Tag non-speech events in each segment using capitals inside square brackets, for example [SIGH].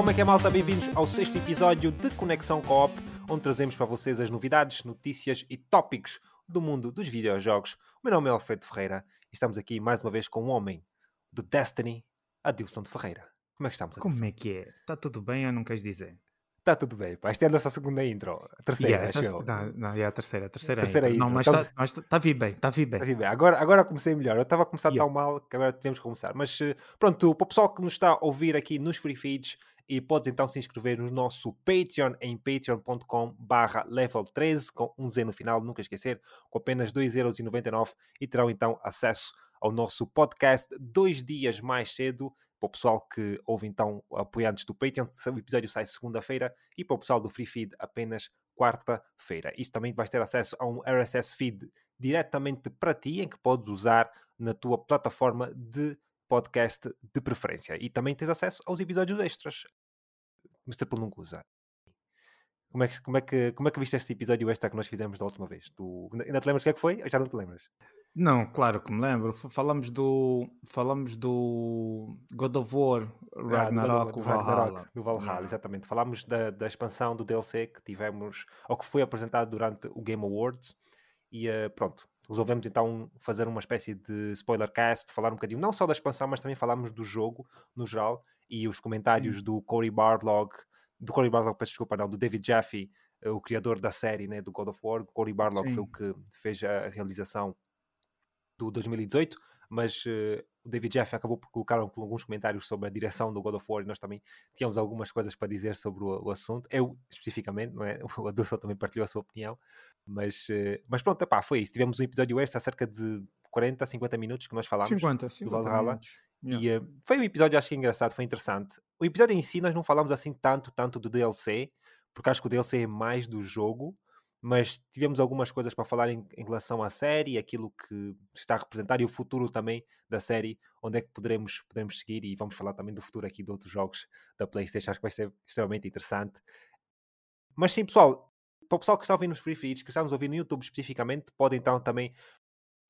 como é que é malta? Bem-vindos ao sexto episódio de Conexão Coop, onde trazemos para vocês as novidades, notícias e tópicos do mundo dos videojogos. O meu nome é Alfredo Ferreira e estamos aqui mais uma vez com um homem do Destiny, Adilson de Ferreira. Como é que estamos, Adilson? Como é que é? Está tudo bem ou não queres dizer? Está tudo bem, pá. Esta é a nossa segunda intro. A terceira, yeah, essa, não, não, é a terceira, a terceira, a terceira intro. Não, mas está Estamos... tá, tá vir bem, está a vir bem. Tá bem. Agora, agora comecei melhor. Eu estava a começar yeah. tão mal que agora temos que começar. Mas eh, pronto, para o pessoal que nos está a ouvir aqui nos free feeds, e podes então se inscrever no nosso Patreon em patreon.com barra level 13 com um Z no final, nunca esquecer, com apenas 2,99€ e terão então acesso ao nosso podcast dois dias mais cedo para o pessoal que ouve então apoiantes do Patreon, o episódio sai segunda-feira e para o pessoal do Free Feed apenas quarta-feira. Isto também vais ter acesso a um RSS feed diretamente para ti, em que podes usar na tua plataforma de podcast de preferência. E também tens acesso aos episódios extras. Mr. Pelungusa. Como é, que, como, é que, como é que viste este episódio extra que nós fizemos da última vez? Tu ainda te lembras o que é que foi? Já não te lembras? Não, claro que me lembro. Falamos do, falamos do God of War Ragnarok, ah, do, Ragnarok do Valhalla, exatamente. Falámos da, da expansão do DLC que tivemos, ou que foi apresentado durante o Game Awards. E uh, pronto, resolvemos então fazer uma espécie de spoiler cast, falar um bocadinho não só da expansão, mas também falámos do jogo no geral e os comentários Sim. do Cory Barlog, do Cory Barlog, peço desculpa, não, do David Jaffe, eh, o criador da série né, do God of War. Cory Barlog Sim. foi o que fez a realização do 2018, mas uh, o David Jeff acabou por colocar alguns comentários sobre a direção do God of War e nós também tínhamos algumas coisas para dizer sobre o, o assunto. Eu, especificamente, não é? [LAUGHS] O Adilson também partilhou a sua opinião, mas, uh, mas pronto, epá, foi isso. Tivemos um episódio extra há cerca de 40, 50 minutos que nós falámos 50, 50 do Valhalla. Yeah. E uh, foi um episódio, acho que engraçado, foi interessante. O episódio em si, nós não falámos assim tanto, tanto do DLC, porque acho que o DLC é mais do jogo mas tivemos algumas coisas para falar em, em, relação à série, aquilo que está a representar e o futuro também da série, onde é que poderemos, poderemos seguir e vamos falar também do futuro aqui de outros jogos da Playstation, acho que vai ser extremamente interessante. Mas sim, pessoal, para o pessoal que está ouvindo nos free feeds, que está nos ouvindo no YouTube especificamente, pode então também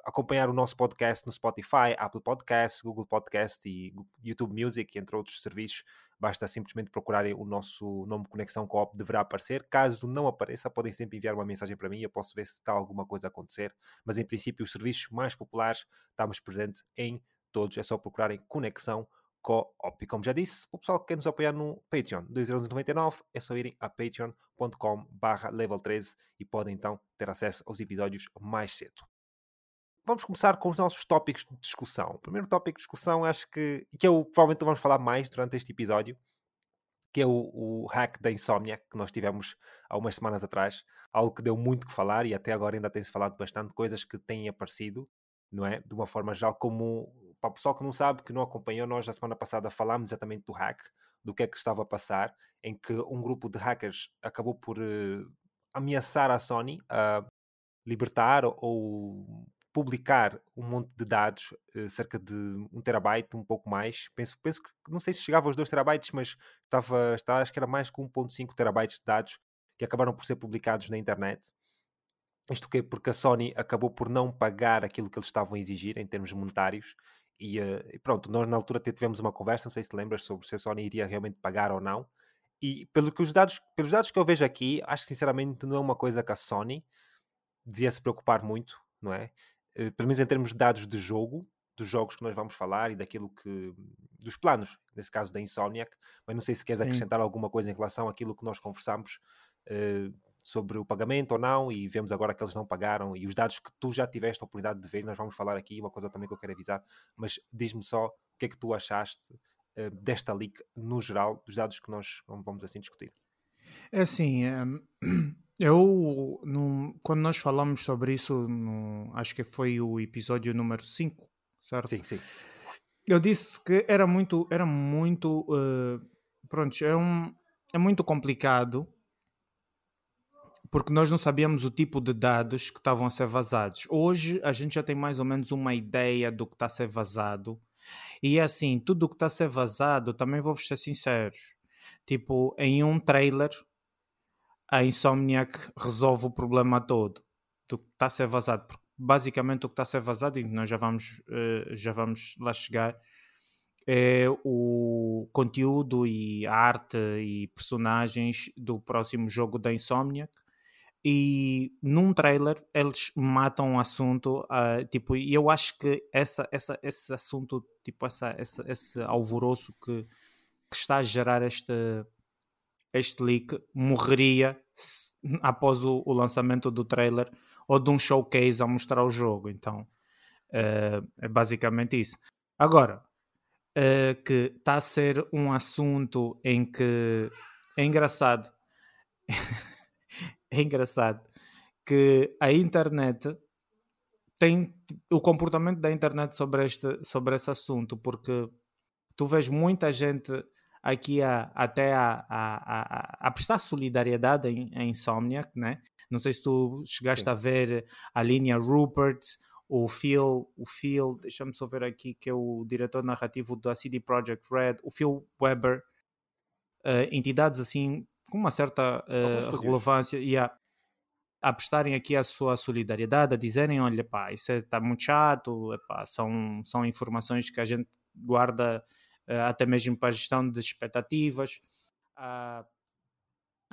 acompanhar o nosso podcast no Spotify, Apple Podcasts, Google Podcast e YouTube Music, entre outros serviços. Basta simplesmente procurarem o nosso nome Conexão Coop, deverá aparecer. Caso não apareça, podem sempre enviar uma mensagem para mim, eu posso ver se está alguma coisa a acontecer. Mas em princípio, os serviços mais populares estamos presentes em todos. É só procurarem Conexão. E como já disse, o pessoal que quer nos apoiar no Patreon, 2,99€, é só irem a patreon.com level 13 e podem então ter acesso aos episódios mais cedo vamos começar com os nossos tópicos de discussão. O primeiro tópico de discussão, acho que, que é o provavelmente vamos falar mais durante este episódio, que é o, o hack da insónia que nós tivemos há umas semanas atrás. Algo que deu muito que falar e até agora ainda tem-se falado bastante coisas que têm aparecido, não é? De uma forma geral, como para o pessoal que não sabe, que não acompanhou, nós na semana passada falámos exatamente do hack, do que é que estava a passar, em que um grupo de hackers acabou por uh, ameaçar a Sony a libertar ou publicar um monte de dados, uh, cerca de um terabyte, um pouco mais. Penso, penso que não sei se chegava aos 2 terabytes, mas estava, estava, acho que era mais que 1.5 terabytes de dados que acabaram por ser publicados na internet. Isto que porque a Sony acabou por não pagar aquilo que eles estavam a exigir em termos monetários. E, uh, e pronto, nós na altura tivemos uma conversa, não sei se te lembras, sobre se a Sony iria realmente pagar ou não. E pelo que os dados, pelos dados que eu vejo aqui, acho que sinceramente não é uma coisa que a Sony devia se preocupar muito, não é? Eh, pelo menos em termos de dados de jogo, dos jogos que nós vamos falar e daquilo que. dos planos, nesse caso da Insomniac, mas não sei se queres acrescentar Sim. alguma coisa em relação àquilo que nós conversamos uh, sobre o pagamento ou não, e vemos agora que eles não pagaram, e os dados que tu já tiveste a oportunidade de ver, nós vamos falar aqui, uma coisa também que eu quero avisar, mas diz-me só o que é que tu achaste uh, desta leak no geral, dos dados que nós vamos assim discutir. É assim. Um [CLEARS THROAT] Eu, no, quando nós falamos sobre isso, no, acho que foi o episódio número 5, certo? Sim, sim. Eu disse que era muito, era muito, uh, pronto, é, um, é muito complicado porque nós não sabíamos o tipo de dados que estavam a ser vazados. Hoje a gente já tem mais ou menos uma ideia do que está a ser vazado. E é assim, tudo o que está a ser vazado, também vou ser sinceros. Tipo, em um trailer a Insomniac resolve o problema todo do que está a ser vazado. Porque basicamente o que está a ser vazado, e nós já vamos, uh, já vamos lá chegar, é o conteúdo e arte e personagens do próximo jogo da Insomniac e num trailer eles matam um assunto uh, tipo e eu acho que essa, essa, esse assunto tipo essa, essa, esse alvoroço que, que está a gerar este este leak morreria se, após o, o, lançamento do trailer ou de um showcase a mostrar o jogo. Então uh, é basicamente isso. Agora uh, que está a ser um assunto em que é engraçado [LAUGHS] [LAUGHS] é engraçado que a internet tem o comportamento da internet sobre este, sobre esse assunto, porque tu vês muita gente aqui a, até a, a, a, a prestar solidariedade em, em Insomniac, né? Não sei se tu chegaste Sim. a ver a linha Rupert, o Phil, o Phil, deixa-me só ver aqui que é o diretor narrativo da CD Projekt Red, o Phil Weber, uh, entidades assim com uma certa uh, relevância e a, a prestarem aqui a sua solidariedade, a dizerem, olha pá, isso está é, muito chato, epá, são, são informações que a gente guarda uh, até mesmo para a gestão de expectativas. Uh,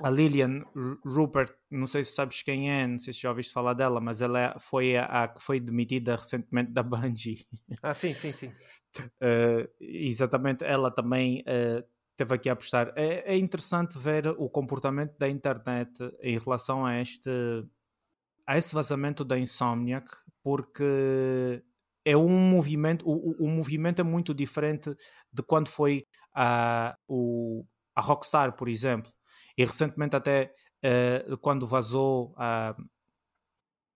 a Lillian Rupert, não sei se sabes quem é, não sei se já ouviste falar dela, mas ela é, foi a, a que foi demitida recentemente da Bungie. Ah, sim, sim, sim. Uh, [LAUGHS] exatamente, ela também uh, teve aqui a apostar. É, é, interessante ver o comportamento da internet em relação a este a esse vazamento da Insomniac, porque é um movimento, o, o movimento é muito diferente de quando foi a, o, a Rockstar, por exemplo. E recentemente até uh, quando vazou uh,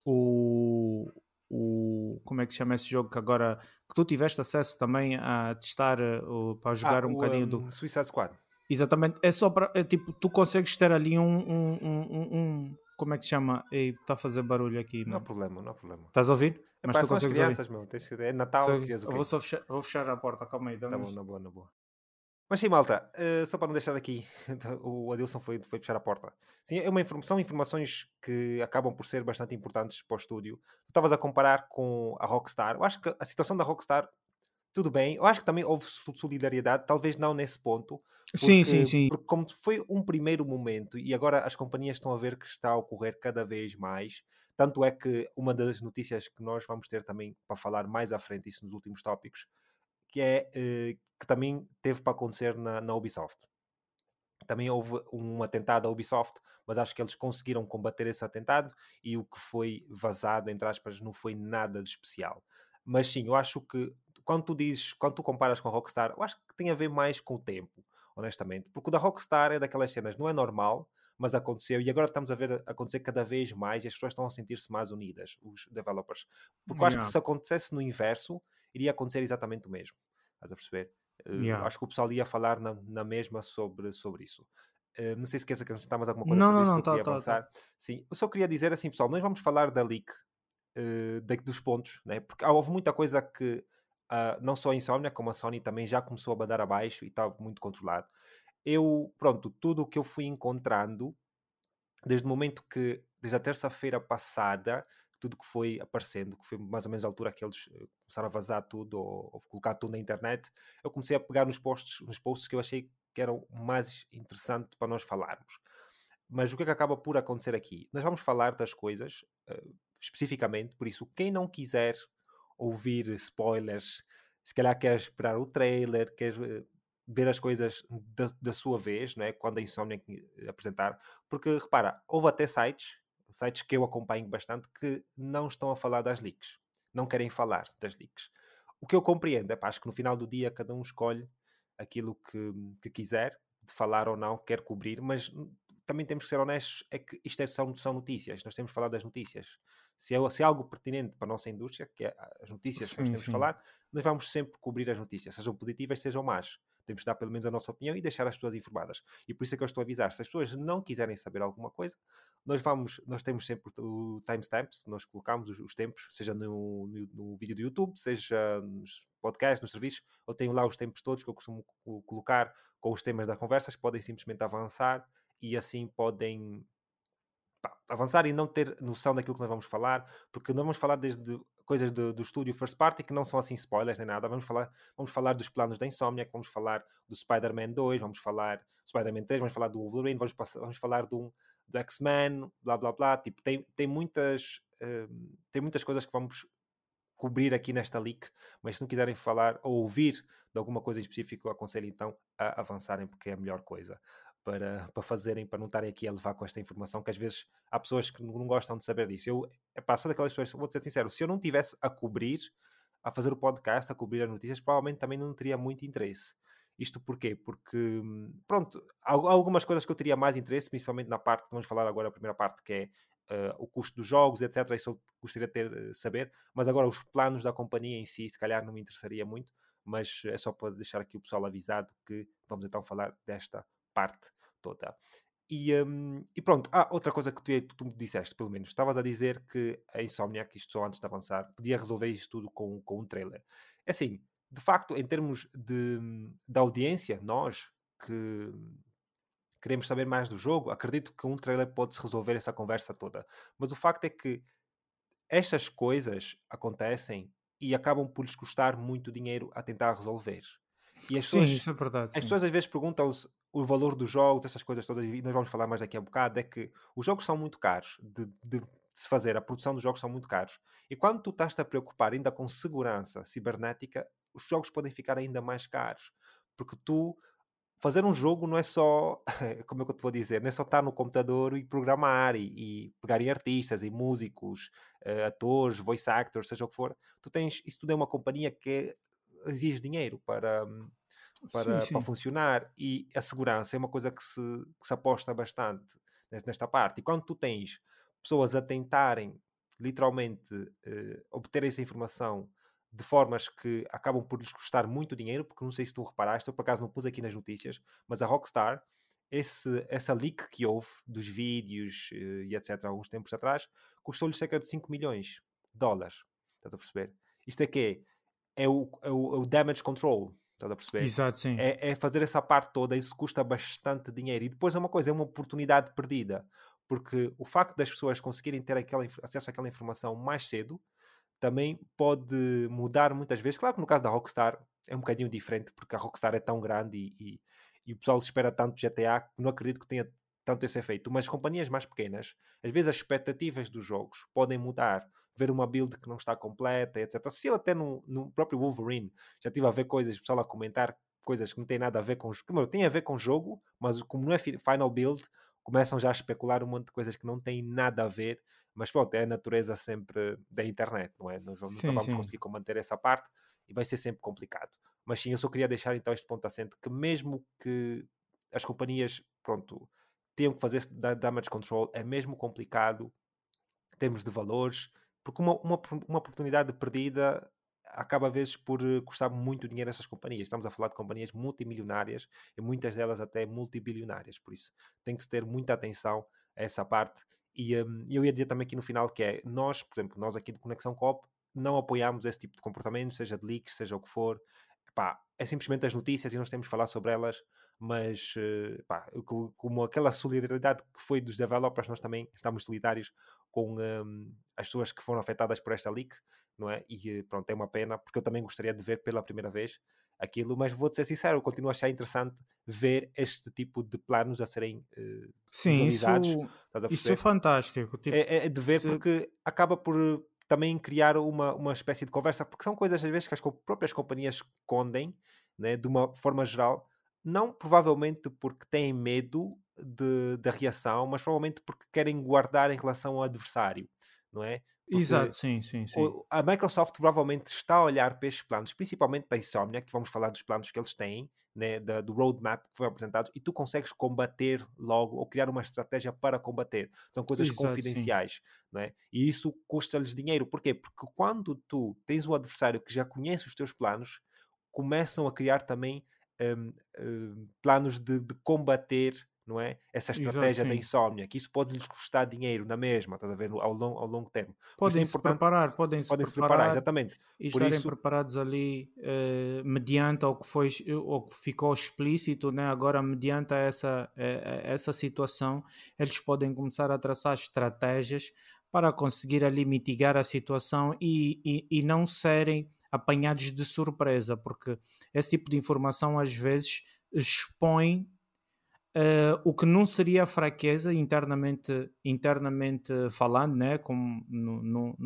o, o como é que se chama esse jogo que agora que tu tiveste acesso também a testar uh, para jogar ah, um o, bocadinho um, do Suicide Squad. Exatamente, é só para é, tipo, tu consegues ter ali um, um, um, um como é que se chama? Está a fazer barulho aqui. Não há problema, não há problema. Estás a ouvir? É, Mas tu consegues crianças, ouvir? Meu, é Natal. So, eu vou, só fechar, vou fechar a porta, calma aí. Tá bom, na boa, na boa. Mas sim, malta, uh, só para não deixar aqui, [LAUGHS] o Adilson foi, foi fechar a porta. Sim, é uma informação, são informações que acabam por ser bastante importantes para o estúdio. Tu estavas a comparar com a Rockstar. Eu acho que a situação da Rockstar, tudo bem. Eu acho que também houve solidariedade, talvez não nesse ponto. Porque, sim, sim, sim. Porque como foi um primeiro momento e agora as companhias estão a ver que está a ocorrer cada vez mais. Tanto é que uma das notícias que nós vamos ter também para falar mais à frente, isso nos últimos tópicos, que é uh, que também teve para acontecer na, na, Ubisoft. Também houve um atentado à Ubisoft, mas acho que eles conseguiram combater esse atentado e o que foi vazado, entre aspas, não foi nada de especial. Mas sim, eu acho que quando tu dizes, quando tu comparas com a Rockstar, eu acho que tem a ver mais com o tempo, honestamente. Porque o da Rockstar é daquelas cenas, não é normal, mas aconteceu e agora estamos a ver acontecer cada vez mais e as pessoas estão a sentir-se mais unidas, os developers. Porque eu acho que se acontecesse no inverso, iria acontecer exatamente o mesmo. Estás a perceber? Eh, yeah. Uh, acho que o pessoal ia falar na, na mesma sobre, sobre isso. Uh, não sei se queres acrescentar mais alguma coisa não, sobre não, isso não, que eu queria tá, avançar. Tá, tá. Sim, eu só queria dizer assim, pessoal, nós vamos falar da leak uh, de, dos pontos, né? porque houve muita coisa que não só a Insomnia, como a Sony também já começou a badar abaixo e está muito controlado. Eu, pronto, tudo o que eu fui encontrando, desde o momento que, desde a terça-feira passada, tudo que foi aparecendo, que foi mais ou menos a altura que eles eh, começaram a vazar tudo ou, ou colocar tudo na internet, eu comecei a pegar nos posts, nos posts que eu achei que eram mais interessantes para nós falarmos. Mas o que é que acaba por acontecer aqui? Nós vamos falar das coisas uh, especificamente, por isso, quem não quiser ouvir spoilers, se calhar quer esperar o trailer, quer uh, ver as coisas da, da, sua vez, não é? quando a Insomnia apresentar, porque repara, houve até sites sites que eu acompanho bastante que não estão a falar das leaks, não querem falar das leaks. O que eu compreendo é, pá, acho que no final do dia cada um escolhe aquilo que, que quiser, de falar ou não, quer cobrir, mas também temos que ser honestos, é que isto é, são, são notícias, nós temos que falar das notícias. Se é, se é algo pertinente para a nossa indústria, que é as notícias sim, que nós temos que falar, nós vamos sempre cobrir as notícias, sejam positivas, sejam más. Temos de dar pelo menos a nossa opinião e deixar as pessoas informadas. E por isso é que eu estou a avisar. Se as pessoas não quiserem saber alguma coisa, nós vamos, nós temos sempre o timestamps, nós colocamos os, os tempos, seja no, no, no, vídeo do YouTube, seja nos podcasts, nos serviços, eu tenho lá os tempos todos que eu costumo colocar com os temas das conversas, podem simplesmente avançar e assim podem avançar e não ter noção daquilo que nós vamos falar, porque nós vamos falar desde coisas do, do estúdio First Party que não são assim spoilers nem nada. Vamos falar, vamos falar dos planos da Insomniac, vamos falar do Spider-Man 2, vamos falar Spider-Man 3, vamos falar do Wolverine, vamos, vamos falar do, do X-Men, blá blá blá. Tipo, tem, tem, muitas, uh, tem muitas coisas que vamos cobrir aqui nesta leak, mas se não quiserem falar ou ouvir de alguma coisa em específico, aconselho então a avançarem porque é a melhor coisa para, para fazerem, para não estarem aqui a levar com esta informação, que às vezes há pessoas que não gostam de saber disso. Eu, epá, sou daquelas pessoas, vou ser sincero, se eu não tivesse a cobrir, a fazer o podcast, a cobrir as notícias, provavelmente também não teria muito interesse. Isto porquê? Porque, pronto, há algumas coisas que eu teria mais interesse, principalmente na parte, vamos falar agora a primeira parte, que é uh, o custo dos jogos, etc. Isso eu gostaria de ter, uh, saber, mas agora os planos da companhia em si, se calhar não me interessaria muito, mas é só para deixar aqui o pessoal avisado que vamos então falar desta parte toda. E, um, e pronto, ah, outra coisa que tu, tu me disseste, pelo menos, estavas a dizer que a Insomniac, isto só antes de avançar, podia resolver isto tudo com, com um trailer. É assim, de facto, em termos de, de audiência, nós que queremos saber mais do jogo, acredito que um trailer pode-se resolver essa conversa toda. Mas o facto é que estas coisas acontecem e acabam por lhes custar muito dinheiro a tentar resolver. E as pessoas, sim, isso é verdade. As pessoas às vezes perguntam-se o valor dos jogos, essas coisas todas, e nós vamos falar mais daqui a bocado, é que os jogos são muito caros de, de, de se fazer, a produção dos jogos são muito caros. E quando tu estás a preocupar ainda com segurança cibernética, os jogos podem ficar ainda mais caros. Porque tu fazer um jogo não é só, [LAUGHS] como é que eu te vou dizer, não é só estar no computador e programar e, e pegar em artistas e músicos, uh, atores, voice actors, seja o que for. Tu tens, isso tudo é uma companhia que exige dinheiro para, para, sim, sim. para funcionar e a segurança é uma coisa que se, que se aposta bastante nesta parte. E quando tu tens pessoas a tentarem literalmente uh, obter essa informação de formas que acabam por lhes custar muito dinheiro, porque não sei se tu reparaste, eu por acaso não pus aqui nas notícias, mas a Rockstar, esse, essa leak que houve dos vídeos uh, e etc. há alguns tempos atrás, custou-lhes cerca de 5 milhões de dólares. Estás a perceber? Isto é que é, é o, é o, é o damage control. Estás a perceber? Exato, sim. É, é, fazer essa parte toda, isso custa bastante dinheiro. E depois é uma coisa, é uma oportunidade perdida. Porque o facto das pessoas conseguirem ter aquela, acesso àquela informação mais cedo também pode mudar muitas vezes. Claro que no caso da Rockstar é um bocadinho diferente, porque a Rockstar é tão grande e, e, e o pessoal espera tanto GTA que não acredito que tenha tanto esse efeito. Mas companhias mais pequenas, às vezes as expectativas dos jogos podem mudar. Ver uma build que não está completa, etc. Se eu até no, no próprio Wolverine já tive a ver coisas, pessoal a comentar coisas que não têm nada a ver com que tem a ver com o jogo, mas como não é final build, começam já a especular um monte de coisas que não têm nada a ver. Mas pronto, é a natureza sempre da internet, não é? Nós nunca sim, vamos sim. conseguir combater essa parte e vai ser sempre complicado. Mas sim, eu só queria deixar então este ponto assente que mesmo que as companhias, pronto, tenham que fazer damage control, é mesmo complicado em termos de valores, porque uma, uma, uma oportunidade perdida acaba às vezes por eh, custar muito dinheiro a essas companhias. Estamos a falar de companhias multimilionárias e muitas delas até multibilionárias, por isso tem que se ter muita atenção a essa parte. E um, eu ia dizer também aqui no final que é, nós, por exemplo, nós aqui de Conexão Cop, não apoiamos esse tipo de comportamento, seja de leaks, seja o que for. É simplesmente as notícias e nós temos de falar sobre elas, mas pá, como aquela solidariedade que foi dos developers, nós também estamos solidários com um, as pessoas que foram afetadas por esta leak não é? E eh, pronto, é uma pena, porque eu também gostaria de ver pela primeira vez aquilo, mas vou-te ser sincero, eu continuo a achar interessante ver este tipo de planos a serem uh, Sim, isso, isso é fantástico. Tipo, é, é, de ver se... porque acaba por eh, também criar uma, uma espécie de conversa, porque são coisas às vezes que as próprias companhias escondem, né, de uma forma geral, não provavelmente porque têm medo de, da reação, mas provavelmente porque querem guardar em relação ao adversário, não é? Exato, sim, sim, sim. a Microsoft provavelmente está a olhar para estes planos, principalmente da Insomnia, que vamos falar dos planos que eles têm, né, da, do roadmap que foi apresentado, e tu consegues combater logo ou criar uma estratégia para combater. São coisas Exato, confidenciais, não é? E isso custa-lhes dinheiro. Porquê? Porque quando tu tens um adversário que já conhece os teus planos, começam a criar também um, um, planos de, de combater não é? Essa estratégia Exato, da insónia, que isso pode lhes custar dinheiro na mesma, estás a ver, ao longo, ao longo termo. Podem é se preparar, podem se podem preparar, preparar, exatamente. E Por estarem isso... preparados ali uh, mediante ao que, foi, ao que ficou explícito, né? agora mediante essa, essa situação, eles podem começar a traçar estratégias para conseguir ali mitigar a situação e, e, e não serem apanhados de surpresa, porque esse tipo de informação às vezes expõe uh, o que não seria fraqueza internamente, internamente falando, né? Como no, no,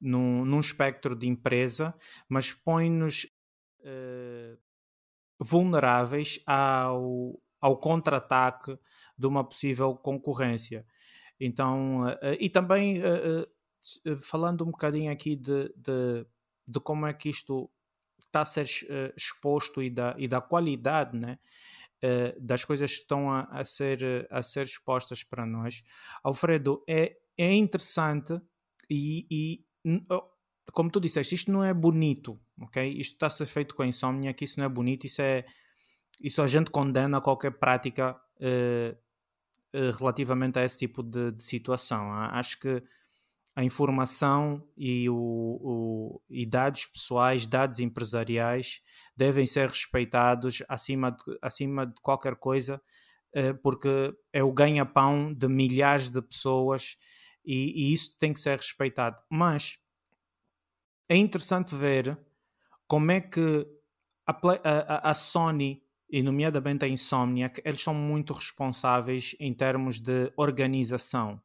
no, num, espectro de empresa, mas põe-nos uh, vulneráveis ao, ao contra-ataque de uma possível concorrência. Então, uh, e também falando um bocadinho aqui de, de, de, como é que isto está a ser exposto e da, e da qualidade, né? Uh, das coisas que estão a, a, ser, a ser expostas para nós. Alfredo, é, é interessante e, e oh, como tu disseste, isto não é bonito, ok? Isto está a ser feito com a insónia, que isso não é bonito, isso é isso a gente condena qualquer prática uh, uh, relativamente a esse tipo de, de situação. Acho que a informação e, o, o, e dados pessoais, dados empresariais devem ser respeitados acima de, acima de qualquer coisa, eh, porque é o ganha-pão de milhares de pessoas e, e, isso tem que ser respeitado. Mas é interessante ver como é que a, a, a Sony e nomeadamente a Insomniac, eles são muito responsáveis em termos de organização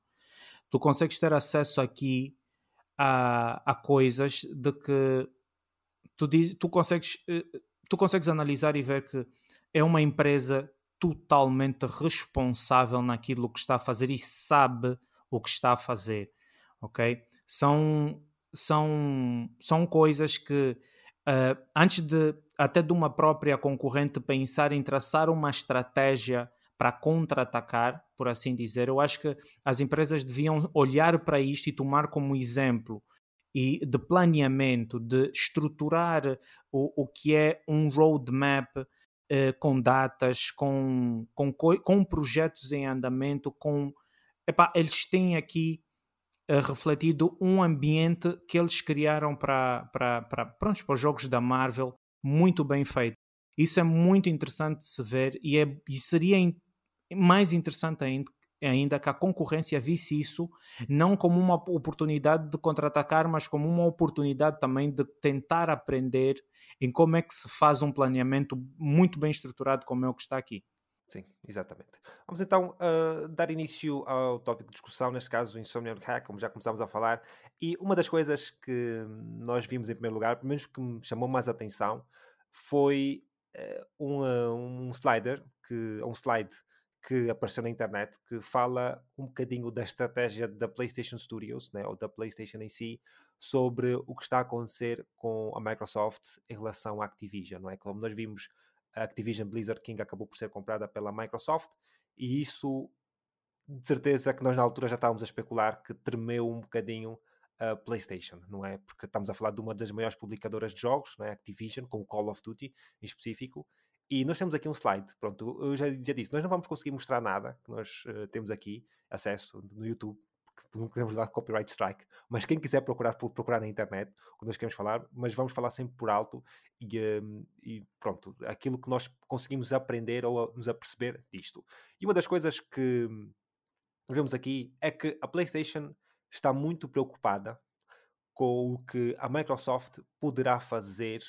tu consegues ter acesso aqui a, a coisas de que tu, diz, tu, consegues, eh, tu consegues analisar e ver que é uma empresa totalmente responsável naquilo que está a fazer e sabe o que está a fazer, ok? São, são, são coisas que uh, antes de até de uma própria concorrente pensar em traçar uma estratégia para contra-atacar, por assim dizer. Eu acho que as empresas deviam olhar para isto e tomar como exemplo e de planeamento, de estruturar o, o que é um roadmap eh, com datas, com, com, com projetos em andamento, com epá, eles têm aqui eh, refletido um ambiente que eles criaram para, para, para, os jogos da Marvel muito bem feito. Isso é muito interessante de se ver e, é, e seria mais interessante ainda, ainda que a concorrência visse isso não como uma oportunidade de contra-atacar, mas como uma oportunidade também de tentar aprender em como é que se faz um planeamento muito bem estruturado como é o que está aqui. Sim, exatamente. Vamos então uh, dar início ao tópico de discussão, neste caso o Insomniac Hack, como já começámos a falar, e uma das coisas que nós vimos em primeiro lugar, pelo menos que me chamou mais atenção, foi uh, um, uh, um slider, que, um slide que apareceu na internet que fala um bocadinho da estratégia da PlayStation Studios, né, ou da PlayStation em si, sobre o que está a acontecer com a Microsoft em relação à Activision. Não é? Como nós vimos, a Activision Blizzard King acabou por ser comprada pela Microsoft e isso, de certeza que nós na altura já estávamos a especular que tremeu um bocadinho a PlayStation, não é? Porque estamos a falar de uma das maiores publicadoras de jogos, não é? Activision, com o Call of Duty em específico, e nós temos aqui um slide, pronto, eu já, já disse, nós não vamos conseguir mostrar nada que nós uh, temos aqui, acesso no YouTube, porque não queremos dar copyright strike, mas quem quiser procurar, procurar na internet, o que nós queremos falar, mas vamos falar sempre por alto e, um, e pronto, aquilo que nós conseguimos aprender ou nos aperceber disto. E uma das coisas que vemos aqui é que a PlayStation está muito preocupada com o que a Microsoft poderá fazer,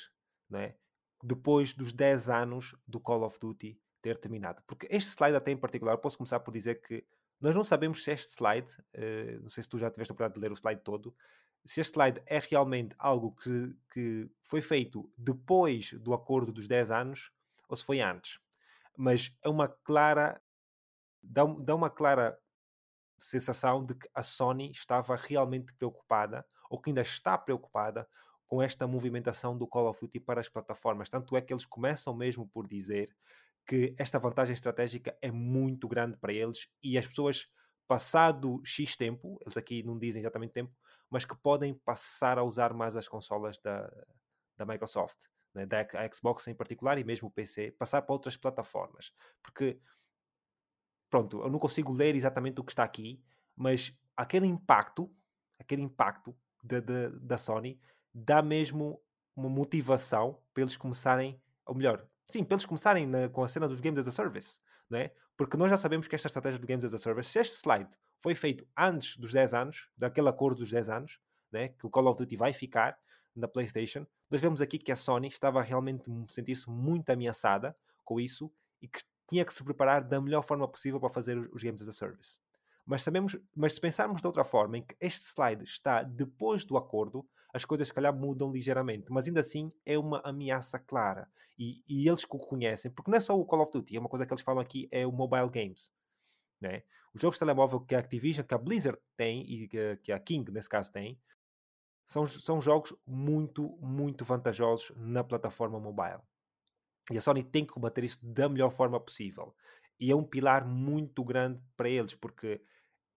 não é? Depois dos 10 anos do Call of Duty ter terminado. Porque este slide até em particular, posso começar por dizer que nós não sabemos se este slide, uh, não sei se tu já tiveste a oportunidade de ler o slide todo, se este slide é realmente algo que, que foi feito depois do acordo dos 10 anos ou se foi antes. Mas é uma clara. dá, dá uma clara sensação de que a Sony estava realmente preocupada, ou que ainda está preocupada, com esta movimentação do Call of Duty para as plataformas. Tanto é que eles começam mesmo por dizer que esta vantagem estratégica é muito grande para eles e as pessoas, passado X tempo, eles aqui não dizem exatamente tempo, mas que podem passar a usar mais as consolas da, da Microsoft, né? da Xbox em particular e mesmo o PC, passar para outras plataformas. Porque, pronto, eu não consigo ler exatamente o que está aqui, mas aquele impacto, aquele impacto da, da, da Sony dá mesmo uma motivação para eles começarem, ou melhor, sim, para eles começarem na, com a cena dos Games as a Service, não é? Porque nós já sabemos que esta estratégia do Games as a Service, se este slide foi feito antes dos 10 anos, daquele acordo dos 10 anos, né, que o Call of Duty vai ficar na PlayStation. Nós vemos aqui que a Sony estava realmente sentir-se muito ameaçada com isso e que tinha que se preparar da melhor forma possível para fazer os games as a service. Mas sabemos, mas se pensarmos de outra forma, em que este slide está depois do acordo, as coisas se calhar mudam ligeiramente, mas ainda assim é uma ameaça clara. E, e eles o conhecem, porque não é só o Call of Duty, é uma coisa que eles falam aqui, é o mobile games. Né? Os jogos de telemóvel que a Activision, que a Blizzard tem e que, que a King, nesse caso, tem, são, são jogos muito, muito vantajosos na plataforma mobile. E a Sony tem que combater isso da melhor forma possível. E é um pilar muito grande para eles, porque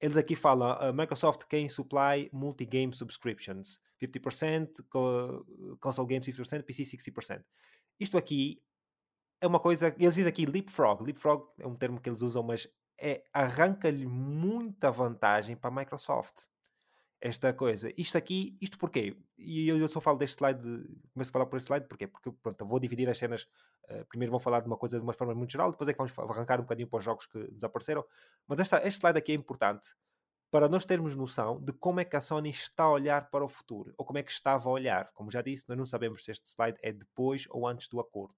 eles aqui falam a Microsoft quem supply multi-game subscriptions 50%, console games 50%, PC 60%. Isto aqui é uma coisa, eles dizem aqui leapfrog. Leapfrog é um termo que eles usam, mas é arranca-lhe muita vantagem para a Microsoft. Esta coisa. Isto aqui, isto porquê? E eu, eu só falo deste slide, começo a falar por este slide, porquê? Porque pronto, eu vou dividir as cenas. Uh, primeiro vão falar de uma coisa de uma forma muito geral, depois é que vamos arrancar um bocadinho para os jogos que desapareceram. Mas esta, este slide aqui é importante para nós termos noção de como é que a Sony está a olhar para o futuro, ou como é que estava a olhar. Como já disse, nós não sabemos se este slide é depois ou antes do acordo.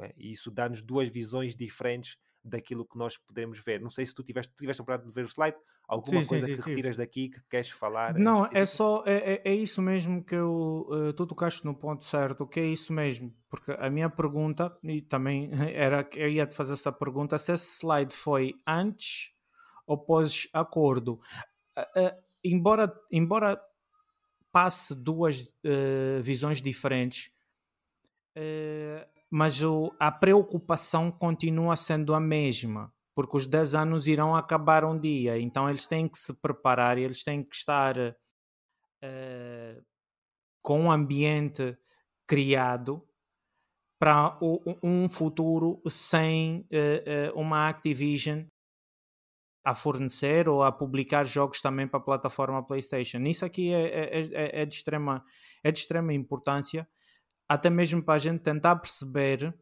É? E isso dá-nos duas visões diferentes daquilo que nós podemos ver. Não sei se tu tiveste, tiveste a oportunidade de ver o slide, alguma sim, coisa sim, sim, que retiras daqui que queres falar? Não, é só, é, é, é, isso mesmo que eu, uh, tu tocaste no ponto certo, que é isso mesmo, porque a minha pergunta, e também [LAUGHS] era que eu ia te fazer essa pergunta, se esse slide foi antes ou pós-acordo. Uh, uh, embora, embora passe duas visões diferentes, mas o, a preocupação continua sendo a mesma, porque os 10 anos irão acabar um dia, então eles têm que se preparar, eles têm que estar uh, com um ambiente criado para um futuro sem uh, uma Activision a fornecer ou a publicar jogos também para a plataforma PlayStation. Isso aqui é, é, é, é de, extrema, é de extrema importância até mesmo para a gente tentar perceber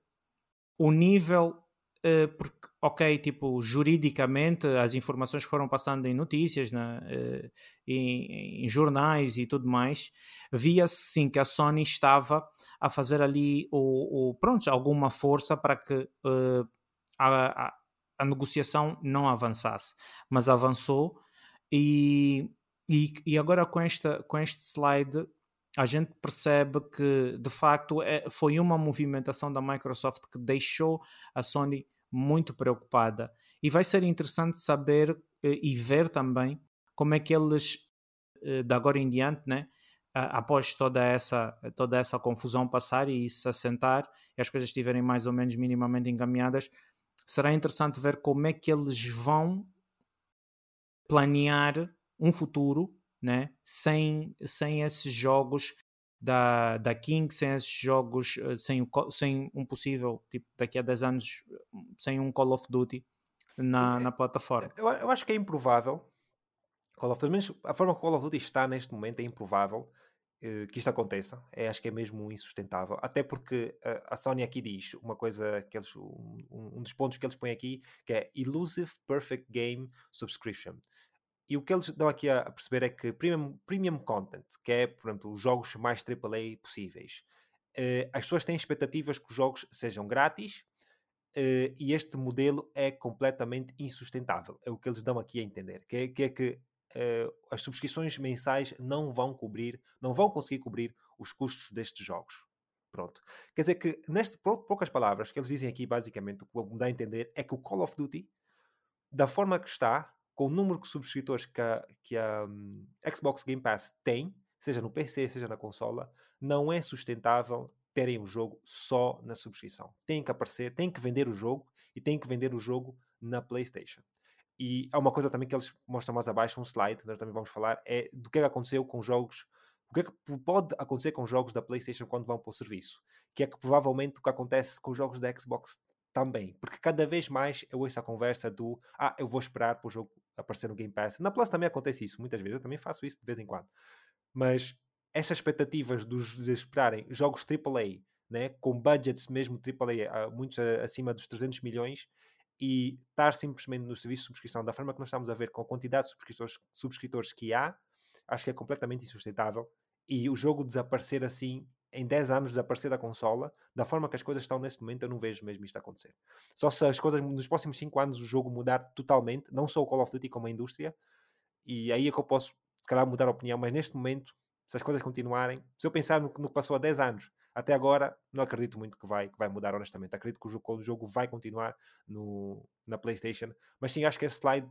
o nível, uh, porque, ok, tipo, juridicamente as informações foram passando em notícias, né, uh, em, em, jornais e tudo mais, via-se sim que a Sony estava a fazer ali o, o pronto, alguma força para que uh, a, a, a negociação não avançasse, mas avançou e, e, e agora com, esta, com este slide a gente percebe que de facto é, foi uma movimentação da Microsoft que deixou a Sony muito preocupada. E vai ser interessante saber eh, e ver também como é que eles, eh, de agora em diante, né, após toda essa, toda essa confusão passar e se assentar e as coisas estiverem mais ou menos minimamente encaminhadas, será interessante ver como é que eles vão planear um futuro né? sem, sem esses jogos da, da King, sem esses jogos, eh, sem, sem um possível, tipo, daqui a 10 anos, sem um Call of Duty na, Sim, na plataforma. Eu, eu acho que é improvável, Call of, pelo menos a forma que o Call of Duty está neste momento é improvável uh, que isto aconteça. É, acho que é mesmo insustentável. Até porque uh, a Sony aqui diz uma coisa que eles, um, um dos pontos que eles põem aqui que é Elusive Perfect Game Subscription. E o que eles dão aqui a perceber é que premium, premium content, que é, por exemplo, os jogos mais AAA possíveis, uh, as pessoas têm expectativas que os jogos sejam grátis uh, e este modelo é completamente insustentável. É o que eles dão aqui a entender, que é que, é que uh, as subscrições mensais não vão cobrir, não vão conseguir cobrir os custos destes jogos. Pronto. Quer dizer que, neste, poucas palavras, que eles dizem aqui, basicamente, o que dá a entender é que o Call of Duty, da forma que está, com o número de subscritores que a, que a um, Xbox Game Pass tem, seja no PC, seja na consola, não é sustentável terem o jogo só na subscrição. Tem que aparecer, tem que vender o jogo e tem que vender o jogo na PlayStation. E há uma coisa também que eles mostram mais abaixo, um slide, nós também vamos falar, é do que é que aconteceu com jogos, o que é que pode acontecer com jogos da PlayStation quando vão para o serviço. Que é que provavelmente o que acontece com os jogos da Xbox também. Porque cada vez mais eu ouço a conversa do ah, eu vou esperar para o jogo aparecer no Game Pass. Na Plus também acontece isso, muitas vezes. Eu também faço isso de vez em quando. Mas essas expectativas dos esperarem jogos AAA, né, com budgets mesmo AAA, muitos acima dos 300 milhões, e estar simplesmente no serviço de subscrição da forma que nós estamos a ver com a quantidade de subscritores, subscritores que há, acho que é completamente insustentável. E o jogo desaparecer assim, em 10 anos desaparecer da consola, da forma que as coisas estão neste momento, eu não vejo mesmo isto acontecer. Só se as coisas nos próximos 5 anos o jogo mudar totalmente, não só o Call of Duty como a indústria, e aí é que eu posso, se calhar, mudar a opinião, mas neste momento, se as coisas continuarem, se eu pensar no, no que passou há 10 anos, até agora, não acredito muito que vai, que vai mudar, honestamente. Acredito que o jogo, o jogo vai continuar no, na PlayStation. Mas sim, acho que esse slide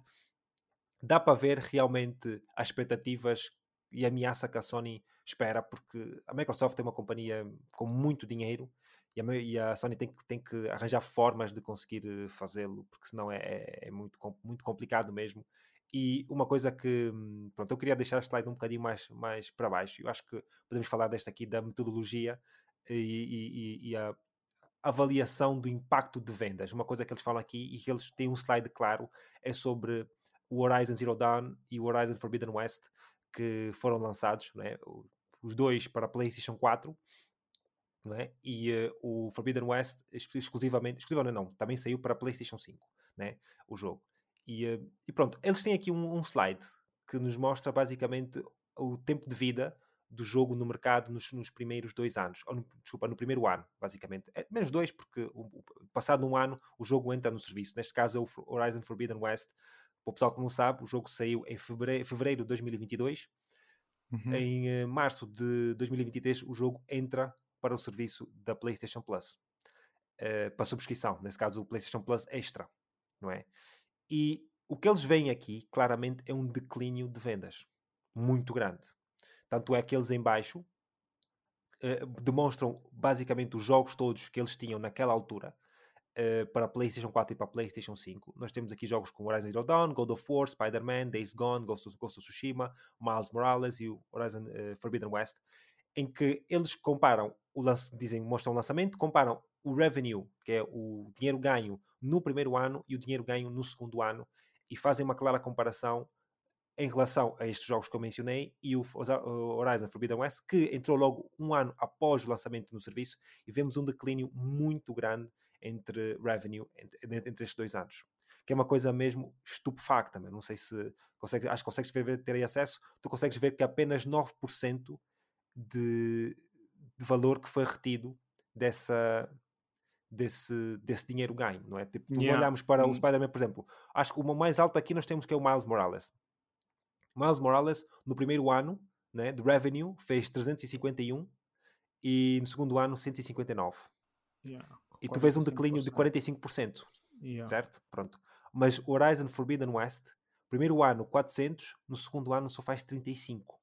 dá para ver realmente as expectativas e a ameaça que a Sony espera, porque a Microsoft é uma companhia com muito dinheiro e a, e a Sony tem que, tem que arranjar formas de conseguir eh, fazê-lo, porque senão é, é, é, muito, muito complicado mesmo. E uma coisa que, hum, pronto, eu queria deixar este slide um bocadinho mais, mais para baixo. Eu acho que podemos falar desta aqui da metodologia e, e, e a avaliação do impacto de vendas. Uma coisa que eles falam aqui e que eles têm um slide claro é sobre o Horizon Zero Dawn e o Horizon Forbidden West que foram lançados, né? os dois para a PlayStation 4 né? e uh, o Forbidden West exclusivamente, exclusivamente não, também saiu para a PlayStation 5, né? o jogo. E, uh, e pronto, eles têm aqui um, um slide que nos mostra basicamente o tempo de vida do jogo no mercado nos, nos primeiros dois anos, ou no, desculpa, no primeiro ano, basicamente. É, menos dois, porque o, o, passado um ano o jogo entra no serviço. Neste caso é o Horizon Forbidden West. O pessoal que não sabe, o jogo saiu em fevereiro, fevereiro de 2022. Uhum. Em uh, março de 2023 o jogo entra para o serviço da PlayStation Plus. Uh, para subscrição, nesse caso o PlayStation Plus Extra, não é? E o que eles veem aqui, claramente, é um declínio de vendas muito grande tanto é que eles em baixo uh, demonstram basicamente os jogos todos que eles tinham naquela altura uh, para PlayStation 4 e para PlayStation 5. Nós temos aqui jogos como Horizon Zero Dawn, God of War, Spider-Man, Days Gone, Ghost of, Ghost of Tsushima, Miles Morales e o Horizon uh, Forbidden West, em que eles comparam, o lance, dizem, mostram o lançamento, comparam o revenue, que é o dinheiro ganho no primeiro ano e o dinheiro ganho no segundo ano, e fazem uma clara comparação em relação a estes jogos que eu mencionei e o Horizon Forbidden West, que entrou logo um ano após o lançamento no serviço e vemos um declínio muito grande entre revenue entre, entre estes dois anos. Que é uma coisa mesmo estupefacta. Não sei se consegues, acho que consegues ver, ter aí acesso. Tu consegues ver que apenas 9% de, de valor que foi retido dessa, desse, desse dinheiro ganho, não é? Tipo, yeah. olhamos para o hum. Spider-Man, por exemplo, acho que o mais alto aqui nós temos que é o Miles Morales. Miles Morales, no primeiro ano né, de revenue, fez 351 e no segundo ano 159. Yeah, e tu vês um declínio de 45%. Yeah. Certo? Pronto. Mas Horizon Forbidden West, primeiro ano 400, no segundo ano só faz 35.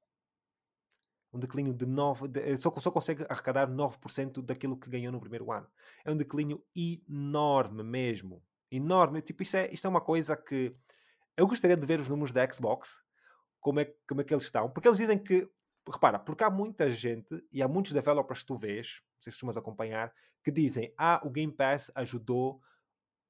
Um declínio de 9, de, eh, só, só consegue arrecadar 9% daquilo que ganhou no primeiro ano. É um declínio enorme mesmo. Enorme. Tipo, isto é, isto é uma coisa que eu gostaria de ver os números da Xbox como é, como é que eles estão. Porque eles dizem que, repara, porque há muita gente e há muitos developers que tu vês, não sei se costumas acompanhar, que dizem, ah, o Game Pass ajudou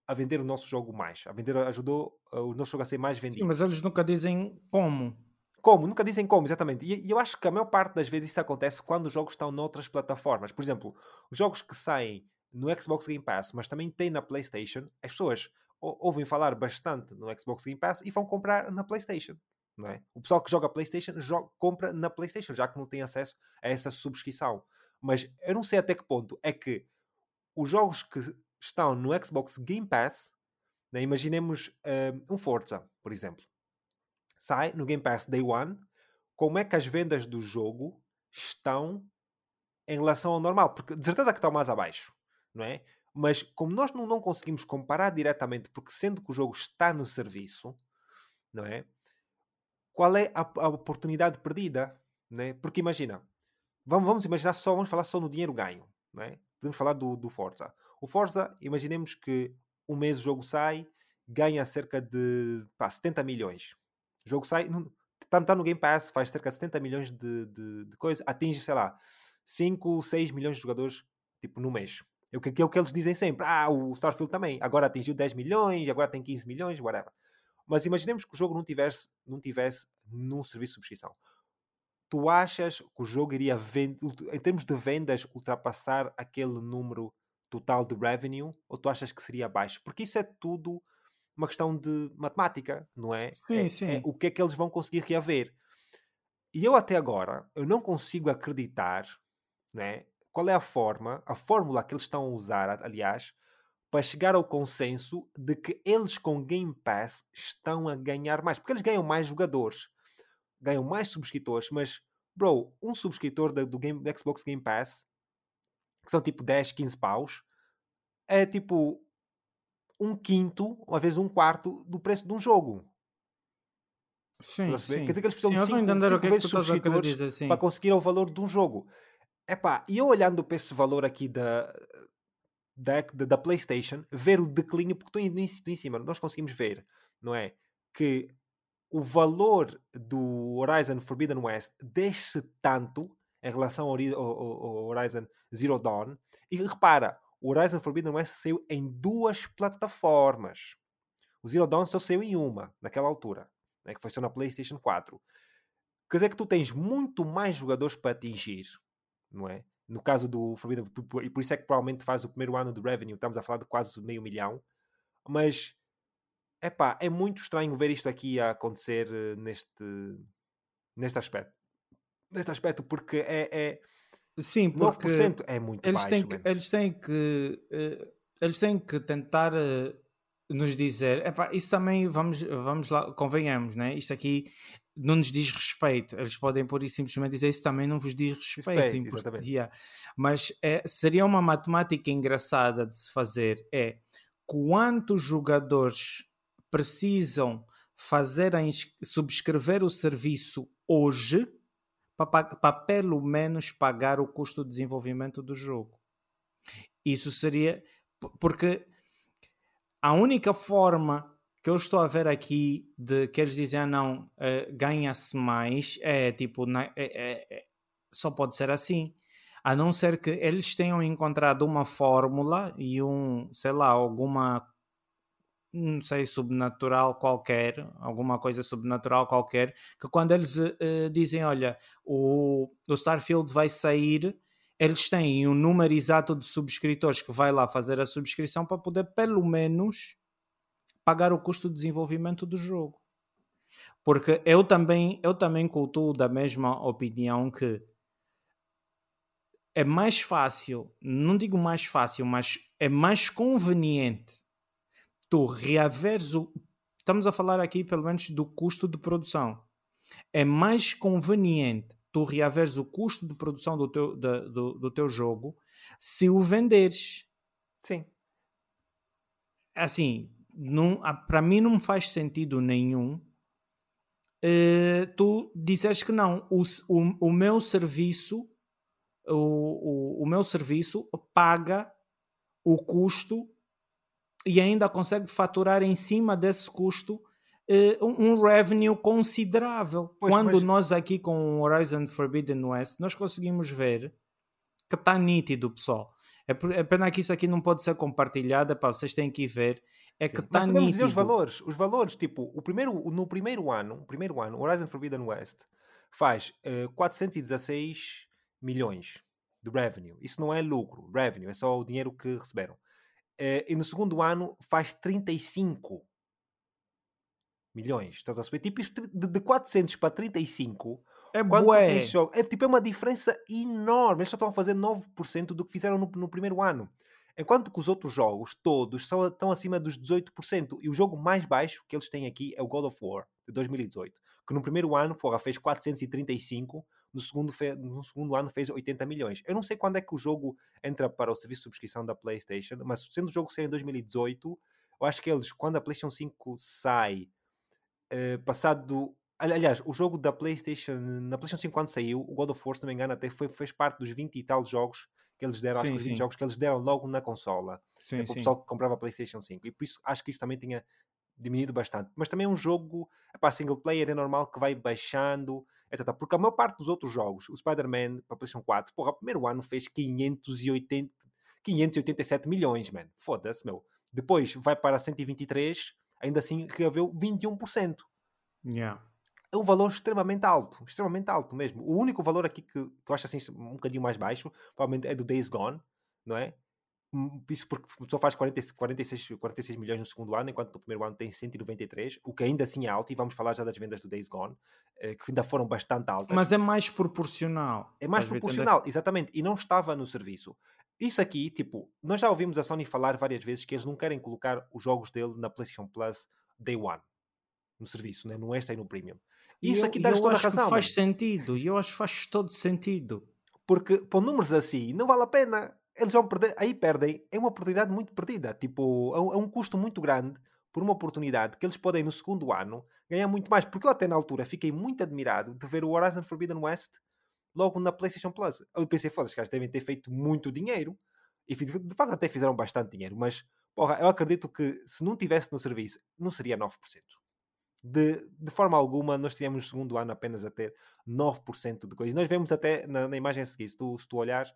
a vender o nosso jogo mais, a vender, ajudou uh, o nosso jogo a ser mais vendido. Sim, mas eles nunca dizem como. Como? Nunca dizem como, exatamente. E, e eu acho que a maior parte das vezes isso acontece quando os jogos estão noutras plataformas. Por exemplo, os jogos que saem no Xbox Game Pass, mas também tem na PlayStation, as pessoas ouvem falar bastante no Xbox Game Pass e vão comprar na PlayStation. Não é? O pessoal que joga PlayStation joga, compra na PlayStation, já que não tem acesso a essa subscrição. Mas eu não sei até que ponto é que os jogos que estão no Xbox Game Pass, né, imaginemos um, um Forza, por exemplo, sai no Game Pass Day One, como é que as vendas do jogo estão em relação ao normal? Porque de certeza que estão mais abaixo, não é? Mas como nós não, não conseguimos comparar diretamente, porque sendo que o jogo está no serviço, não é? Qual é a, a oportunidade perdida, né? Porque imagina, vamos, vamos imaginar só, vamos falar só no dinheiro ganho, né? Podemos falar do, do Forza. O Forza, imaginemos que um mês o jogo sai, ganha cerca de pá, 70 milhões. O jogo sai, está tá no Game Pass, faz cerca de 70 milhões de, de, de coisas, atinge, sei lá, 5, 6 milhões de jogadores, tipo, no mês. É o que, é o que eles dizem sempre. Ah, o Starfield também. Agora atingiu 10 milhões, agora tem 15 milhões, whatever. Mas imaginemos que o jogo não tivesse, não tivesse num serviço de subscrição. Tu achas que o jogo iria, em termos de vendas, ultrapassar aquele número total de revenue ou tu achas que seria baixo? Porque isso é tudo uma questão de matemática, não é? Sim, é, sim. é o que é que eles vão conseguir reaver. E eu até agora, eu não consigo acreditar, né? Qual é a forma, a fórmula que eles estão a usar, aliás, para chegar ao consenso de que eles com Game Pass estão a ganhar mais. Porque eles ganham mais jogadores, ganham mais subscritores, mas, bro, um subscritor do, do, Game, do Xbox Game Pass, que são tipo 10, 15 paus, é tipo um quinto, uma vez um quarto do preço de um jogo. Sim, sim. Quer dizer que eles precisam sim, de eu 5 entender o que é vezes subscritores dizer, para conseguir o valor de um jogo. Epá, e eu olhando para esse valor aqui da, da, da, PlayStation, ver o declínio, porque tu em, cima, nós conseguimos ver, não é? Que o valor do Horizon Forbidden West desce tanto em relação ao- ao- ao Horizon Zero Dawn. E repara, o Horizon Forbidden West saiu em duas plataformas. O Zero Dawn só saiu em uma, naquela altura, né, que foi só na PlayStation 4. Quer dizer que tu tens muito mais jogadores para atingir, não é? No caso do Forbidden, e por isso é que provavelmente faz o primeiro ano de revenue, estamos a falar de quase meio milhão, mas epá, é muito estranho ver isto aqui a acontecer eh, neste, neste aspecto. Neste aspecto, porque é, é Sim, porque 9% é muito eles baixo. têm que, eles têm que eh, eles têm que tentar eh, nos dizer epá, isso também vamos, vamos lá, convenhamos, né? Isto aqui não nos diz respeito. Eles podem pôr e simplesmente dizer isso também não vos diz respeito. Respeito. Yeah. Mas é, seria uma matemática engraçada de se fazer é quantos jogadores precisam fazer a subscrever o serviço hoje para pelo menos pagar o custo de desenvolvimento do jogo. Isso seria porque a única forma que eu estou a ver aqui de que eles dizem ah, não, eh, ganha-se mais é tipo na- é- é- é- só pode ser assim. A não ser que eles tenham encontrado uma fórmula e um, sei lá, alguma não sei, subnatural qualquer, alguma coisa subnatural qualquer, que quando eles eh, dizem, olha, o, o Starfield vai sair, eles têm um número exato de subscritores que vai lá fazer a subscrição para poder pelo menos pagar o custo de desenvolvimento do jogo. Porque eu também, eu também cultuo da mesma opinião que é mais fácil, não digo mais fácil, mas é mais conveniente tu reaveres o. Estamos a falar aqui pelo menos do custo de produção. É mais conveniente tu reaveres o custo de produção do teu, da- do, do teu jogo se o venderes. Sim. Assim, para mim não faz sentido nenhum eh, tu disseres que não, o, o, o meu serviço, o, o, o meu serviço paga o custo e ainda consegue faturar em cima desse custo eh, um, revenue considerável. Pois, Quando mas- nós aqui com o Horizon Forbidden West, nós conseguimos ver que está nítido, pessoal. É, é pena que isso aqui não pode ser compartilhado, pá, vocês têm que ir ver. É que está podemos dizer nítido. os valores. Os valores, tipo, o primeiro, no primeiro ano, o primeiro ano, Horizon Forbidden West faz eh, 416 milhões de revenue. Isso não é lucro, revenue, é só o dinheiro que receberam. Eh, e no segundo ano faz 35 milhões. Estás a perceber? Tipo, isto de, de 400 para 35 É bué. é, tipo, é uma diferença enorme. Eles só estão a fazer 9% do que fizeram no, no primeiro ano. Enquanto que os outros jogos, todos, são, estão acima dos 18%. E o jogo mais baixo que eles têm aqui é o God of War, de 2018. Que no primeiro ano, porra, fez 435. No segundo, no segundo ano fez 80 milhões. Eu não sei quando é que o jogo entra para o serviço de subscrição da PlayStation, mas sendo o jogo sair em 2018, eu acho que eles, quando a PlayStation 5 sai, eh, passado. ali- Aliás, o jogo da PlayStation, na PlayStation 5 quando saiu, o God of War, se não me engano, até foi, fez parte dos 20 e tal jogos que eles deram, acho Sim, que os 20 sim. jogos que eles deram logo na consola. Sim, é para o pessoal que comprava a PlayStation 5. E por isso acho que isso também tinha diminuído bastante. Mas também é um jogo, epá, single player, é normal que vai baixando, etc. Porque a maior parte dos outros jogos, o Spider-Man para a PlayStation 4, porra, o primeiro ano fez 580, 587 milhões, man. Foda-se, meu. Depois vai para 123, ainda assim reaveu 21% Yeah. É um valor extremamente alto, extremamente alto mesmo. O único valor aqui que, que eu acho assim um bocadinho mais baixo, provavelmente é do Days Gone, não é? hum, isso porque só faz 40, 46, 46 milhões no segundo ano, enquanto no primeiro ano tem 193, o que ainda assim é alto, e vamos falar já das vendas do Days Gone, eh, que ainda foram bastante altas. Mas é mais proporcional. É mais proporcional, exatamente, e não estava no serviço. Isso aqui, tipo, nós já ouvimos a Sony falar várias vezes que eles não querem colocar os jogos dele na PlayStation Plus Day One, no serviço, né? no extra e no Premium. Isso aqui dá-lhes toda a razão. faz sentido, e eu acho que faz todo sentido. Porque, por números assim, não vale a pena. Eles vão perder, aí perdem, é uma oportunidade muito perdida. Tipo, é um, é um custo muito grande por uma oportunidade que eles podem, no segundo ano, ganhar muito mais. Porque eu até na altura fiquei muito admirado de ver o Horizon Forbidden West logo na PlayStation Plus. Eu pensei, foda-se, caras devem ter feito muito dinheiro. E de facto até fizeram bastante dinheiro. Mas, porra, eu acredito que se não tivesse no serviço, não seria 9%. De, de forma alguma, nós tivemos no segundo ano apenas a ter 9% de coisas. Nós vemos até na, na imagem a seguir, se tu, se tu olhares,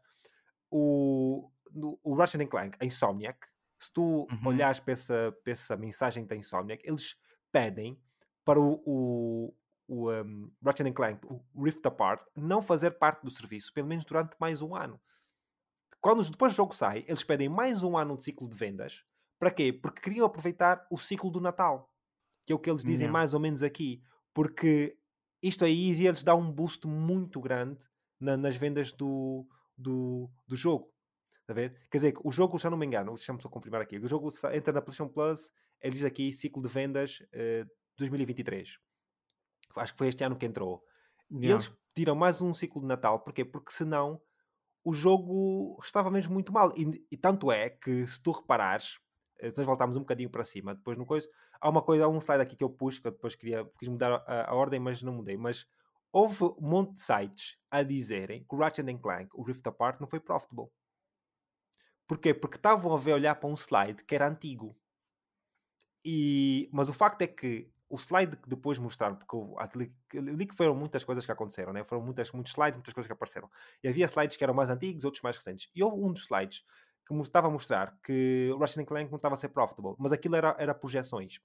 o, no, o Ratchet Clank, a Insomniac, se tu uhum. olhares para essa, para essa mensagem da Insomniac, eles pedem para o, o, o um, Ratchet Clank, o Rift Apart, não fazer parte do serviço, pelo menos durante mais um ano. Quando depois do jogo sai, eles pedem mais um ano de ciclo de vendas. Para quê? Porque queriam aproveitar o ciclo do Natal. Que é o que eles dizem não. mais ou menos aqui. Porque isto aí eles dá um boost muito grande na, nas vendas do, do, do jogo. Está a ver? Quer dizer, o jogo, já não me engano, deixa-me só confirmar aqui. O jogo entra na PlayStation Plus, ele diz aqui ciclo de vendas uh, 2023 acho que foi este ano que entrou. Yeah. E eles tiram mais um ciclo de Natal, porquê? Porque senão o jogo estava mesmo muito mal. E, e tanto é que, se tu reparares, se nós voltarmos um bocadinho para cima, depois no coisa, há uma coisa, há um slide aqui que eu pus, que eu depois queria, quis mudar a, a ordem, mas não mudei. Mas houve um monte de sites a dizerem que o Ratchet Clank, o Rift Apart, não foi profitable. Porquê? Porque estavam a ver olhar para um slide que era antigo. E, mas o facto é que o slide que depois mostraram, porque aquele, ali que foram muitas coisas que aconteceram, né? foram muitas, muitos slides, muitas coisas que apareceram. E havia slides que eram mais antigos, outros mais recentes. E houve um dos slides que estava a mostrar que o Ratchet Clank não estava a ser profitable, mas aquilo era, era projeções.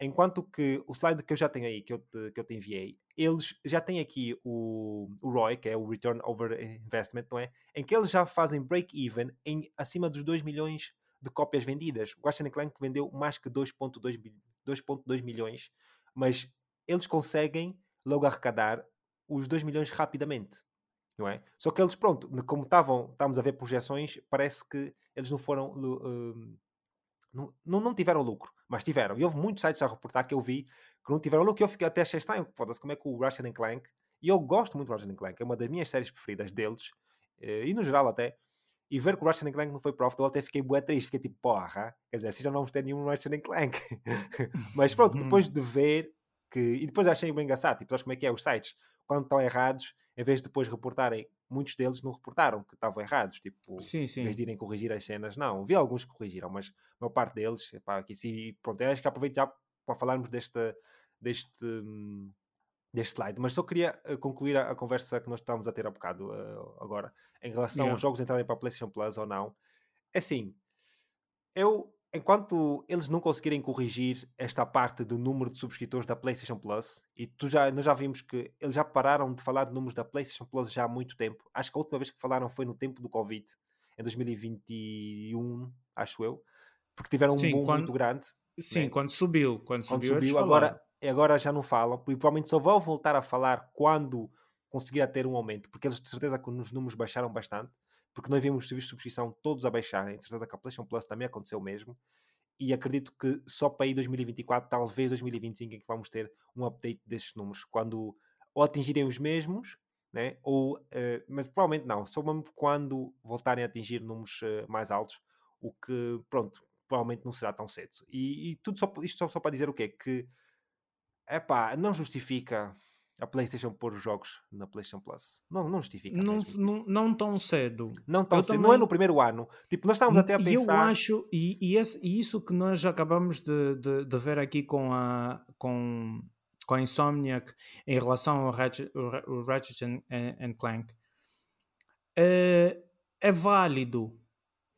Enquanto que o slide que eu já tenho aí, que eu te, que eu te enviei, eles já têm aqui o, o ROI, que é o Return Over Investment, não é? Em que eles já fazem break-even em acima dos 2 milhões de cópias vendidas. O Ratchet Clank vendeu mais que 2.2 milhões, mas eles conseguem logo arrecadar os 2 milhões rapidamente. Não é? Só que eles, pronto, como estavam, estávamos a ver projeções, parece que eles não foram. Uh, não, não tiveram lucro, mas tiveram. E houve muitos sites a reportar que eu vi que não tiveram lucro. E eu fiquei até achei estranho, foda-se, como é que o Ratchet Clank. E eu gosto muito do Ratchet Clank, é uma das minhas séries preferidas deles, eh, e no geral até e ver que o Ratchet Clank não foi profitable, até fiquei bué triste, fiquei tipo, porra, quer dizer, assim já não vamos ter nenhum Ratchet Clank. [LAUGHS] Mas pronto, [LAUGHS] depois de ver que. E depois achei bem engraçado, tipo, sabes como é que é? Os sites, quando estão errados, em vez de depois reportarem, muitos deles não reportaram que estavam errados, tipo, sim, sim. em vez de irem corrigir as cenas, não. Vi alguns que corrigiram, mas a maior parte deles, aqui sim, pronto, acho que aproveito já para falarmos deste. deste deste slide, mas só queria uh, concluir a, a, conversa que nós estávamos a ter há bocado uh, agora, em relação yeah. aos jogos entrarem para a PlayStation Plus ou não. É assim, eu, enquanto eles não conseguirem corrigir esta parte do número de subscritores da PlayStation Plus, e tu já, nós já vimos que eles já pararam de falar de números da PlayStation Plus já há muito tempo. Acho que a última vez que falaram foi no tempo do Covid, em 2021, acho eu, porque tiveram sim, um boom quando, muito grande. Sim, né? quando subiu. Quando, quando subiu, subiu agora agora já não falam, e provavelmente só vão voltar a falar quando conseguir ter um aumento, porque eles de certeza que os números baixaram bastante, porque nós vimos os serviços de subscrição todos a baixarem, que a PlayStation Plus também aconteceu o mesmo, e acredito que só para aí 2024, talvez 2025, em que vamos ter um update desses números, quando ou atingirem os mesmos, né? ou, uh, mas provavelmente não, só mesmo quando voltarem a atingir números uh, mais altos, o que, pronto, provavelmente não será tão cedo. E, e tudo só, isto só, só para dizer o quê? Que é pá, não justifica a PlayStation pôr os jogos na PlayStation Plus. Não, não justifica. Não, não, não tão cedo. Não tão eu cedo. Também... Não é no primeiro ano. Tipo, nós estávamos até a pensar. Eu acho, e, e, esse, e isso que nós acabamos de, de, de, ver aqui com a, com, com a Insomniac em relação ao Ratchet, o Ratchet and, and Clank é, é válido.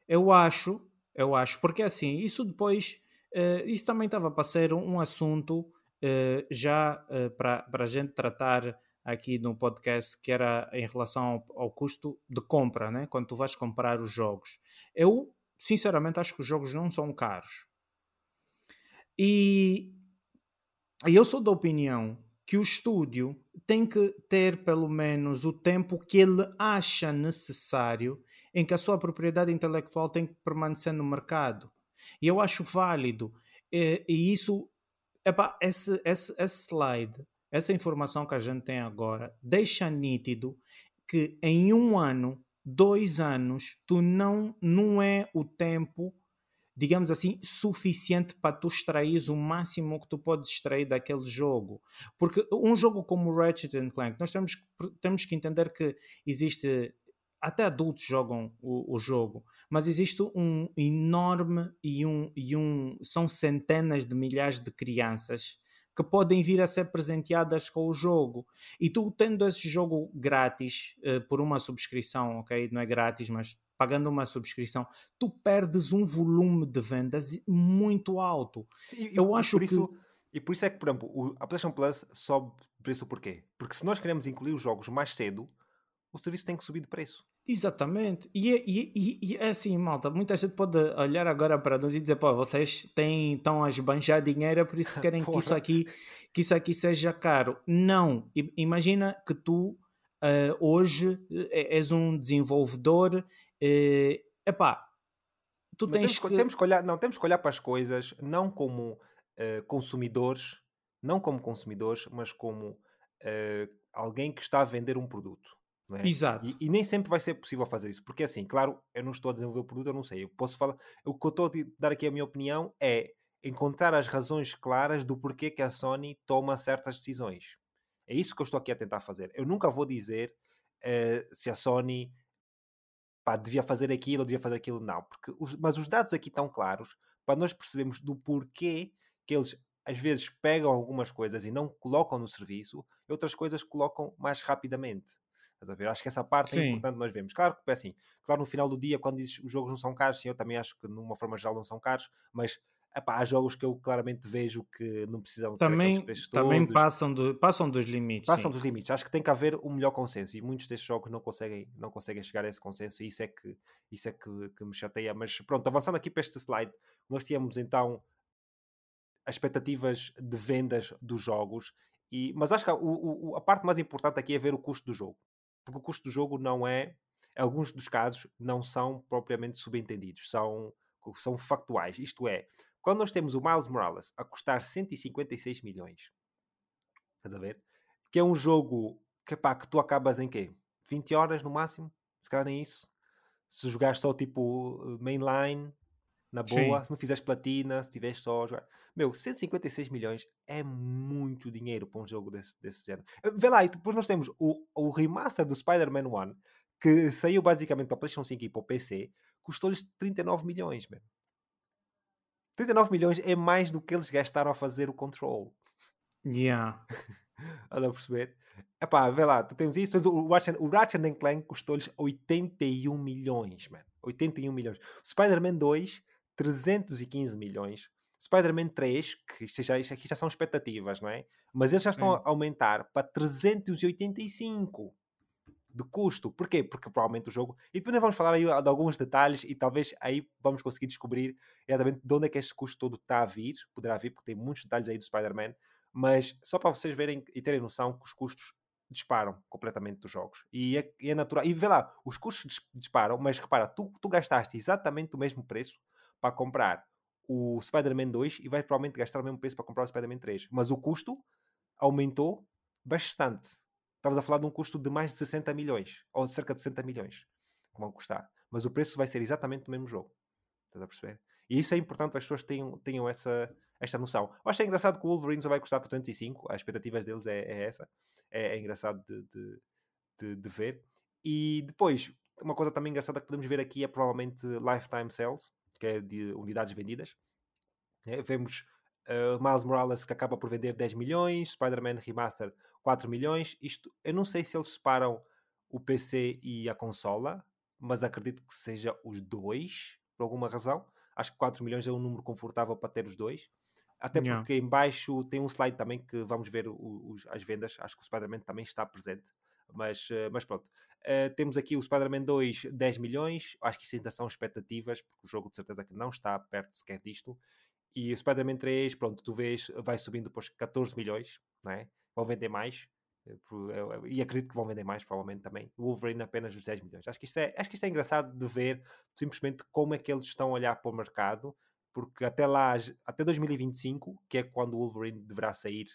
Eu acho, eu acho, porque assim, isso depois, uh, isso também estava para ser um assunto eh, já uh, para a gente tratar aqui no podcast, que era em relação ao, ao, custo de compra, né? quando tu vais comprar os jogos. Eu sinceramente acho que os jogos não são caros. E, e eu sou da opinião que o estúdio tem que ter pelo menos o tempo que ele acha necessário em que a sua propriedade intelectual tem que permanecer no mercado. E eu acho válido. E, e isso, epá, esse, esse, esse slide, essa informação que a gente tem agora, deixa nítido que em um ano, dois anos, tu não, não é o tempo digamos assim, suficiente para tu extrair o máximo que tu podes extrair daquele jogo. Porque um jogo como Ratchet Clank, nós temos, temos que entender que existe até adultos jogam o, o, jogo, mas existe um enorme e um, e um são centenas de milhares de crianças que podem vir a ser presenteadas com o jogo. E tu tendo esse jogo grátis uh, por uma subscrição, ok? Não é grátis, mas pagando uma subscrição, tu perdes um volume de vendas muito alto. Sim, Eu e, acho por isso, que. E por isso é que, por exemplo, a PlayStation Plus sobe de preço porquê? Porque se nós queremos incluir os jogos mais cedo, o serviço tem que subir de preço. Exatamente. E, é, e, e, e, é assim, malta. Muita gente pode olhar agora para nós e dizer: pô, vocês têm, estão a esbanjar dinheiro, por isso [LAUGHS] querem que isso, aqui, que isso aqui seja caro. Não. Imagina que tu uh, hoje eh, és um desenvolvedor. Uh, epá, tu tens temos, que... temos que olhar Não, temos que olhar para as coisas não como uh, consumidores, não como consumidores, mas como alguém que está a vender um produto. É? Exato. E, e, nem sempre vai ser possível fazer isso, porque assim, claro, eu não estou a desenvolver o produto, eu não sei. Eu posso falar. O que eu estou a dar aqui a minha opinião é encontrar as razões claras do porquê que a Sony toma certas decisões. É isso que eu estou aqui a tentar fazer. Eu nunca vou dizer uh, se a Sony pá, devia fazer aquilo ou devia fazer aquilo, não. Porque os, mas os dados aqui estão claros para nós percebermos do porquê que eles às vezes pegam algumas coisas e não colocam no serviço, e outras coisas colocam mais rapidamente. Acho que essa parte é sim. é importante nós vemos. Claro que assim, claro, no final do dia, quando dizes os jogos não são caros, sim, eu também acho que numa forma geral não são caros, mas epá, há jogos que eu claramente vejo que não precisam também, ser preços Também passam, do, passam dos limites. Passam sim. dos limites. Acho que tem que haver um melhor consenso e muitos destes jogos não conseguem, não conseguem chegar a esse consenso e isso é que, isso é que, que me chateia. Mas pronto, avançando aqui para este slide, nós tínhamos então as expectativas de vendas dos jogos e, mas acho que a, o, a parte mais importante aqui é ver o custo do jogo porque o custo do jogo não é, alguns dos casos, não são propriamente subentendidos, são, são factuais. Isto é, quando nós temos o Miles Morales a custar 156 milhões, estás a ver? Que é um jogo que, pá, que tu acabas em quê? 20 horas no máximo? Se calhar nem isso. Se jogares só tipo mainline, na boa, Sim. se não fizeres platina, se tiveres só jogar. Meu, 156 milhões é muito dinheiro para um jogo desse, desse género. Eh, vê lá, e depois nós temos o, o remaster do Spider-Man 1, que saiu basicamente para a PlayStation 5 e para o PC, custou-lhes 39 milhões, mano. 39 milhões é mais do que eles gastaram a fazer o Control. Yeah. [LAUGHS] Olha a perceber? Epá, vê lá, tu tens isso, o Ratchet, o Ratchet Clank custou-lhes 81 milhões, mano. 81 milhões. Spider-Man 2 315 milhões. Spider-Man 3, que isto já, isto aqui já são expectativas, não é? Mas eles já estão a aumentar para 385 de custo. Porquê? Porque provavelmente o jogo. E depois vamos falar aí de alguns detalhes e talvez aí vamos conseguir descobrir exatamente de onde é que este custo todo está a vir. Poderá vir, porque tem muitos detalhes aí do Spider-Man. Mas só para vocês verem e terem noção que os custos disparam completamente dos jogos. E é, é natural. E vê lá, os custos disparam, mas repara, tu, tu gastaste exatamente o mesmo preço para comprar o Spider-Man 2 e vai provavelmente gastar o mesmo preço para comprar o Spider-Man 3. Mas o custo aumentou bastante. Estamos a falar de um custo de mais de 60 milhões, ou cerca de 60 milhões, que vão custar. Mas o preço vai ser exatamente o mesmo jogo. Estás a perceber? E isso é importante que as pessoas tenham, tenham essa, esta noção. Eu acho engraçado que o Wolverine só vai custar 305, as expectativas deles é, é essa. É, é engraçado de, de, de, de, ver. E depois, uma coisa também engraçada que podemos ver aqui é provavelmente lifetime sales que é de unidades vendidas. É, vemos uh, Miles Morales que acaba por vender 10 milhões, Spider-Man Remaster 4 milhões. Isto, eu não sei se eles separam o PC e a consola, mas acredito que seja os dois, por alguma razão. Acho que 4 milhões é um número confortável para ter os dois. Até yeah. porque em baixo tem um slide também que vamos ver os, as vendas. Acho que o Spider-Man também está presente. Mas, uh, mas pronto. Uh, temos aqui o Spider-Man 2, 10 milhões. Acho que isso ainda são expectativas, porque o jogo de certeza que não está perto sequer disto. E o Spider-Man 3, pronto, tu vês, vai subindo depois 14 milhões, não é? Vão vender mais. E acredito que vão vender mais, provavelmente também. O Wolverine apenas os 10 milhões. Acho que, isto é, acho que isto é engraçado de ver simplesmente como é que eles estão a olhar para o mercado, porque até lá, até 2025, que é quando o Wolverine deverá sair,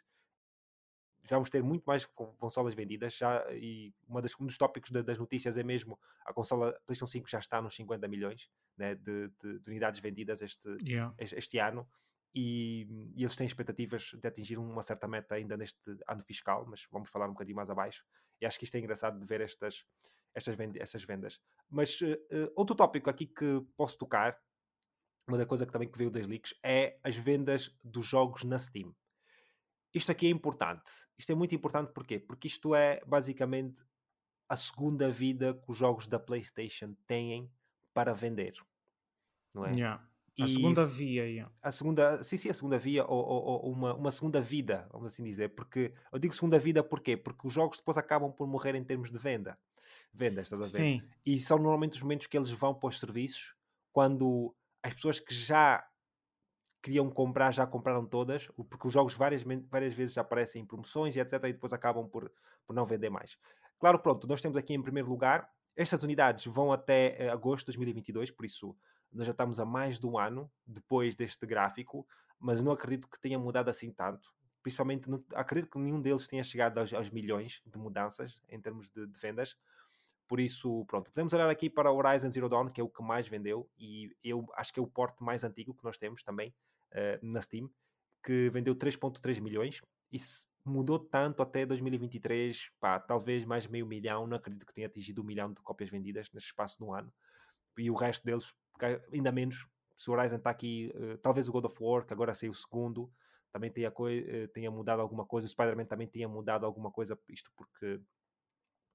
já vamos ter muito mais consolas vendidas já, e uma das, um dos tópicos das notícias é mesmo a consola PlayStation 5 já está nos 50 milhões né, de, de, de, unidades vendidas este, yeah. este, este, ano e, e, eles têm expectativas de atingir uma certa meta ainda neste ano fiscal, mas vamos falar um bocadinho mais abaixo e acho que isto é engraçado de ver estas, estas, vend estas vendas. Mas uh, outro tópico aqui que posso tocar, uma da coisa que também que veio das leaks, é as vendas dos jogos na Steam isto aqui é importante. Isto é muito importante porquê? Porque isto é basicamente a segunda vida que os jogos da PlayStation têm para vender. Não é? Yeah. A e segunda via, yeah. a segunda, sim, sim, a segunda via ou, ou, ou, uma, uma segunda vida, vamos assim dizer, porque eu digo segunda vida porquê? Porque os jogos depois acabam por morrer em termos de venda, vendas, estás a ver? Sim. E são normalmente os momentos que eles vão para os serviços quando as pessoas que já queriam comprar já compraram todas, porque os jogos várias, várias vezes já aparecem em promoções e etc. E depois acabam por, por não vender mais. Claro, pronto, nós temos aqui em primeiro lugar, estas unidades vão até uh, agosto de 2022, por isso nós já estamos a mais de um ano depois deste gráfico, mas não acredito que tenha mudado assim tanto. Principalmente, não, acredito que nenhum deles tenha chegado aos, aos milhões de mudanças em termos de, de vendas. Por isso, pronto, podemos olhar aqui para o Horizon Zero Dawn, que é o que mais vendeu, e eu acho que é o porte mais antigo que nós temos também uh, na Steam, que vendeu 3.3 milhões. Isso mudou tanto até 2023, pá, talvez mais meio milhão, não acredito que tenha atingido um milhão de cópias vendidas nesse espaço de um ano. E o resto deles, ainda menos. Se o Horizon está aqui, uh, talvez o God of War, que agora saiu o segundo, também tenha, uh, tenha mudado alguma coisa. O Spider-Man também tenha mudado alguma coisa, isto porque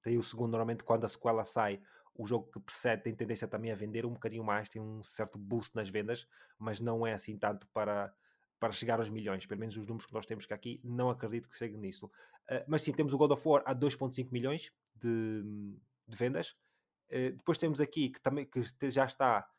tem o segundo, normalmente quando a sequela sai, o jogo que precede tem tendência também a vender um bocadinho mais, tem um certo boost nas vendas, mas não é assim tanto para, para chegar aos milhões. Pelo menos os números que nós temos aqui, não acredito que chegue nisso. Uh, mas sim, temos o God of War a 2,5 milhões de, de vendas. Uh, depois temos aqui que também que já está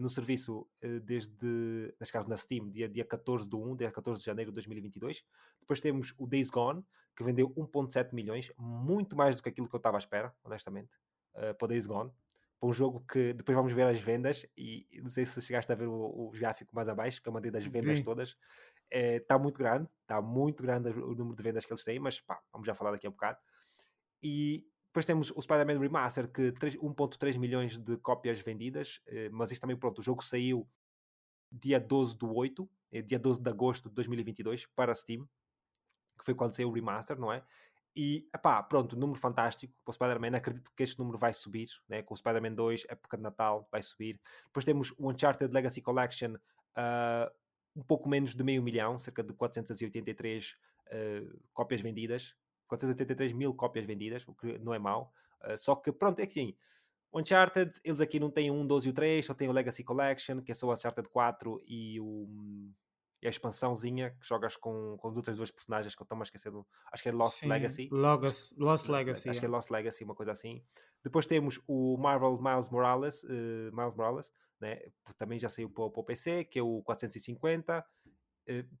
no serviço uh, desde, neste caso na Steam, dia, dia 14 de 1, dia 14 de janeiro de 2022. Depois temos o Days Gone, que vendeu 1.7 milhões, muito mais do que aquilo que eu estava à espera, honestamente, uh, para o Days Gone. Para um jogo que depois vamos ver as vendas, e não sei se chegaste a ver o, o gráfico mais abaixo, que é uma das vendas Sim. todas. Está é, muito grande, está muito grande o número de vendas que eles têm, mas pá, vamos já falar daqui a um bocado. E depois temos o Spider-Man Remaster, que 1.3 milhões de cópias vendidas, eh, mas isto também, pronto, o jogo saiu dia 12 do 8, eh, dia 12 de agosto de 2022, para Steam, que foi quando saiu o Remaster, não é? E, pá, pronto, número fantástico para o Spider-Man. Acredito que este número vai subir, né? com o Spider-Man 2, época de Natal, vai subir. Depois temos o Uncharted Legacy Collection, uh, um pouco menos de meio milhão, cerca de 483 uh, cópias vendidas. 483 mil cópias vendidas, o que não é mau. Uh, só que, pronto, é que sim. Uncharted, eles aqui não têm o 1, 12 e o 3, só têm o Legacy Collection, que é só o Uncharted 4 e o e a expansãozinha que jogas com, com as outras duas personagens que eu estou a esquecer do, acho que é Lost Sim, Legacy Lost, Lost Legacy acho é. que é Lost Legacy, uma coisa assim depois temos o Marvel Miles Morales uh, Miles Morales, né? também já saiu para, para o PC, que é o 450 uh,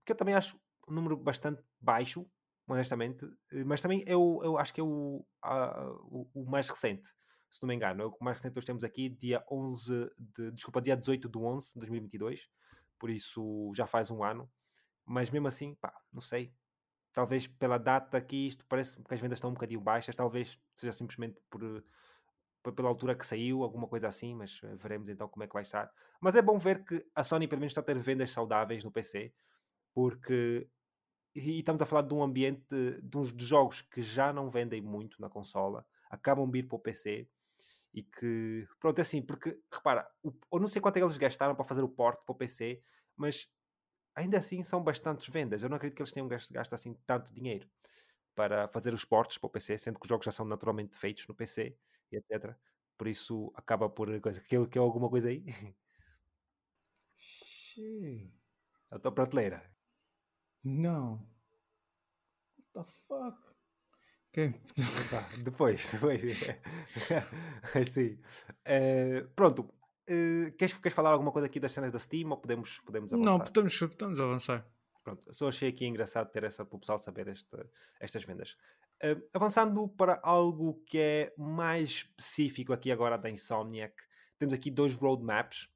que eu também acho um número bastante baixo honestamente, uh, mas também eu, eu acho que é o, o, o, mais recente se não me engano, é o mais recente que nós temos aqui dia 11 de, desculpa, dia 18 de 11 de 2022 por isso já faz um ano. Mas mesmo assim, pá, não sei. Talvez pela data aqui, isto parece que as vendas estão um bocadinho baixas, talvez seja simplesmente por, por pela altura que saiu, alguma coisa assim, mas eh, veremos então como é que vai estar. Mas é bom ver que a Sony pelo menos está a ter vendas saudáveis no PC, porque e estamos a falar de um ambiente de uns de jogos que já não vendem muito na consola, acabam de ir para o PC e que, pronto, é assim, porque, repara, o, eu não sei quanto é que eles gastaram para fazer o porte para o PC, mas ainda assim são bastantes vendas. Eu não acredito que eles tenham gasto, gasto assim tanto dinheiro para fazer os portes para o PC, sendo que os jogos já são naturalmente feitos no PC, etc. Por isso acaba por coisa. Que, que é alguma coisa aí? Xiii. [LAUGHS] A tua prateleira. Não. What the fuck? Okay. Tá, depois, depois. [LAUGHS] Sim. Uh, pronto. Uh, queres, queres falar alguma coisa aqui das cenas da Steam ou podemos, podemos avançar? Não, podemos, podemos avançar. Pronto, só achei aqui engraçado ter essa para o pessoal saber esta, estas vendas. Uh, avançando para algo que é mais específico aqui agora da Insomniac, temos aqui dois roadmaps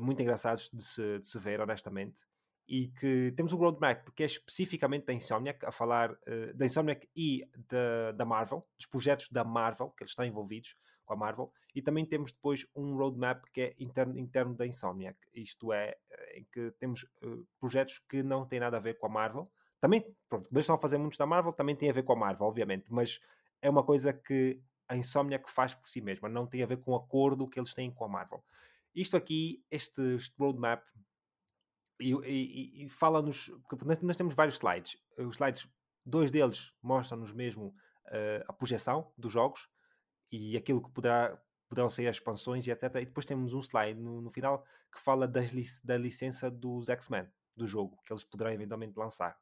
muito engraçados de se, de se ver, honestamente e que temos um roadmap que é especificamente da Insomniac, a falar uh, da Insomniac e da, da Marvel, dos projetos da Marvel, que eles estão envolvidos com a Marvel, e também temos depois um roadmap que é interno, interno da Insomniac, isto é, eh, em que temos uh, projetos que não têm nada a ver com a Marvel, também, pronto, eles estão a fazer muitos da Marvel, também tem a ver com a Marvel, obviamente, mas é uma coisa que a Insomniac faz por si mesma, não tem a ver com o acordo que eles têm com a Marvel. Isto aqui, este, este roadmap e, e, fala-nos. Nós temos vários slides. Os slides, dois deles mostram-nos mesmo uh, a projeção dos jogos e aquilo que poderá, poderão ser as expansões e etc. E depois temos um slide no, no final que fala das, da licença dos X-Men, do jogo, que eles poderão eventualmente lançar.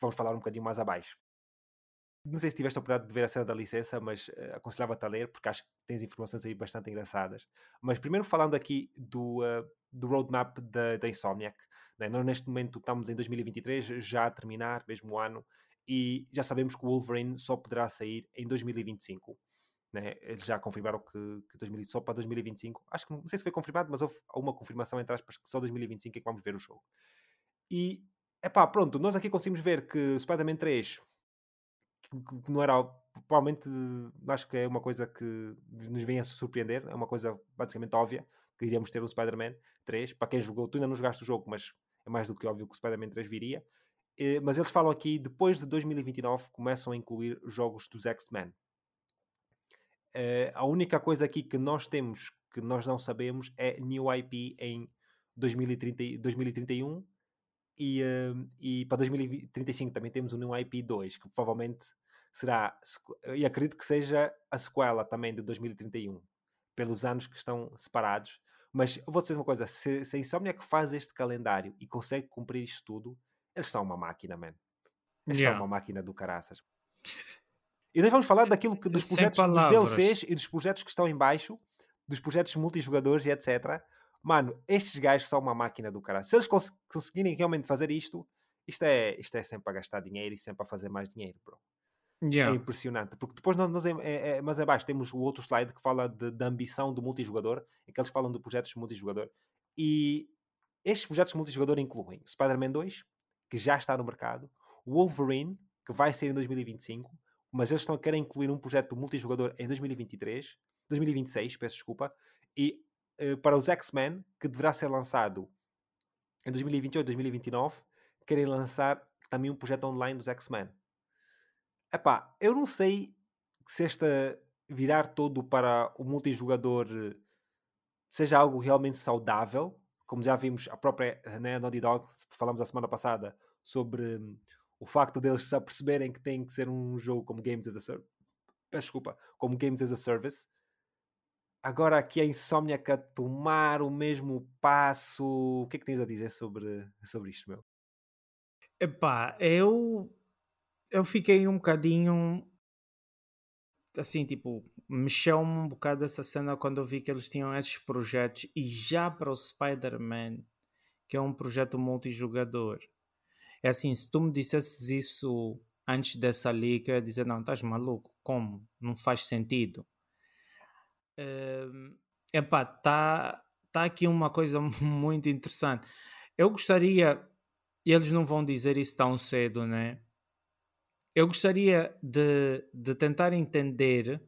Vamos falar um bocadinho mais abaixo. Não sei se tiveste a oportunidade de ver a cena da licença, mas uh, aconselhava-te a ler, porque acho que tens informações aí bastante engraçadas. Mas primeiro falando aqui do, uh, do roadmap da, da Insomniac. Né? Nós neste momento estamos em 2023, já a terminar, mesmo ano, e já sabemos que o Wolverine só poderá sair em 2025. Né? Eles já confirmaram que, que 2000, só para 2025, acho que não sei se foi confirmado, mas houve uma confirmação entre aspas que só 2025 é que vamos ver o jogo. E, é pá, pronto, nós aqui conseguimos ver que Spider-Man 3 que não era provavelmente acho que é uma coisa que nos vem a surpreender, é uma coisa basicamente óbvia que iríamos ter um Spider-Man 3. Para quem jogou, tu ainda não jogaste o jogo, mas é mais do que óbvio que o Spider-Man 3 viria. Eh, mas eles falam aqui, depois de 2029, começam a incluir jogos dos X-Men. Eh, a única coisa aqui que nós temos, que nós não sabemos, é New IP em 2030, 2031 e, uh, e para 2035 também temos um New IP 2, que provavelmente será, e acredito que seja a sequela também de 2031, pelos anos que estão separados. Mas vou dizer uma coisa: se, se a Insomniac faz este calendário e consegue cumprir isto tudo, eles são uma máquina, man. Eles yeah. são uma máquina do caraças. E nós vamos falar daquilo que dos projetos dos DLCs e dos projetos que estão em baixo, dos projetos multijogadores e etc. Mano, estes gajos são uma máquina do caralho. Se eles cons conseguirem realmente fazer isto, isto é, isto é sempre a gastar dinheiro e sempre a fazer mais dinheiro, bro. Yeah. É impressionante, porque depois nós, nós é, é, é, mais abaixo temos o outro slide que fala de, da ambição do multijogador, em que eles falam de projetos multijogador. E estes projetos multijogador incluem Spider-Man 2, que já está no mercado, Wolverine, que vai ser em 2025, mas eles estão a querer incluir um projeto multijogador em 2023, 2026, peço desculpa, e uh, para os X-Men, que deverá ser lançado em 2028, 2029, querem lançar também um projeto online dos X-Men. Epá, eu não sei se esta virar todo para o multijogador seja algo realmente saudável, como já vimos a própria né, Naughty Dog, falamos a semana passada sobre um, o facto deles já perceberem que tem que ser um jogo como Games as a Service. Desculpa, como Games as a Service. Agora aqui a Insomniac a tomar o mesmo passo. O que é que tens a dizer sobre, sobre isto, meu? Epá, eu eu fiquei um bocadinho assim, tipo, mexeu-me um bocado essa cena quando eu vi que eles tinham esses projetos e já para o Spider-Man, que é um projeto multijogador. É assim, se tu me dissesses isso antes dessa leak, eu ia dizer, não, estás maluco, como? Não faz sentido. Uh, epá, tá, tá aqui uma coisa [LAUGHS] muito interessante. Eu gostaria, eles não vão dizer isso tão cedo, né? eu gostaria de, de tentar entender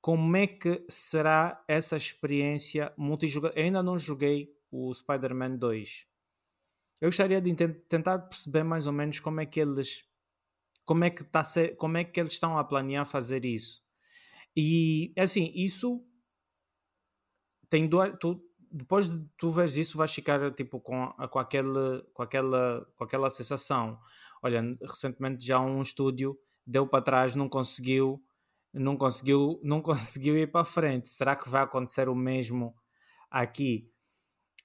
como é que será essa experiência multijogador. Eu ainda não joguei o Spider-Man 2. Eu gostaria de tentar perceber mais ou menos como é que eles como é que tá como é que eles estão a planear fazer isso. E assim, isso tem duas, tu, depois de tu veres isso vais ficar tipo com, com, aquele, com, aquela, com aquela sensação olha, recentemente já um estúdio deu para trás, não conseguiu, não conseguiu, [LAUGHS] não conseguiu ir para frente. Será que vai acontecer o mesmo aqui?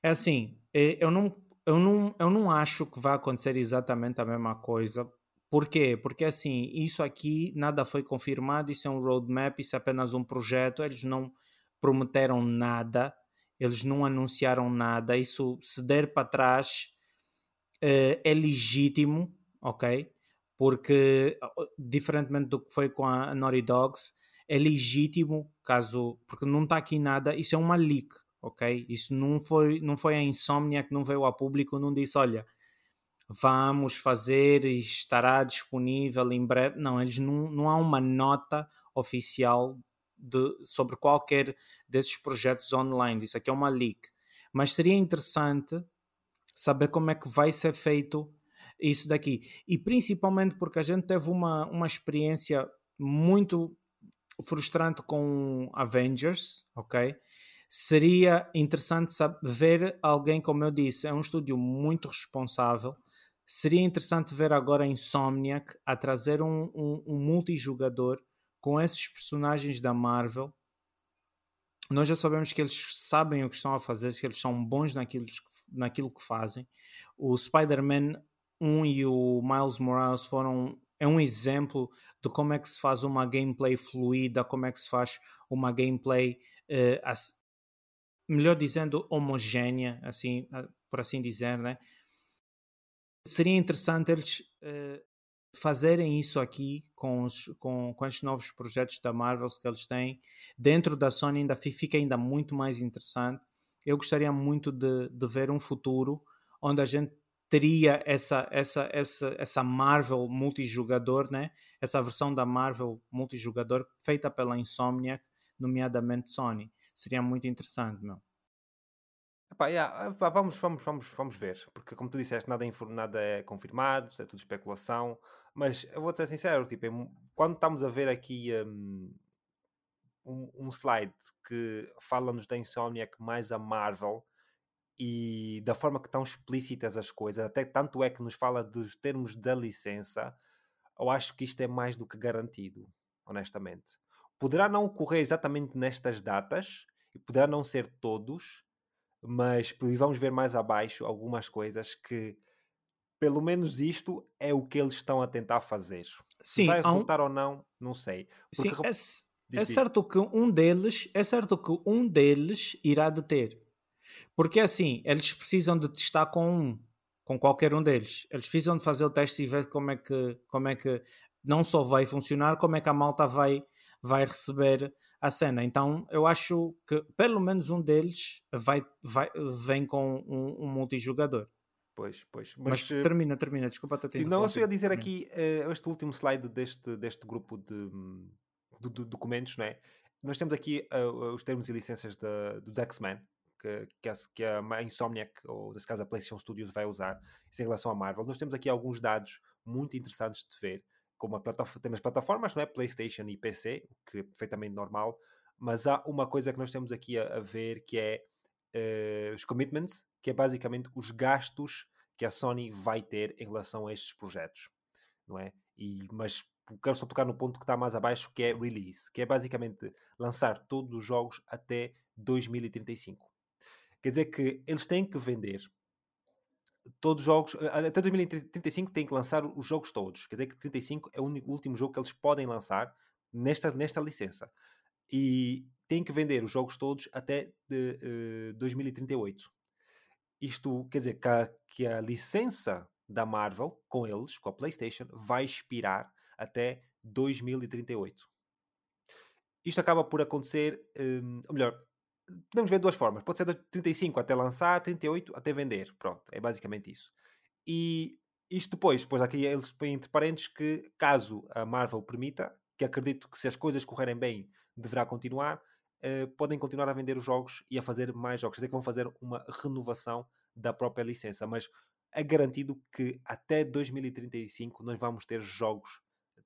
É assim, é, eu não, eu não, eu não acho que vai acontecer exatamente a mesma coisa, Porquê? Porque assim, isso aqui nada foi confirmado, isso é um roadmap, isso é apenas um projeto, eles não prometeram nada, eles não anunciaram nada, isso se der para trás uh, é legítimo, ok? Porque, diferentemente do que foi com a Naughty Dogs, é legítimo, caso, porque não está aqui nada, isso é uma leak, ok? Isso não foi, não foi a insônia que não veio a público, não disse, olha, vamos fazer e estará disponível em breve. Não, eles não, não há uma nota oficial de, sobre qualquer desses projetos online. Isso aqui é uma leak. Mas seria interessante saber como é que vai ser feito isso daqui. E principalmente porque a gente teve uma, uma experiência muito frustrante com Avengers, ok? Seria interessante saber, alguém, como eu disse, é um estúdio muito responsável. Seria interessante ver agora a Insomniac a trazer um, um, um multijogador com esses personagens da Marvel. Nós já sabemos que eles sabem o que estão a fazer, que eles são bons naquilo, naquilo que fazem. O Spider-Man 1 e o Miles Morales foram é um exemplo de como é que se faz uma gameplay fluida, como é que se faz uma gameplay, uh, melhor dizendo, homogénea, assim, uh, por assim dizer, né? Seria interessante eles uh, fazerem isso aqui com, os, com, com estes novos projetos da Marvel que eles têm. Dentro da Sony ainda fica ainda muito mais interessante. Eu gostaria muito de, de ver um futuro onde a gente teria essa, essa, essa, essa Marvel multijogador, né? essa versão da Marvel multijogador feita pela Insomniac, nomeadamente Sony. Seria muito interessante, meu. Epá, yeah, epá, vamos, vamos, vamos, vamos ver, porque como tu disseste, nada é, nada é confirmado, é tudo especulação, mas eu vou ser sincero, tipo, quando estamos a ver aqui um, um, um slide que fala-nos da Insomniac mais a Marvel, e da forma que estão explícitas as coisas, até tanto é que nos fala dos termos da licença, eu acho que isto é mais do que garantido, honestamente. Poderá não ocorrer exatamente nestas datas, e poderá não ser todos, mas vamos ver mais abaixo algumas coisas que, pelo menos isto, é o que eles estão a tentar fazer. Sim, Se vai resultar um... ou não, não sei. Porque... Sim, é, é certo que um deles, é certo que um deles irá deter porque assim, eles precisam de testar com um, com qualquer um deles. Eles precisam de fazer o teste e ver como é que, como é que não só vai funcionar, como é que a malta vai, vai receber a cena. Então eu acho que pelo menos um deles vai, vai, vem com um, um multijogador. Pois, pois. Mas, mas, termina, termina, desculpa Sim, não, eu só ia dizer aqui, uh, este último slide deste, deste grupo de, de, de documentos, não é? Nós temos aqui uh, os termos e licenças de, dos X-Men, que, que, a, que a Insomniac, ou nesse caso a PlayStation Studios, vai usar isso em relação à Marvel. Nós temos aqui alguns dados muito interessantes de ver, como a temos plataformas, não é? PlayStation e PC, o que é perfeitamente normal, mas há uma coisa que nós temos aqui a, a ver que é uh, os commitments, que é basicamente os gastos que a Sony vai ter em relação a estes projetos, não é? E, mas quero só tocar no ponto que está mais abaixo, que é release, que é basicamente lançar todos os jogos até 2035. Quer dizer que eles têm que vender todos os jogos, eh, até 2035 têm que lançar os jogos todos. Quer dizer que 35 é o único, último jogo que eles podem lançar nesta, nesta licença. E têm que vender os jogos todos até de, uh, eh, 2038. Isto quer dizer que a, que a licença da Marvel com eles, com a PlayStation, vai expirar até 2038. Isto acaba por acontecer, um, ou melhor, podemos ver duas formas. Pode ser de 35 até lançar, 38 até vender. Pronto, é basicamente isso. E isto depois, depois aqui eles põem entre parênteses que caso a Marvel permita, que acredito que se as coisas correrem bem, deverá continuar, uh, podem continuar a vender os jogos e a fazer mais jogos. Quer dizer que vão fazer uma renovação da própria licença, mas é garantido que até 2035 nós vamos ter jogos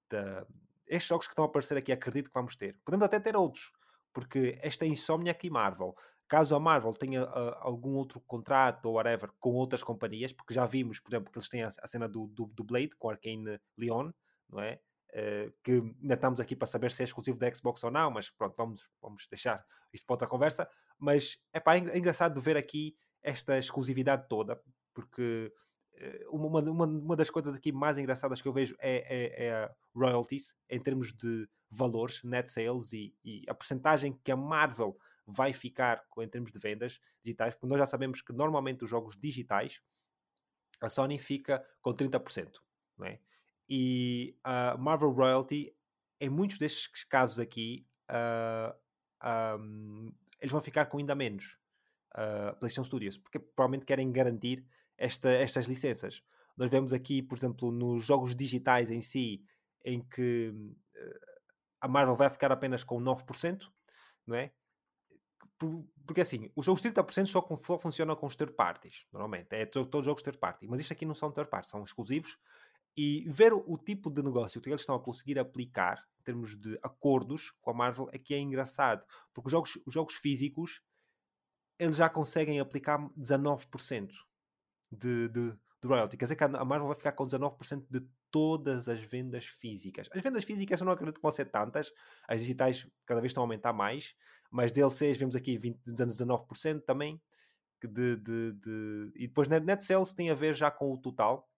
da... estes jogos que estão a aparecer aqui, acredito que vamos ter. Podemos até ter outros, porque esta insómnia aqui Marvel. Caso a Marvel tenha uh, algum outro contrato ou whatever com outras companhias, porque já vimos, por exemplo, que eles têm a, a cena do, do, do, Blade com Arkane Leon, não é? Uh, que ainda estamos aqui para saber se é exclusivo da Xbox ou não, mas pronto, vamos, vamos deixar isto para outra conversa. Mas epá, é, é engraçado ver aqui esta exclusividade toda, porque uma, uma, uma das coisas aqui mais engraçadas que eu vejo é, é, é royalties, em termos de valores, net sales e, e a percentagem que a Marvel vai ficar em termos de vendas digitais, porque nós já sabemos que normalmente os jogos digitais a Sony fica com 30%, não é? E a Marvel Royalty, em muitos destes casos aqui, uh, um, eles vão ficar com ainda menos uh, PlayStation Studios, porque provavelmente querem garantir esta, estas licenças. Nós vemos aqui, por exemplo, nos jogos digitais em si, em que uh, a Marvel vai ficar apenas com 9%, não é? Porque assim, os jogos 30% só, só funcionam com os third parties, normalmente. É todos os jogos third party. Mas isto aqui não são third parties, são exclusivos. E ver o, o, tipo de negócio que eles estão a conseguir aplicar, em termos de acordos com a Marvel, aqui é engraçado. Porque os jogos, os jogos físicos, eles já conseguem aplicar 19% de, de, de royalty. Quer dizer que a Marvel vai ficar com 19% de todas as vendas físicas. As vendas físicas eu não acredito que vão ser tantas, as digitais cada vez estão a aumentar mais, mas DLCs vemos aqui 20, 19% também. De, de, de, E depois net sales tem a ver já com o total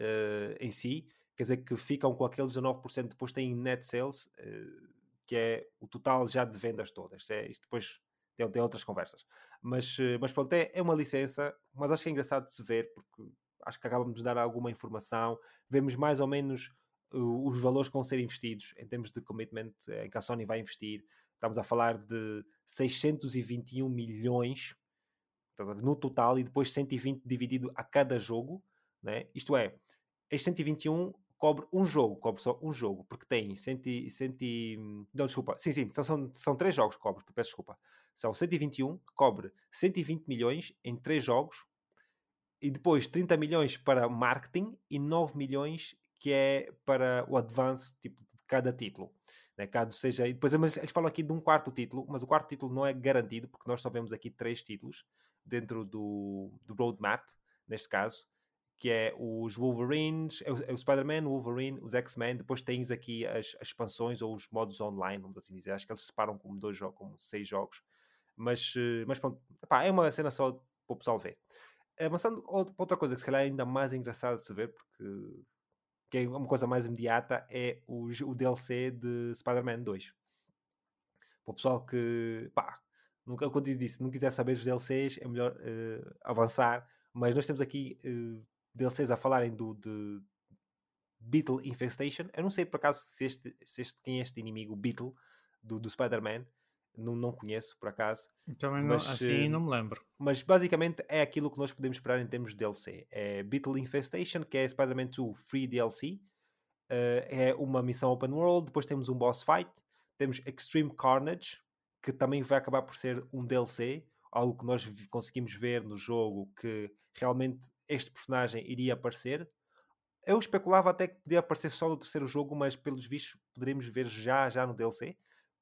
uh, em si, quer dizer que ficam com aqueles 19%, depois tem net sales, uh, que é o total já de vendas todas. É, isto depois tem, tem outras conversas. Mas, uh, mas pronto, é, é uma licença, mas acho que é engraçado de se ver, porque acho que acabamos de dar alguma informação, vemos mais ou menos uh, os valores que vão ser investidos em termos de commitment eh, em que a Sony vai investir. Estamos a falar de 621 milhões no total e depois 120 dividido a cada jogo. Né? Isto é, este 121 cobre um jogo, cobre só um jogo, porque tem 100, 100 não, desculpa, sim, sim, são, são, são três jogos que cobre, peço desculpa. São 121 que cobre 120 milhões em três jogos e depois 30 milhões para marketing e 9 milhões que é para o advance tipo, de cada título. Né? Caso seja. E depois eles falam aqui de um quarto título, mas o quarto título não é garantido, porque nós só vemos aqui três títulos dentro do, do roadmap, neste caso, que é os Wolverines, é o, é o Spider-Man, o Wolverine, os X-Men, depois tens aqui as, as, expansões ou os modos online, vamos assim dizer. Acho que eles separam como dois jogos, como seis jogos. Mas, eh, mas pronto, epá, é uma cena só para o pessoal ver avançando outra coisa que se calhar é ainda mais engraçada de se ver, porque que é uma coisa mais imediata, é o, o DLC de Spider-Man 2. Para o pessoal que, pá, nunca, quando disse, não quiser saber os DLCs, é melhor uh, avançar. Mas nós temos aqui uh, DLCs a falarem do de Beetle Infestation. Eu não sei por acaso se este, se este quem é este inimigo, o Beetle, do, do Spider-Man não, não conheço por acaso. Também mas, não, assim uh, não me lembro. Mas basicamente é aquilo que nós podemos esperar em termos de DLC. É Beetle Infestation, que é Spider-Man 2 Free DLC. Uh, eh, é uma missão open world. Depois temos um boss fight. Temos Extreme Carnage, que também vai acabar por ser um DLC. Algo que nós conseguimos ver no jogo que realmente este personagem iria aparecer. Eu especulava até que podia aparecer só no terceiro jogo, mas pelos vistos poderemos ver já, já no DLC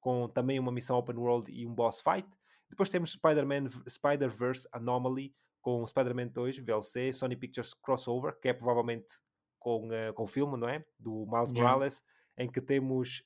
com também uma missão open world e um boss fight. Depois temos Spider-Man Spider-Verse Anomaly com Spider-Man 2 VLC, Sony Pictures Crossover, que é provavelmente com, uh, com o filme, não é? Do Miles yeah. Morales, em que temos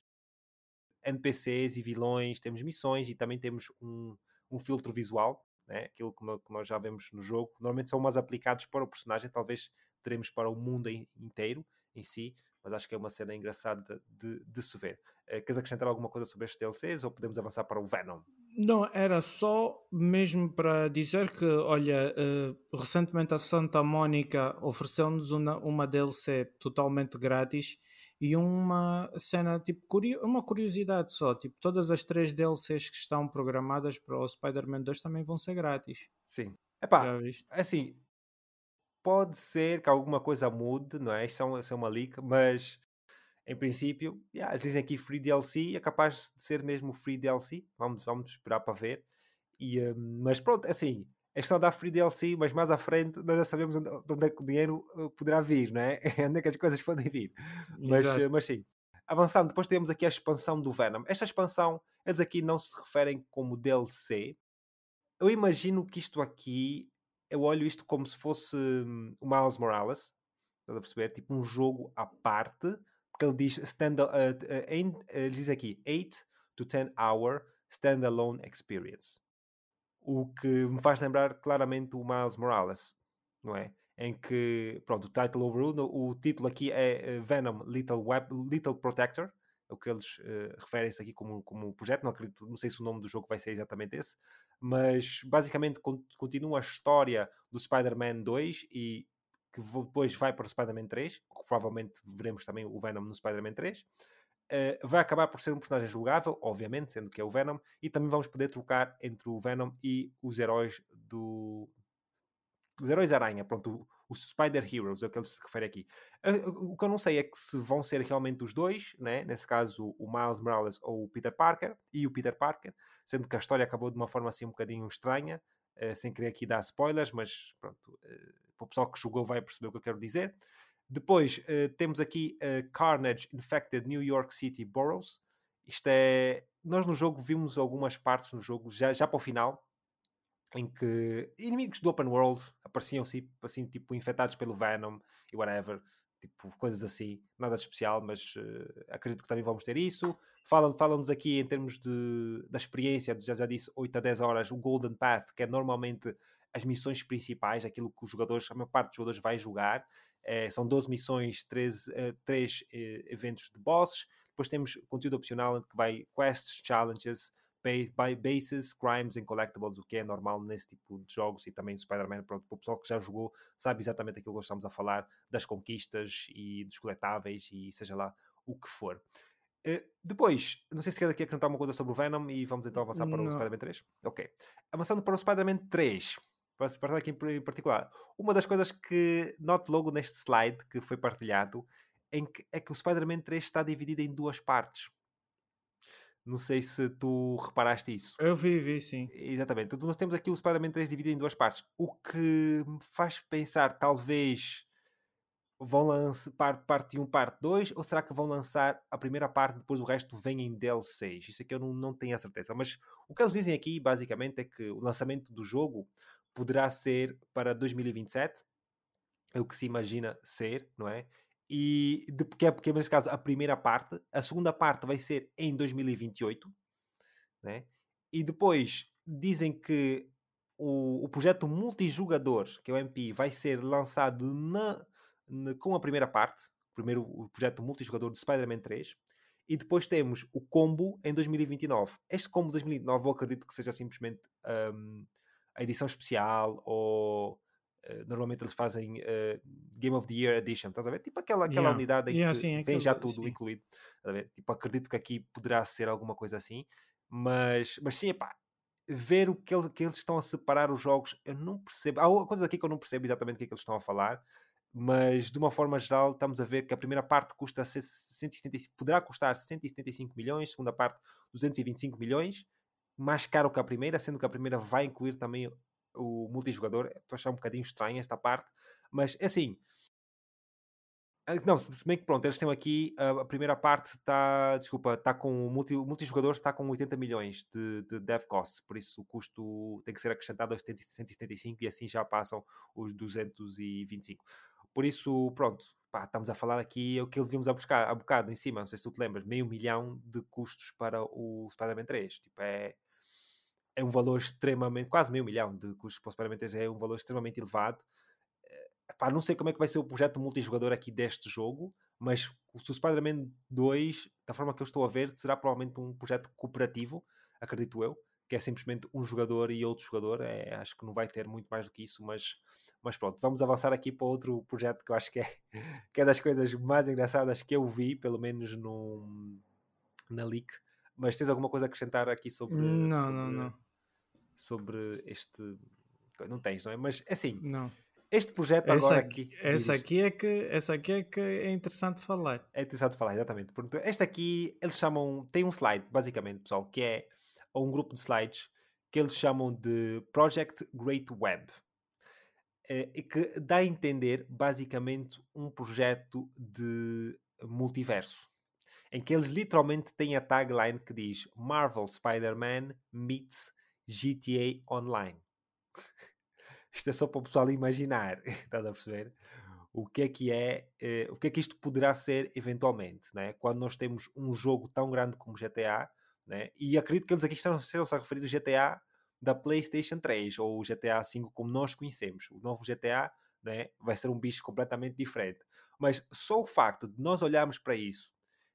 NPCs e vilões, temos missões e também temos um, um filtro visual, né? aquilo que, no, que, nós já vemos no jogo. Normalmente são mais aplicados para o personagem, talvez teremos para o mundo inteiro em si, mas acho que é uma cena engraçada de, de se ver. Uh, queres acrescentar alguma coisa sobre estes DLCs ou podemos avançar para o Venom? Não, era só mesmo para dizer que, olha, uh, recentemente a Santa Mónica ofereceu-nos uma, uma DLC totalmente grátis e uma cena, tipo, uma curiosidade só, tipo, todas as três DLCs que estão programadas para o Spider-Man 2 também vão ser grátis. Sim. Epá, assim, pode ser que alguma coisa mude, não é? Isto é uma, é leak, mas em princípio, yeah, eles dizem aqui free DLC, é capaz de ser mesmo free DLC. Vamos, vamos esperar para ver. E, um, mas pronto, assim, a questão da free DLC, mas mais à frente nós já sabemos onde, onde é que o dinheiro uh, poderá vir, não é? [LAUGHS] onde é que as coisas podem vir. Mas, uh, mas sim. Avançando, depois temos aqui a expansão do Venom. Esta expansão, eles aqui não se referem como DLC. Eu imagino que isto aqui eu olho isto como se fosse hum, o Miles Morales, estás a perceber? Tipo um jogo à parte, porque ele diz, stand, uh, uh, uh, ele diz aqui 8 to 10 hour standalone experience. O que me faz lembrar claramente o Miles Morales, não é? em que, pronto, o title overruled, o título aqui é eh, Venom Little, Web, Little Protector, é o que eles uh, referem-se aqui como, como projeto, não acredito, não sei se o nome do jogo vai ser exatamente esse, mas basicamente continua a história do Spider-Man 2 e que depois vai para o Spider-Man 3, que provavelmente veremos também o Venom no Spider-Man 3. Eh, vai acabar por ser um personagem jogável, obviamente, sendo que é o Venom, e também vamos poder trocar entre o Venom e os heróis do, os heróis aranha, pronto, os Spider Heroes, é o que ele se refere aqui. O que eu não sei é que se vão ser realmente os dois, né? nesse caso o Miles Morales ou o Peter Parker, e o Peter Parker, sendo que a história acabou de uma forma assim um bocadinho estranha, uh, sem querer aqui dar spoilers, mas pronto, para o pessoal que jogou vai perceber o que eu quero dizer. Depois uh, temos aqui Carnage Infected New York City Boroughs. Isto é. Nós no jogo vimos algumas partes no jogo, já, já para o final, em que inimigos do open world apareciam assim, assim tipo infectados pelo Venom e whatever, tipo coisas assim, nada de especial, mas uh, acredito que também vamos ter isso. Falam-nos falam aqui em termos de, da experiência, já, já disse 8 a 10 horas, o Golden Path, que é normalmente as missões principais, aquilo que os jogadores, a maior parte dos jogadores vai jogar. É, são 12 missões, 13, uh, 3 uh, eventos de bosses. Depois temos conteúdo opcional que vai quests, challenges, by bases, crimes and collectibles, o que é normal nesse tipo de jogos e também Spider-Man, pronto, o pessoal que já jogou sabe exatamente aquilo que estamos a falar, das conquistas e dos coletáveis e seja lá o que for. Uh, depois, não sei se quer aqui acrescentar uma coisa sobre o Venom e vamos então avançar para não. o Spider-Man 3. Ok. Avançando para o Spider-Man 3, para aqui em particular, uma das coisas que noto logo neste slide que foi partilhado que, é que o Spider-Man 3 está dividido em duas partes. Não sei se tu reparaste isso. Eu vi, vi, sim. Exatamente. Então, nós temos aqui o Spider-Man 3 dividido em duas partes. O que me faz pensar, talvez vão lançar parte 1, parte 2, ou será que vão lançar a primeira parte depois o resto vem em DLCs? Isso aqui eu não, não tenho a certeza. Mas o que eles dizem aqui, basicamente, é que o lançamento do jogo poderá ser para 2027. É o que se imagina ser, não é? E de, porque, é, porque, nesse caso, a primeira parte, a segunda parte vai ser em 2028, né? E depois dizem que o, o projeto multijogador, que é o MP, vai ser lançado na, na, com a primeira parte, primeiro o projeto multijogador de Spider-Man 3, e depois temos o combo em 2029. Este combo de 2029 eu acredito que seja simplesmente um, a edição especial ou Uh, normalmente eles fazem uh, Game of the Year Edition, estás a ver? Tipo aquela, aquela yeah. unidade em yeah, que sim, tem já tudo sim. incluído. Tipo, acredito que aqui poderá ser alguma coisa assim, mas, mas sim, epá, ver o que, ele, que eles estão a separar os jogos, eu não percebo. Há coisas aqui que eu não percebo exatamente o que é que eles estão a falar, mas de uma forma geral estamos a ver que a primeira parte custa 175, poderá custar 175 milhões, a segunda parte 225 milhões, mais caro que a primeira, sendo que a primeira vai incluir também o multijogador. Estou a achar um bocadinho estranho esta parte, mas é assim. Ah, não, se bem que pronto, eles têm aqui a, primeira parte está, desculpa, está com o multi, multijogador está com 80 milhões de, de dev cost, por isso o custo tem que ser acrescentado aos 175 e assim já passam os 225. Por isso, pronto, pá, estamos a falar aqui o que vimos a buscar a bocado em cima, não sei se tu te lembras, meio milhão de custos para o Spider-Man 3. Tipo, é, é um valor extremamente, quase meio milhão de custos para os Spider-Man é um valor extremamente elevado. Epá, não sei como é que vai ser o projeto multijogador aqui deste jogo, mas se o Spider-Man 2, da forma que eu estou a ver, será provavelmente um projeto cooperativo, acredito eu, que é simplesmente um jogador e outro jogador. É, acho que não vai ter muito mais do que isso, mas, mas pronto, vamos avançar aqui para outro projeto que eu acho que é, [LAUGHS] que é das coisas mais engraçadas que eu vi, pelo menos no, na leak. Mas tens alguma coisa a acrescentar aqui sobre. Não, sobre, não, não sobre este. Não tens, não é? Mas assim, não. este projeto essa, agora aqui. Essa aqui, é que, essa aqui é que é interessante falar. É interessante falar, exatamente. Porque esta aqui, eles chamam. Tem um slide, basicamente, pessoal, que é. Um grupo de slides que eles chamam de Project Great Web. É, e que dá a entender, basicamente, um projeto de multiverso em que eles literalmente têm a tagline que diz Marvel Spider-Man meets GTA Online. [LAUGHS] isto é só para o pessoal imaginar, [LAUGHS] estás a perceber? O que é que é, eh, o que é que isto poderá ser eventualmente, né? quando nós temos um jogo tão grande como GTA, né? e acredito que eles aqui estão, a referir ao GTA da PlayStation 3 ou o GTA 5 como nós conhecemos. O novo GTA né? vai ser um bicho completamente diferente. Mas só o facto de nós olharmos para isso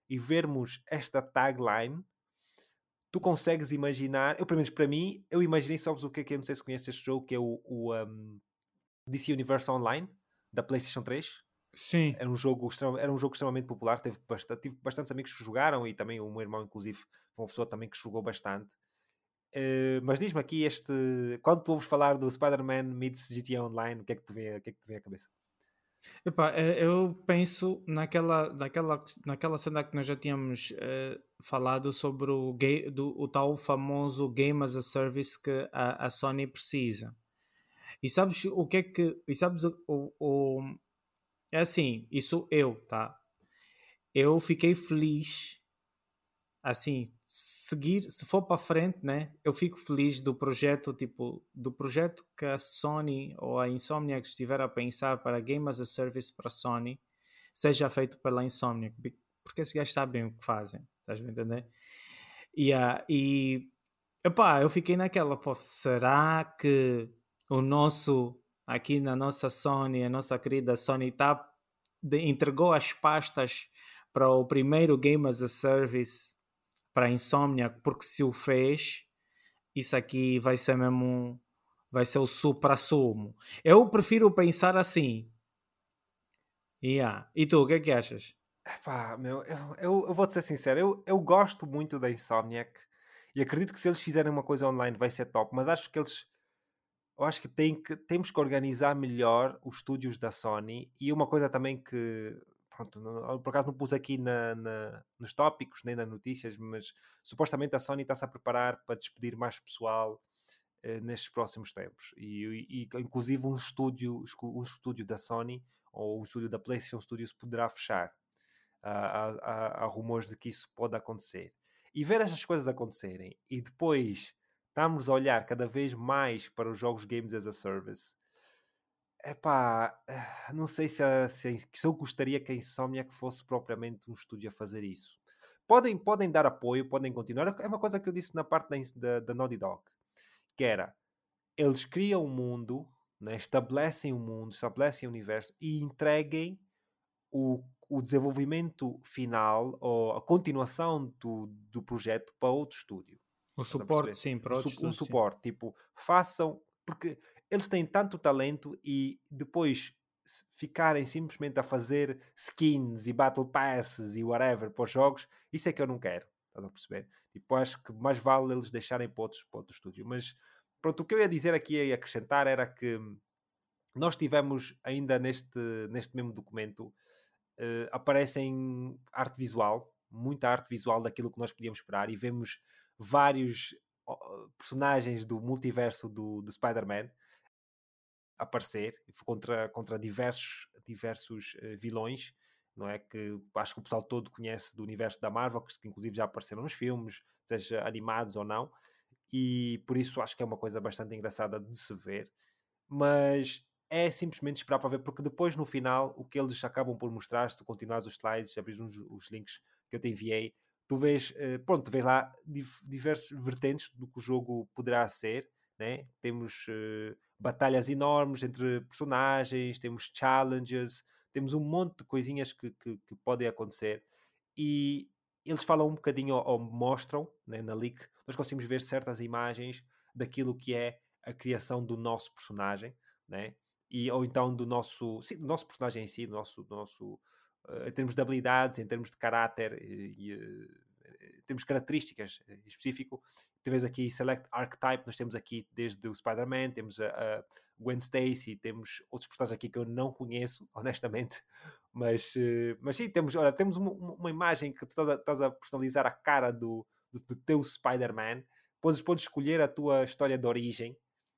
e vermos esta tagline, tu consegues imaginar, eu pelo menos para mim, eu imaginei, sabes o que é que eu não sei se conheces este jogo, que é o, o um, DC Universe Online, da PlayStation 3. Sim. Era um jogo, era um jogo extremamente popular, teve, bastante, tive bastantes amigos que jogaram e também o meu irmão, inclusive, foi uma pessoa também que jogou bastante. Uh, mas diz-me aqui este. Quando tu ouves falar do Spider-Man meets GTA Online, o que é que te vem, o que é que te vem à cabeça? Epá, eh, eu penso naquela, naquela, naquela cena que nós já tínhamos uh, falado sobre o, do, o tal famoso Game as a Service que a, a, Sony precisa. E sabes o que é que. E sabes o, o, É assim, isso eu, tá? Eu fiquei feliz, assim, seguir, se for para frente, né, eu fico feliz do projeto, tipo, do projeto que a Sony ou a Insomniac estiver a pensar para Game as a Service para a Sony, seja feito pela Insomniac, porque esses gajos sabem o que fazem, estás a entender? Uh, e epá, eu fiquei naquela, pô, será que o nosso, aqui na nossa Sony, a nossa querida Sony, tá, entregou as pastas para o primeiro Game as a Service para a insônia, porque se o fez, isso aqui vai ser mesmo. Vai ser o supra-sumo. Eu prefiro pensar assim. Yeah. E tu, o que é que achas? Epá, meu, eu, eu, eu vou-te ser sincero, eu, eu gosto muito da Insomniac e acredito que se eles fizerem uma coisa online vai ser top, mas acho que eles eu acho que, tem que temos que organizar melhor os estúdios da Sony e uma coisa também que pronto, por acaso não pus aqui na, na, nos tópicos nem nas notícias, mas supostamente a Sony está-se a preparar para despedir mais pessoal eh, nestes próximos tempos. E, e, inclusive um estúdio, um estúdio da Sony ou um estúdio da PlayStation Studios poderá fechar. Há rumores de que isso pode acontecer. E ver estas coisas acontecerem e depois estamos a olhar cada vez mais para os jogos Games as a Service Epá, eh, não sei se, a, se, se eu gostaria que a Insomniac fosse propriamente um estúdio a fazer isso. Podem, podem dar apoio, podem continuar. É uma coisa que eu disse na parte da, da, da Naughty Dog, que era, eles criam um mundo, né, estabelecem o um mundo, estabelecem o um universo e entreguem o, o desenvolvimento final ou a continuação do, do projeto para outro estúdio. O suporte, sim, para outro Um suporte, tipo, façam, porque eles têm tanto talento e depois ficarem simplesmente a fazer skins e battle passes e whatever para os jogos, isso é que eu não quero. Estás a perceber? Tipo, acho que mais vale eles deixarem para outros, para outro estúdio. Mas pronto, o que eu ia dizer aqui e acrescentar era que nós tivemos ainda neste, neste mesmo documento uh, aparecem arte visual, muita arte visual daquilo que nós podíamos esperar e vemos vários personagens do multiverso do, do Spider-Man aparecer contra, contra diversos, diversos uh, vilões, não é? Que acho que o pessoal todo conhece do universo da Marvel, que, que inclusive já apareceram nos filmes, seja animados ou não, e por isso acho que é uma coisa bastante engraçada de se ver, mas é simplesmente esperar para ver, porque depois no final o que eles acabam por mostrar, se tu continuares os slides, abrir os, os links que eu te enviei, tu vês, uh, pronto, vês lá diversos vertentes do que o jogo poderá ser, né? Temos uh, batalhas enormes entre personagens, temos challenges, temos um monte de coisinhas que, que, que podem acontecer e eles falam um bocadinho ou, mostram né, na leak, nós conseguimos ver certas imagens daquilo que é a criação do nosso personagem, né? E, ou então do nosso, sim, do nosso personagem em si, do nosso, do nosso uh, em termos de habilidades, em termos de caráter e, e uh, temos características em específico. Vês aqui Select Archetype, nós temos aqui desde o Spider-Man, temos a, a, Gwen Stacy, temos outros personagens aqui que eu não conheço, [LAUGHS] honestamente, mas, uh, mas sim, temos, olha, temos uma, uma imagem que tu estás a, estás a personalizar a cara do, do, do teu Spider-Man, podes, podes escolher a tua história de origem,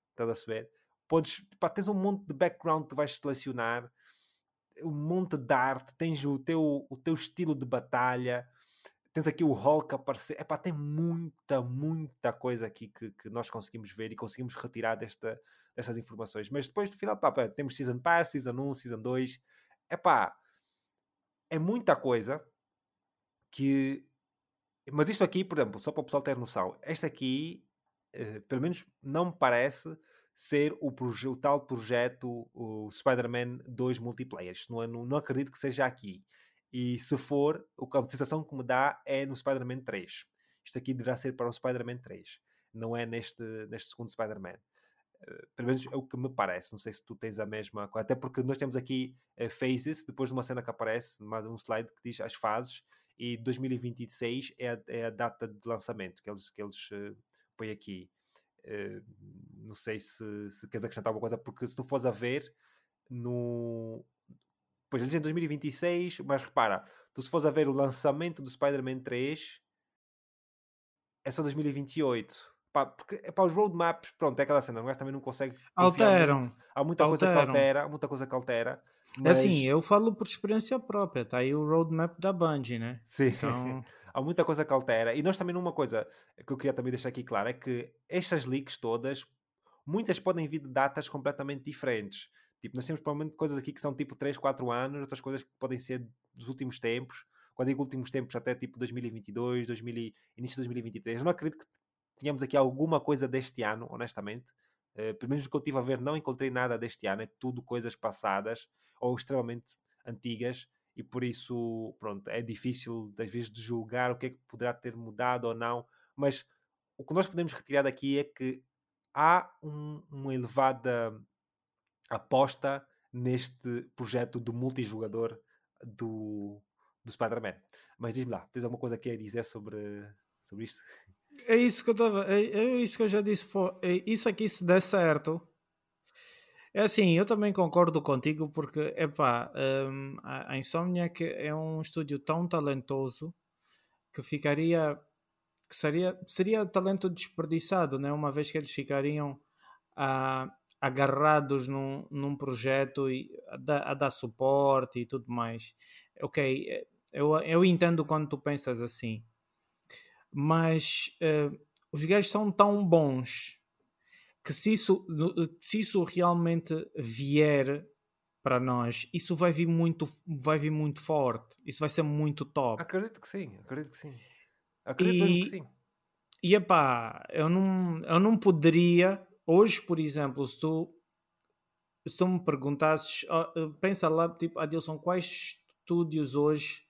estás a saber? Podes, pá, tens um monte de background que vais selecionar, um monte de arte, tens o teu, o teu estilo de batalha, Tens aqui o Hulk aparecer. Epá, tem muita, muita coisa aqui que, que nós conseguimos ver e conseguimos retirar desta, destas informações. Mas depois, no final, pá, pá, temos Season Pass, Season 1, Season 2. Epá, é muita coisa que... Mas isto aqui, por exemplo, só para o pessoal ter noção, esta aqui, eh, pelo menos não me parece ser o, o tal projeto, o Spider-Man 2 multiplayer. Isto não, é, não, não, acredito que seja aqui. E se for, a sensação que me dá é no Spider-Man 3. Isto aqui deverá ser para o Spider-Man 3, não é neste, neste segundo Spider-Man. Uh, pelo menos é o que me parece. Não sei se tu tens a mesma coisa. Até porque nós temos aqui uh, phases, depois de uma cena que aparece, mais um slide que diz as fases, e 2026 é a, é a data de lançamento que eles, que eles uh, põem aqui. Uh, não sei se, se queres acrescentar alguma coisa, porque se tu fores a ver no. Pois eles dizem 2026, mas repara, tu se fores a ver o lançamento do Spider-Man 3 é só 2028. Pá, porque pá, os roadmaps, pronto, é aquela cena, mas também não consegue. Alteram. Há muita Alteram. coisa que altera, muita coisa que altera. É mas... Assim, eu falo por experiência própria, tá aí o roadmap da Band, né? Sim. Então... [LAUGHS] há muita coisa que altera. E nós também, numa coisa que eu queria também deixar aqui claro, é que estas leaks todas, muitas podem vir de datas completamente diferentes. Tipo, nós temos provavelmente coisas aqui que são tipo 3, 4 anos, outras coisas que podem ser dos últimos tempos. Quando digo últimos tempos, até tipo 2022, 2000, início de 2023. Eu não acredito que tenhamos aqui alguma coisa deste ano, honestamente. Uh, pelo menos o que eu tive a ver, não encontrei nada deste ano. É tudo coisas passadas ou extremamente antigas e por isso, pronto, é difícil às vezes de julgar o que é que poderá ter mudado ou não, mas o que nós podemos retirar daqui é que há um, uma elevada aposta neste projeto do multijogador do, do Spider-Man. Mas diz-me lá, tens alguma coisa que a dizer sobre, sobre isto? É isso que eu estava. É, é, isso que eu já disse. Pô, é isso aqui se der certo. É assim, eu também concordo contigo porque, epá, um, a, a Insomniac é um estúdio tão talentoso que ficaria que seria, seria talento desperdiçado, né? uma vez que eles ficariam ah, agarrados num, num projeto e a, dar, a dar suporte e tudo mais. Ok, eh, eu, eu entendo quando tu pensas assim, mas uh, os gajos são tão bons que se isso, se isso realmente vier para nós, isso vai vir muito, vai vir muito forte. Isso vai ser muito top. Acredito que sim, acredito que sim. Acredito e, que sim. E epá, eu não, eu não poderia, hoje, por exemplo, se tu, se tu me perguntasses, pensa lá, tipo, Adilson, quais estúdios hoje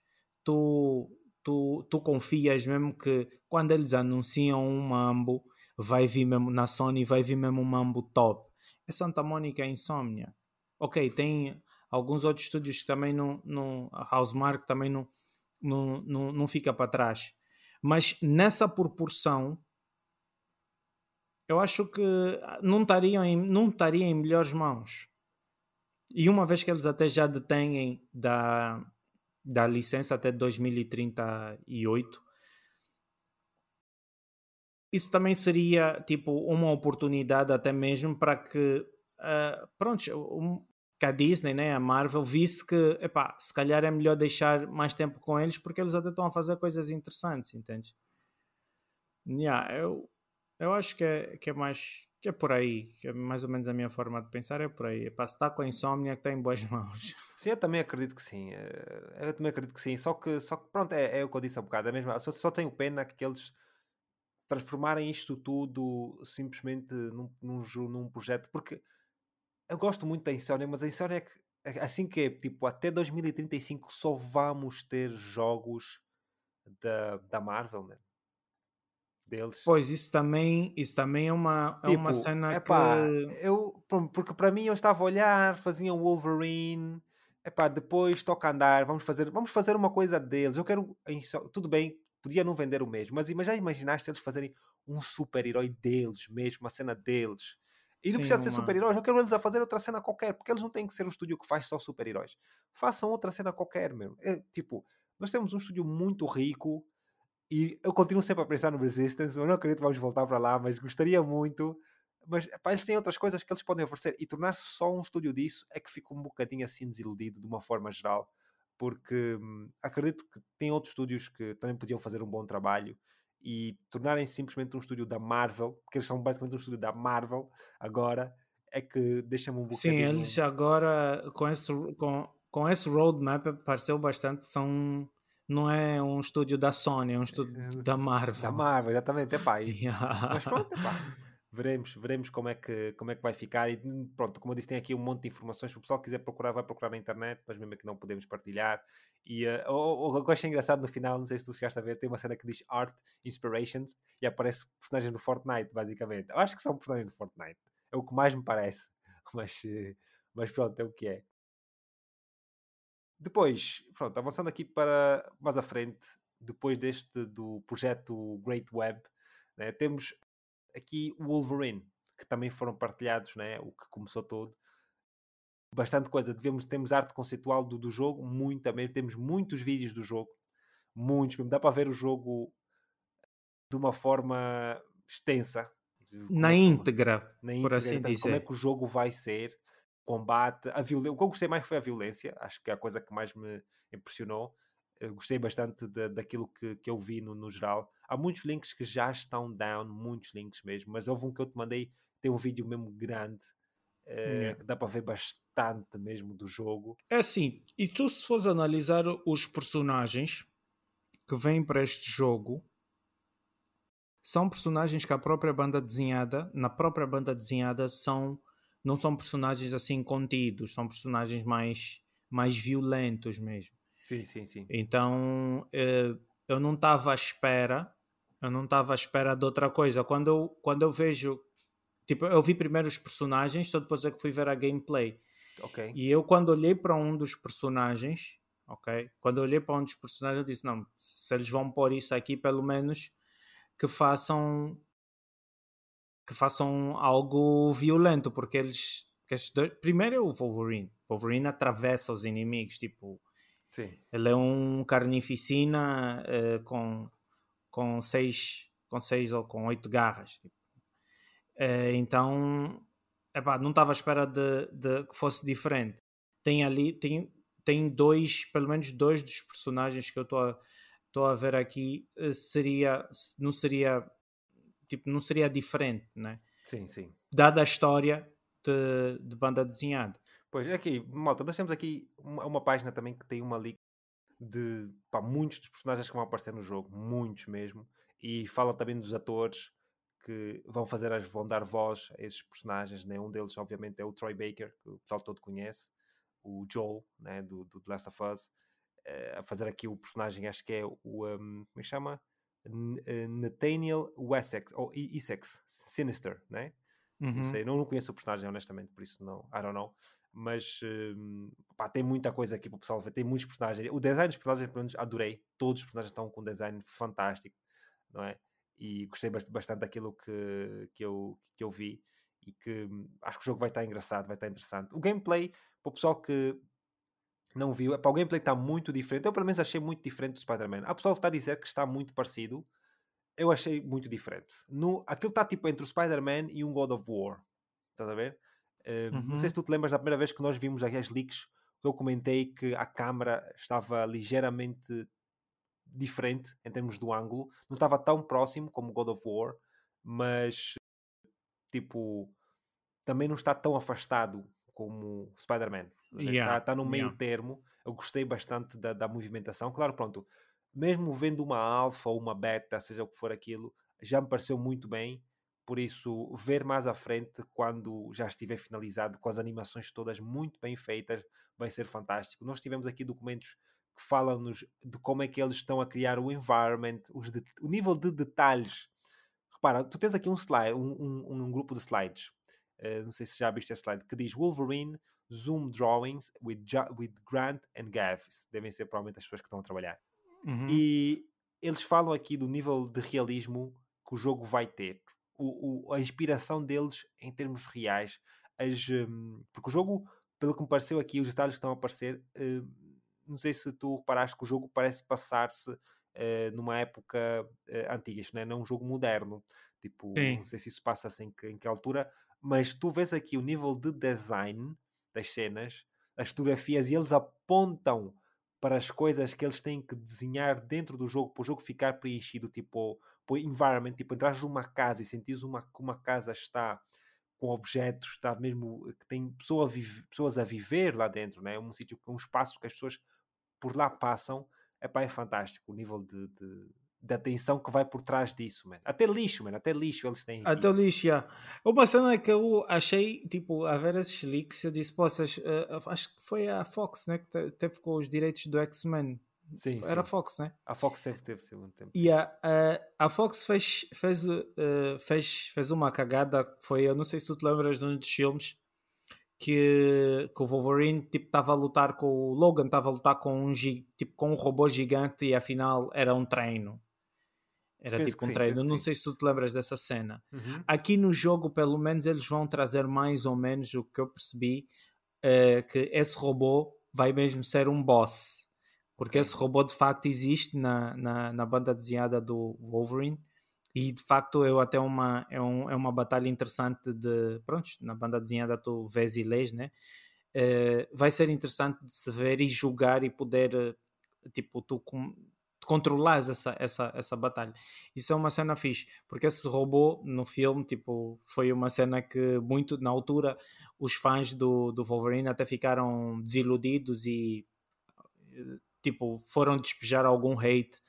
tu tu, tu confias mesmo que quando eles anunciam um mambo, vai vir mesmo na Sony, vai vir mesmo um mambo top. É Santa Mônica é Insomnia. Ok, tem alguns outros estúdios que também não, não Housemark também não, não, não, não fica para trás. Mas nessa proporção, eu acho que não estariam em, não estaria em melhores mãos. E uma vez que eles até já detêm da, da licença até 2038. Isso também seria tipo uma oportunidade até mesmo para que uh, pronto, um, que a Disney, né, a Marvel, visse que epá, se calhar é melhor deixar mais tempo com eles porque eles até estão a fazer coisas interessantes, entende? Yeah, eu, eu acho que é, que é mais que é por aí, que é mais ou menos a minha forma de pensar, é por aí. Para se está com insónia que está em boas [LAUGHS] mãos. Sim, eu também acredito que sim. Eh, eu também acredito que sim. Só que, só que pronto, é, é o que eu disse há bocado. É mesmo, só, só tenho pena que eles transformarem isto tudo simplesmente num, num, num projeto, porque eu gosto muito da insónia, mas a insónia é que é assim que é, tipo, até 2035 só vamos ter jogos da, da Marvel, né? Deles. Pois, isso também, isso também é uma, é uma tipo, cena epá, que... Eu, porque para mim eu estava a olhar, faziam Wolverine, epá, depois toca andar, vamos fazer, vamos fazer uma coisa deles. Eu quero, tudo bem, podia não vender o mesmo, mas já imaginaste eles fazerem um super-herói deles mesmo, uma cena deles. E não Sim, precisa uma... ser super-heróis, eu quero eles a fazer outra cena qualquer, porque eles não têm que ser um estúdio que faz só super-heróis. Façam outra cena qualquer, meu. É, tipo, nós temos um estúdio muito rico, e eu continuo sempre a pensar no Resistance. Eu não acredito que vamos voltar para lá, mas gostaria muito. Mas pá, eles têm outras coisas que eles podem oferecer. E tornar-se só um estúdio disso é que fico um bocadinho assim desiludido de uma forma geral. Porque hum, acredito que tem outros estúdios que também podiam fazer um bom trabalho. E tornarem simplesmente um estúdio da Marvel, porque eles são basicamente um estúdio da Marvel agora, é que deixa-me um bocadinho. Sim, eles agora com esse, com, com esse roadmap pareceu bastante. São não é um estúdio da Sony, é um estúdio é, da Marvel. Da Marvel, exatamente. Epá, e... [LAUGHS] yeah. Mas pronto, epá. veremos, veremos como é, que, como é que vai ficar. E pronto, como eu disse, tem aqui um monte de informações. Se o pessoal quiser procurar, vai procurar na internet, mas mesmo é que não podemos partilhar. E uh, o, que eu achei engraçado no final, não sei se tu chegaste a ver, tem uma cena que diz Art Inspirations e aparece personagens do Fortnite, basicamente. Eu acho que são personagens do Fortnite. É o que mais me parece. [LAUGHS] Mas, uh, mas pronto, é o que é. Depois, pronto, avançando aqui para mais à frente, depois deste do projeto Great Web, né, temos aqui o Wolverine, que também foram partilhados, né, o que começou todo. Bastante coisa, devemos, temos arte conceitual do, do jogo, muito também, temos muitos vídeos do jogo, muitos mesmo, dá para ver o jogo de uma forma extensa. Na íntegra, na íntegra, por assim dizer. Como é que o jogo vai ser, combate, a violência. O que eu gostei mais foi a violência, acho que é a coisa que mais me impressionou. Eu gostei bastante de, daquilo que, que eu vi no, no geral. Há muitos links que já estão down, muitos links mesmo, mas houve um que eu te mandei, tem um vídeo mesmo grande, uh, que dá para ver bastante mesmo do jogo. É assim, e tu se fores analisar os personagens que vêm para este jogo, são personagens que a própria banda desenhada, na própria banda desenhada, são não são personagens assim contidos, são personagens mais, mais violentos mesmo. Sim, sim, sim. Então eh, eu não estava à espera, eu não estava à espera de outra coisa. Quando eu, quando eu vejo, tipo, eu vi primeiro os personagens, só depois é que fui ver a gameplay. Ok. E eu quando olhei para um dos personagens, ok? Quando eu olhei para um dos personagens, eu disse, não, se eles vão pôr isso aqui, pelo menos que façam que façam algo violento, porque eles. Dois, primeiro é o Wolverine. O Wolverine atravessa os inimigos, tipo. Sim. Ele é um carnificina uh, com, com seis com seis ou com oito garras. Tipo. Uh, então, epá, não estava à espera de, de, que fosse diferente. Tem ali, tem, tem dois, pelo menos dois dos personagens que eu estou a, a ver aqui, uh, seria, não seria tipo, não seria diferente, né? Sim, sim. Dada a história de, de banda desenhada. Pois, aqui, malta, nós temos aqui uma, uma página também que tem uma link de pá, muitos dos personagens que vão aparecer no jogo, muitos mesmo, e fala também dos atores que vão fazer as, vão dar voz a esses personagens, né? Um deles, obviamente, é o Troy Baker, que o pessoal todo conhece, o Joel, né? Do, do The Last of Us, uh, a fazer aqui o personagem, acho que é o, um, como é que chama? Eh, Nathaniel Wessex, ou Essex, Sinister, né? Uhum. Não sei, não, não conheço o personagem, honestamente, por isso não, I don't know. Mas uh, pá, tem muita coisa aqui para o pessoal ver, tem muitos personagens. O design dos personagens, pelo menos, adorei. Todos os personagens estão com um design fantástico, não é? E gostei bastante daquilo que, que, eu, que eu vi e que hum, acho que o jogo vai estar engraçado, vai estar interessante. O gameplay, para o pessoal que não viu. É para o gameplay está muito diferente. Eu pelo menos achei muito diferente do Spider-Man. Há pessoal que está a dizer que está muito parecido. Eu achei muito diferente. No, aquilo está tipo entre o Spider-Man e um God of War. Estás a ver? Uh, uhum. Não sei se tu te lembras da primeira vez que nós vimos aqui as leaks. Eu comentei que a câmera estava ligeiramente diferente em termos do ângulo. Não estava tão próximo como God of War, mas tipo também não está tão afastado como Spider-Man. Está yeah, tá no meio yeah. termo. Eu gostei bastante da, da movimentação. Claro, pronto, mesmo vendo uma alfa ou uma beta, seja o que for aquilo, já me pareceu muito bem. Por isso, ver mais à frente, quando já estiver finalizado, com as animações todas muito bem feitas, vai ser fantástico. Nós tivemos aqui documentos que falam-nos de como é que eles estão a criar o environment, os o nível de detalhes. Repara, tu tens aqui um slide, um, um, um grupo de slides uh, não sei se já viste esse slide, que diz Wolverine Zoom Drawings with, with Grant and Gav. Devem ser provavelmente as pessoas que estão a trabalhar. Uhum. E eles falam aqui do nível de realismo que o jogo vai ter. O, o, a inspiração deles em termos reais. As, um, porque o jogo, pelo que me pareceu aqui, os detalhes que estão a aparecer, uh, não sei se tu reparaste que o jogo parece passar-se uh, numa época uh, antiga. Isto não é, não é um jogo moderno. Tipo, Sim. não sei se isso passa-se em que, em que altura, mas tu vês aqui o nível de design das cenas, as fotografias, e eles apontam para as coisas que eles têm que desenhar dentro do jogo para o jogo ficar preenchido, tipo, o environment, tipo, entrares numa casa e sentires uma, que uma casa está com objetos, está mesmo que tem pessoa a pessoas a viver lá dentro, né? um sítio, um espaço que as pessoas por lá passam, Epá, é fantástico o nível de, de, da atenção que vai por trás disso, mano. Até lixo, mano. Até lixo eles têm. Até lixo, já. Uma cena que eu achei, tipo, a ver esses leaks, eu disse, poças, uh, acho que foi a Fox, né, que teve com os direitos do X-Men. Sim, Era sim. Fox, né? A Fox sempre teve, teve um tempo. E a, a, a Fox fez, fez, uh, fez, fez uma cagada, foi, eu não sei se tu te lembras de um dos filmes, que, que o Wolverine tipo estava a lutar com o Logan estava a lutar com um tipo com um robô gigante e afinal era um treino era Penso tipo um sim, penso não sei se tu te lembras dessa cena. Uhum. aqui no jogo pelo menos eles vão trazer mais ou menos o que eu percebi eh, que esse robô vai mesmo ser um boss. Porque esse robô de facto existe na, na, na banda desenhada do Wolverine. E de facto é até uma, é, um, é uma batalha interessante de pronto, na banda desenhada tu vês e lês, né? Eh, vai ser interessante de se ver e jogar e poder eh, tipo, tu com, controlares essa, essa, essa batalha. Isso é uma cena fixe, porque esse robô no filme, tipo, foi uma cena que muito, na altura, os fãs do, do Wolverine até ficaram desiludidos e eh, tipo, foram despejar algum hate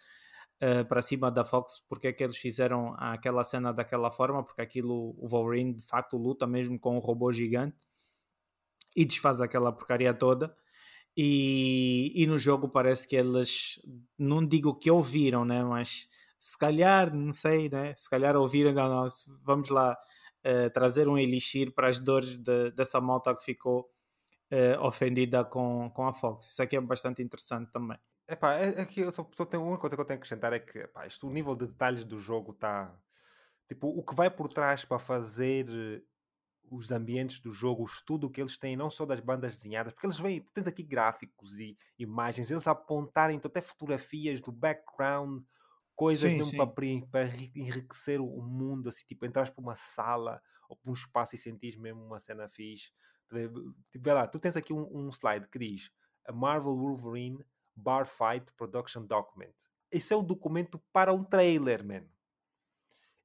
uh, para cima da Fox porque é que eles fizeram aquela cena daquela forma, porque aquilo o Wolverine de facto luta mesmo com um robô gigante e desfaz aquela porcaria toda. E, e no jogo parece que eles, não digo que ouviram, né? Mas se calhar, não sei, né? Se calhar ouviram, não, não, vamos lá uh, trazer um elixir para as dores de, dessa malta que ficou uh, ofendida com, com a Fox. Isso aqui é bastante interessante também. Epá, é, é que eu só, só tenho uma coisa que eu tenho que acrescentar é que epá, isto, o nível de detalhes do jogo está. Tipo, o que vai por trás para fazer os ambientes do jogo, o estudo que eles têm, não só das bandas desenhadas, porque eles vêm, tens aqui gráficos e imagens, eles apontarem então, até fotografias do background, coisas Sim, mesmo sim. para, para enri- enriquecer o mundo, assim, tipo, entras para uma sala ou para um espaço e sentis mesmo uma cena fixe. Tipo, vê lá, tu tens aqui um, um slide que diz a Marvel Wolverine Bar Fight Production Document. Esse é o documento para um trailer, man.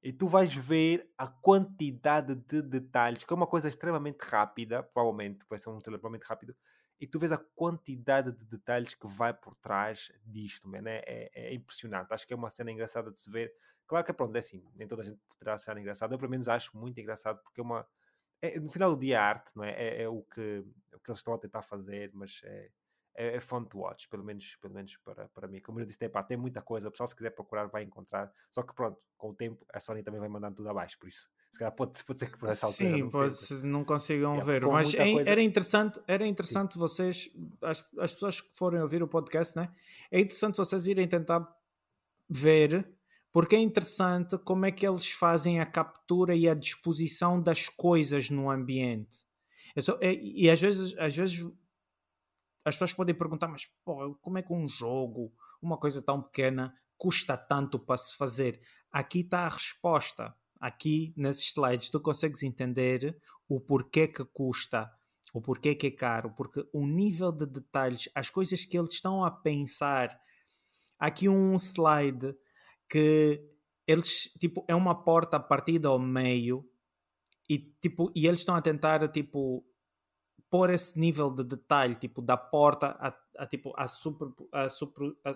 E tu vais ver a quantidade de detalhes, que é uma coisa extremamente rápida, provavelmente, vai ser um trailer provavelmente rápido, e tu vês a quantidade de detalhes que vai por trás disto, man. É, é, é impressionante. Acho que é uma cena engraçada de se ver. Claro que, pronto, é assim, nem toda a gente poderá achar engraçado. Eu, pelo menos, acho muito engraçado, porque é uma... é- no final do dia, a arte, não é? É, é o, que, é o que eles estão a tentar fazer, mas é, é, é fun to watch, pelo menos, pelo menos para, para mim. Como eu disse, tem, pá, tem muita coisa, o pessoal se quiser procurar vai encontrar. Só que pronto, com o tempo a Sony também vai mandando tudo abaixo, por isso. Se calhar pode, pode ser que por essa altura Sim, não pode, pense. não consigam Yeah, ver. Mas é- coisa- era interessante, era interessante vocês, as, as pessoas que forem ouvir o podcast, né? É interessante vocês irem tentar ver, porque é interessante como é que eles fazem a captura e a disposição das coisas no ambiente. Só- é- e às vezes, às vezes as pessoas podem perguntar, mas pô, como é que um jogo, uma coisa tão pequena, custa tanto para se fazer? Aqui está a resposta. Aqui nesses slides tu consegues entender o porquê que custa, o porquê que é caro, porque o nível de detalhes, as coisas que eles estão a pensar. Aqui um slide que eles, tipo, é uma porta partida ao meio e, tipo, e eles estão a tentar, tipo, pôr esse nível de detalhe, tipo, da porta a, a, tipo, a, super, a, super, a,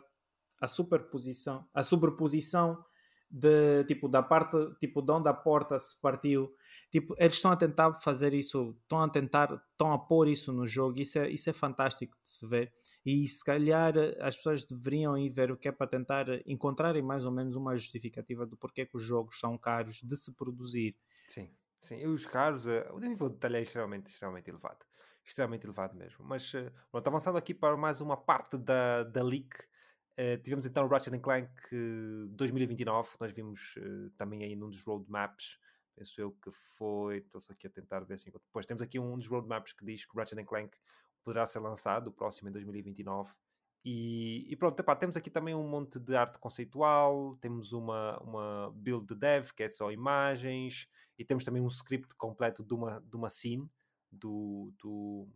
a superposição, a sobreposição de, tipo, da parte, tipo, de onde a porta se partiu. Tipo, eles estão a tentar fazer isso, estão a tentar, estão a pôr isso no jogo, isso é, isso é fantástico de se ver. E se calhar as pessoas deveriam ir ver o que é para tentar encontrarem mais ou menos uma justificativa do porquê que os jogos são caros de se produzir. Sim, sim. E os caros, eh, o nível de detalhe é extremamente, extremamente elevado. Extremamente elevado mesmo. Mas, eh, pronto, avançando aqui para mais uma parte da, da leak, eh, tivemos então o Ratchet Clank eh, 2029, nós vimos eh, também aí num dos roadmaps, penso eu que foi, estou só aqui a tentar ver assim, depois temos aqui um dos roadmaps que diz que o Ratchet Clank poderá ser lançado, o próximo em 2029, e, e pronto, epá, temos aqui também um monte de arte conceitual, temos uma, uma build de dev, que é só imagens, e temos também um script completo de uma, de uma scene do, do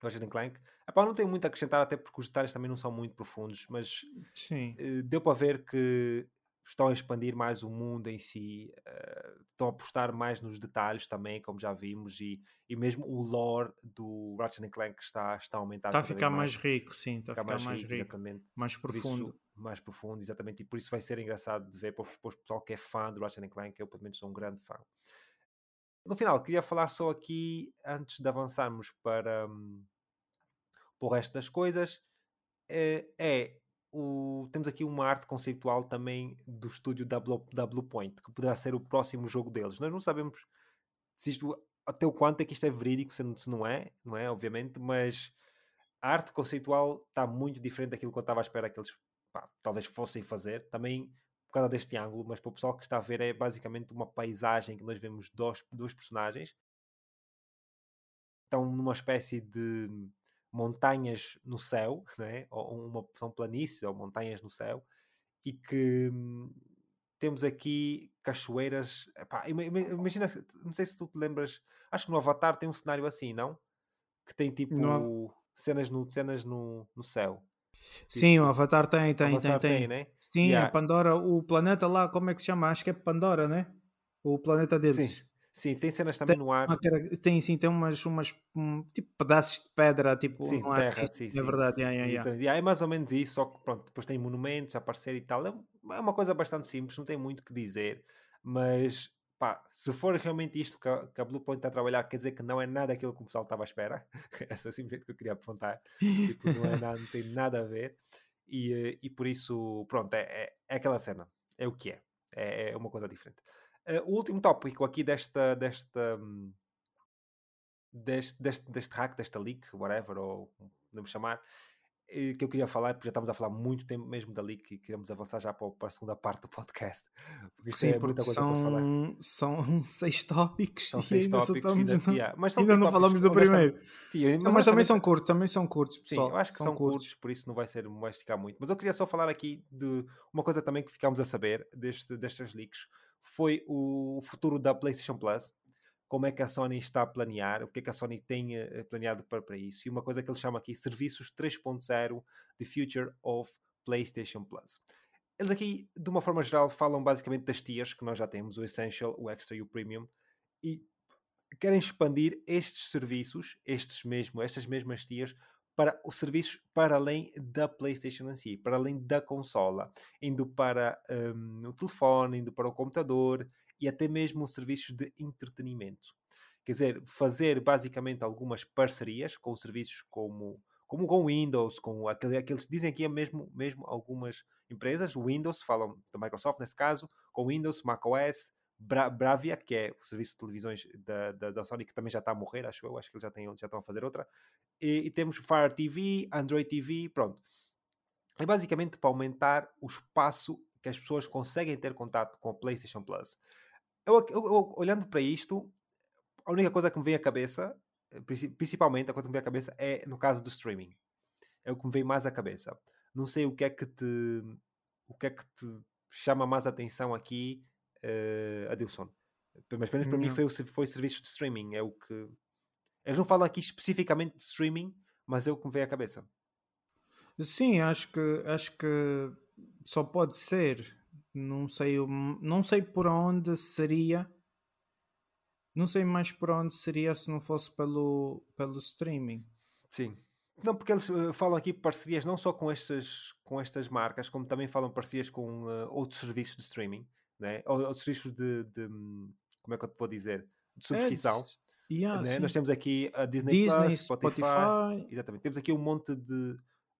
Ratchet Clank. Epá, não tenho muito a acrescentar, até porque os detalhes também não são muito profundos, mas eh, deu para ver que estão a expandir mais o mundo em si, uh, estão a apostar mais nos detalhes também, como já vimos, e, e mesmo o lore do Ratchet Clank está, está a aumentar. Está a ficar mais, rico, sim, está a ficar mais, mais rico, exatamente. mais profundo. Isso, mais profundo, exatamente, e por isso vai ser engraçado de ver para o pessoal que é fã do Ratchet Clank, eu pelo menos sou um grande fã. No final, queria falar só aqui, antes de avançarmos para, um, para o resto das coisas, é, é o, temos aqui uma arte conceitual também do estúdio Blue Point, que poderá ser o próximo jogo deles. Nós não sabemos se isto, até o quanto é que isto é verídico, se não é, não é, obviamente, mas a arte conceitual está muito diferente daquilo que eu estava à espera que eles pá, talvez fossem fazer. Também por causa deste ângulo, mas para o pessoal que está a ver é basicamente uma paisagem que nós vemos dois, dois personagens. Estão numa espécie de montanhas no céu, [LAUGHS] né? ou uma, são planícies ou montanhas no céu, e que hum, temos aqui cachoeiras. Epá, imagina, não sei se tu te lembras, acho que no Avatar tem um cenário assim, não? Que tem tipo no... cenas, no, cenas no, no céu. Tipo, Sim, o Avatar tem, tem, Avatar tem, tem. tem né? Sim, yeah. a Pandora, o planeta lá, como é que se chama? Acho que é Pandora, né? O planeta deles. Sim. Sim, tem cenas também tem, no ar. Tem sim, tem umas, umas um, tipo pedaços de pedra, tipo sim, no terra, ar. sim, é sim. verdade, yeah, yeah, yeah. yeah. é mais ou menos isso, só que pronto, depois tem monumentos a aparecer e tal. É, é uma coisa bastante simples, não tem muito que dizer, mas pá, se for realmente isto que a, que a Blue Point está a trabalhar, quer dizer que não é nada aquilo que o pessoal estava à espera. [LAUGHS] É simplesmente que eu queria apontar. tipo, não, é nada, não tem nada a ver. E, eh, e por isso, pronto, é, é, é aquela cena. É o que é. É, é uma coisa diferente. Uh, o último tópico aqui desta, desta, hum, deste, deste, deste hack, desta leak, whatever, ou podemos chamar, que eu queria falar, porque já estamos a falar muito tempo mesmo da leak e queremos avançar já para, a segunda parte do podcast. [LAUGHS] Porque Sim, é muita coisa são, falar. São [LAUGHS] seis tópicos. São seis tópicos, ainda, no, yeah, mas ainda não falamos do primeiro. Sim, mas, mas também são curtos, também são curtos, pessoal. Sim, eu acho que são, são curtos. curtos. por isso não vai ser, não vai esticar muito. Mas eu queria só falar aqui de uma coisa também que ficámos a saber deste, destas leaks foi o futuro da PlayStation Plus. Como é que a Sony está a planear, o que é que a Sony tem uh, planeado para, para isso. E uma coisa que ele chama aqui Serviços 3.0 The Future of PlayStation Plus. Eles aqui, de uma forma geral, falam basicamente das tiers que nós já temos, o Essential, o Extra e o Premium, e querem expandir estes serviços, estes mesmo, estas mesmas tiers, para os serviços para além da PlayStation em si, para além da consola, indo para um, o telefone, indo para o computador e até mesmo serviços de entretenimento. Quer dizer, fazer basicamente algumas parcerias com serviços como como com Windows, com aquele, aqueles dizem aqui é mesmo, mesmo algumas empresas, Windows, falam da Microsoft nesse caso, com Windows, macOS, Bra Bravia, que é o serviço de televisões da, da, da, Sony, que também já está a morrer, acho eu, acho que eles já, têm, já estão a fazer outra. E, e temos Fire TV, Android TV, pronto. É basicamente para aumentar o espaço que as pessoas conseguem ter contato com o PlayStation Plus. Eu, eu, eu, olhando para isto, a única coisa que me vem à cabeça, principalmente a coisa que me vem à cabeça, é no caso do streaming. É o que me vem mais à cabeça. Não sei o que é que te, o que é que te chama mais atenção aqui uh, Adilson. Mas pelo menos para mim foi, foi serviços de streaming. É o que. Eles não falam aqui especificamente de streaming, mas é o que me veio à cabeça. Sim, acho que, acho que só pode ser. Não sei, não sei por onde seria. Não sei mais por onde seria se não fosse pelo, pelo streaming. Sim. Não, porque eles uh, falam aqui parcerias não só com estas, com estas marcas, como também falam parcerias com uh, outros serviços de streaming né? ou, ou serviços de, de, como é que eu te vou dizer, de subscrição. É, yeah, né? Nós temos aqui a Disney, Disney Plus, Spotify, Spotify, exatamente. Temos aqui um monte de,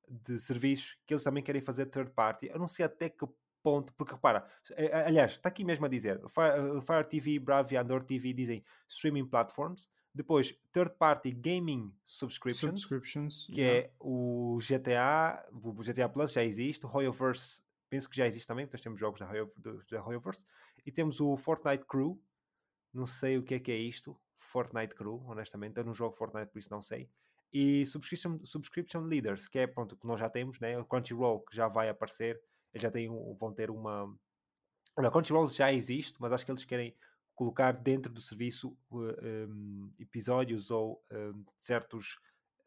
de serviços que eles também querem fazer third party. Eu não sei até que ponto, porque repara, é, aliás, está aqui mesmo a dizer, Fire, Fire TV, Bravia, Andor TV dizem streaming platforms. Depois, third party gaming subscriptions, subscriptions que yeah. é o GTA, o GTA Plus já existe, o Royalverse penso que já existe também, porque nós temos jogos da, Royal, da Royalverse. E temos o Fortnite Crew, não sei o que é que é isto, Fortnite Crew, honestamente, eu não jogo Fortnite, por isso não sei. E Subscription, subscription Leaders, que é pronto, que nós já temos, né? o Crunchyroll, que já vai aparecer, já têm, vão ter uma. O Crunchyroll já existe, mas acho que eles querem colocar dentro do serviço uh, um, episódios ou um, certos,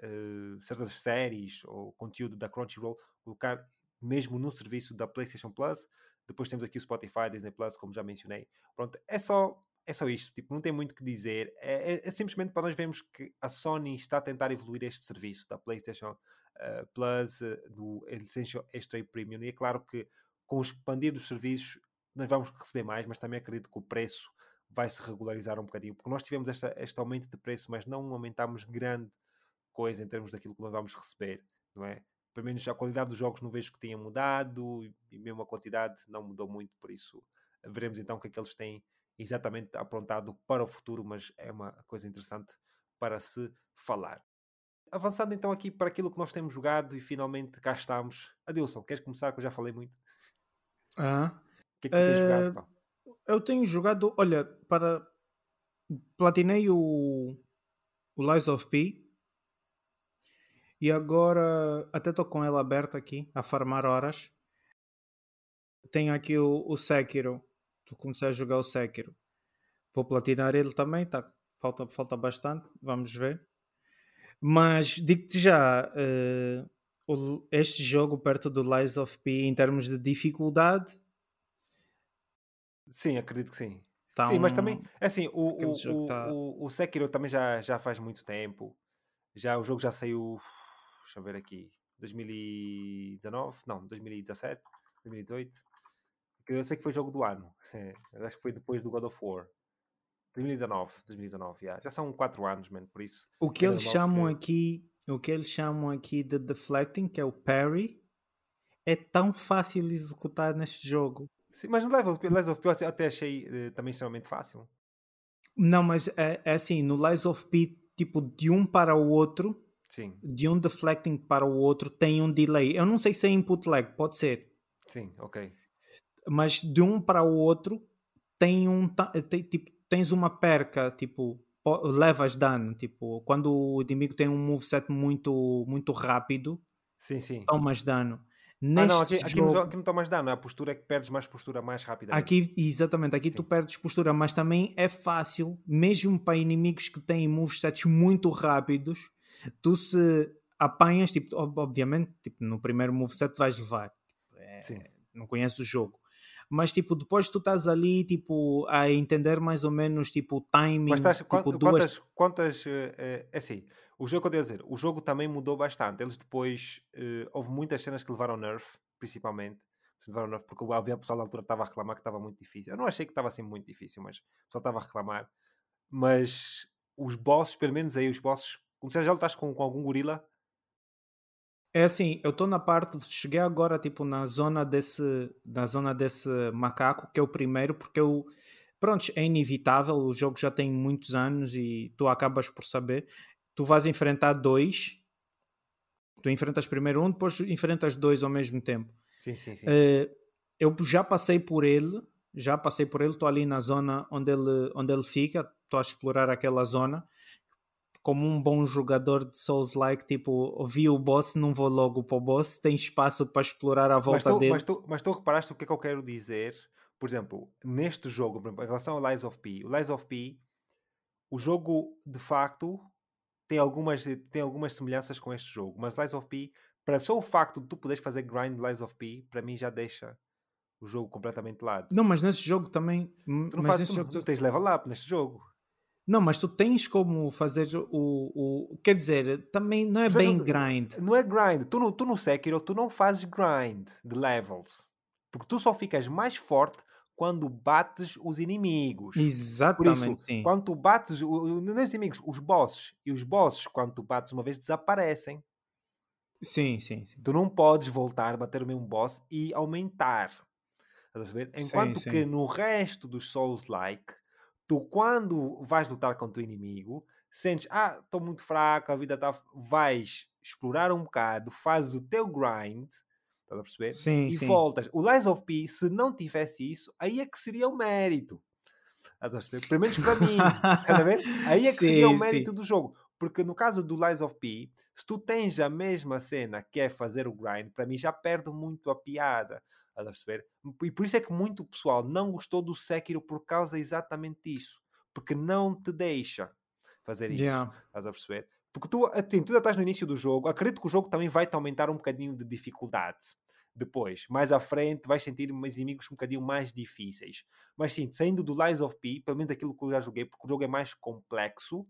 uh, certas séries ou conteúdo da Crunchyroll, colocar mesmo no serviço da PlayStation Plus. Depois temos aqui o Spotify, Disney Plus, como já mencionei. Pronto, é só, é só isto. Tipo, não tem muito que dizer. É, é, é simplesmente para nós vermos que a Sony está a tentar evoluir este serviço da PlayStation uh, Plus, uh, do Essential Extra Premium. E é claro que com o expandir dos serviços, nós vamos receber mais, mas também acredito que o preço vai se regularizar um bocadinho, porque nós tivemos esta, este aumento de preço, mas não aumentámos grande coisa em termos daquilo que nós vamos receber, não é? Pelo menos a qualidade dos jogos não vejo que tenha mudado e mesmo a quantidade não mudou muito, por isso veremos então o que é que eles têm exatamente aprontado para o futuro, mas é uma coisa interessante para se falar. Avançando então aqui para aquilo que nós temos jogado e finalmente cá estamos. Adilson, queres começar? Que eu já falei muito. Ah. O que é que tu tens uh, jogado? Pá? Eu tenho jogado, olha, para. Platinei o, o Lies of P. E agora até estou com ela aberta aqui, a farmar horas. Tenho aqui o, o Sekiro. Tu comecei a jogar o Sekiro. Vou platinar ele também, tá? falta, falta bastante, vamos ver. Mas digo-te já, uh, este jogo perto do Lies of P em termos de dificuldade Sim, acredito que sim. Tá sim, um... mas também, é assim, o, o, tá... o, o, Sekiro também já, já faz muito tempo. Já, o jogo já saiu, deixa eu ver aqui, 2019? Não, 2017, 2018. Eu sei que foi jogo do ano. [LAUGHS] É, acho que foi depois do God of War. 2019, 2019, yeah. já são 4 anos, man, por isso. O que eles chamam que... aqui, o que eles chamam aqui de deflecting, que é o parry, é tão fácil de executar neste jogo. Sim, mas no Lies of P eu até achei uh, também extremamente fácil. Não, mas é, é, assim, no Lies of P, tipo, de um para o outro, Sim. de um deflecting para o outro, tem um delay. Eu não sei se é input lag, pode ser. Sim, ok. Mas de um para o outro, tem um, tem, tipo, tens uma perca, tipo, levas dano, tipo, quando o inimigo tem um moveset muito, muito rápido, sim, sim. tomas dano. Neste ah, não, aqui, aqui, jogo... aqui não tomas dano, a postura é que perdes mais postura mais rápida. Aqui, exatamente, aqui Sim. tu perdes postura, mas também é fácil, mesmo para inimigos que têm movesets muito rápidos, tu se apanhas, tipo, obviamente, tipo, no primeiro moveset vais levar. É, não conheces o jogo. Mas, tipo, depois tu estás ali, tipo, a entender mais ou menos, tipo, o timing. Mas estás, tipo, quantas, duas... quantas, é assim, o jogo, eu dizer, o jogo também mudou bastante. Eles depois, uh, houve muitas cenas que levaram nerf, principalmente. Levaram nerf porque o pessoal da altura estava a reclamar que estava muito difícil. Eu não achei que estava assim muito difícil, mas o pessoal estava a reclamar. Mas os bosses, pelo menos aí, os bosses, como se já lutaste com, com algum gorila, é assim, eu estou na parte, cheguei agora tipo na zona desse, na zona desse macaco, que é o primeiro, porque eu, pronto, é inevitável, o jogo já tem muitos anos e tu acabas por saber tu vais enfrentar dois. Tu enfrentas primeiro um, depois enfrentas dois ao mesmo tempo. Sim, sim, sim. Uh, eu já passei por ele, já passei por ele, estou ali na zona onde ele, onde ele fica, estou a explorar aquela zona. Como um bom jogador de Souls-like, tipo, vi o boss, não vou logo para o boss, tem espaço para explorar a volta mas tu, dele. Mas tu, mas tu reparaste o que é que eu quero dizer? Por exemplo, neste jogo, em relação ao Lies of P, o Lies of P, o jogo de facto tem algumas, tem algumas semelhanças com este jogo, mas Lies of P, para só o facto de tu poderes fazer grind Lies of P, para mim já deixa o jogo completamente lado. Não, mas nesse jogo também. Tu não, fazes, tu, jogo, tu tens level up neste jogo. Não, mas tu tens como fazer o. o quer dizer, também não é bem grind. Não é grind. Tu no, tu no Sekiro tu não fazes grind de levels. Porque tu só ficas mais forte quando bates os inimigos. Exatamente. Por isso, sim. quando tu bates os inimigos, os bosses, e os bosses, quando tu bates uma vez, desaparecem. Sim, sim, sim. Tu não podes voltar, bater o mesmo boss e aumentar. Estás a ver? Enquanto sim, que no resto dos Souls-like, tu quando vais lutar contra o inimigo, sentes, ah, estou muito fraco, a vida está. Vais explorar um bocado, fazes o teu grind Estás a perceber? Sim, e sim. voltas. O Lies of P, se não tivesse isso, aí é que seria o mérito. Estás a perceber? Pelo menos para mim. Estás a ver? Aí é que sim, seria o mérito do jogo. Porque no caso do Lies of P, se tu tens a mesma cena que é fazer o grind, para mim já perde muito a piada. A perceber? E por isso é que muito pessoal não gostou do Sekiro por causa exatamente disso. Porque não te deixa fazer isso. Yeah. Estás a perceber? Porque tu, assim, tu já estás no início do jogo, acredito que o jogo também vai te aumentar um bocadinho de dificuldade depois. Mais à frente vais sentir mais inimigos um bocadinho mais difíceis. Mas sim, saindo do Lies of P, pelo menos aquilo que eu já joguei, porque o jogo é mais complexo,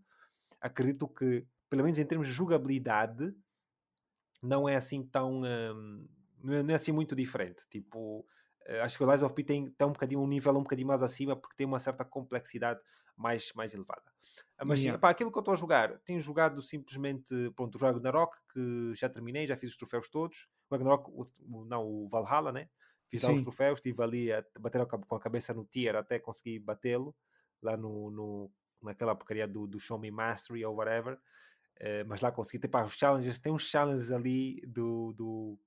acredito que, pelo menos em termos de jogabilidade, não é assim tão. Um, não é assim muito diferente. Tipo, eh, acho que o Lies of P tem, tem um bocadinho um nível um bocadinho mais acima porque tem uma certa complexidade mais, mais elevada. Ah, mas yeah. sim, pá, aquilo que eu estou a jogar, tenho jogado simplesmente pronto, o Ragnarok, que já terminei, já fiz os troféus todos. O Ragnarok, o, não, o Valhalla, né? Fiz lá os troféus, estive ali a bater com a cabeça no tier até conseguir batê-lo lá no, no, naquela porcaria do, do Show Me Mastery ou whatever. Uh, mas lá consegui ter pá, os challenges, tem uns challenges ali do, do,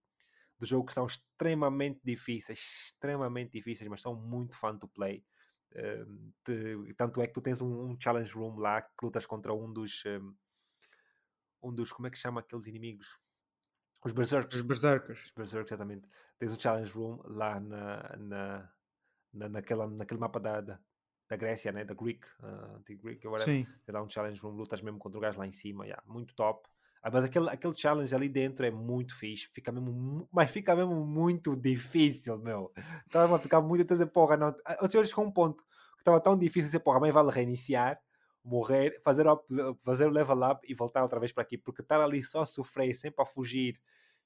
do jogo que são extremamente difíceis, extremamente difíceis, mas são muito fun to play. Uh, te, tanto é que tu tens um, um, challenge room lá que lutas contra um dos um, um dos, como é que chama aqueles inimigos? Os Berserkers. Os Berserkers. Os Berserkers, exatamente. Tens um challenge room lá na, na, na, naquela, naquele mapa da, da, da Grécia, né? da Greek, uh, Greek, whatever. Sim. Tens lá um challenge room, lutas mesmo contra o gajo lá em cima, yeah, muito top. Ah, mas aquele, aquele challenge ali dentro é muito fixe, fica mesmo, mas fica mesmo muito difícil, meu. Estava a ficar muito a dizer, porra, não. Eu tinha com um ponto que estava tão difícil dizer, porra, mas vale reiniciar, morrer, fazer, fazer o level up e voltar outra vez para aqui, porque estar ali só a sofrer, sempre a fugir,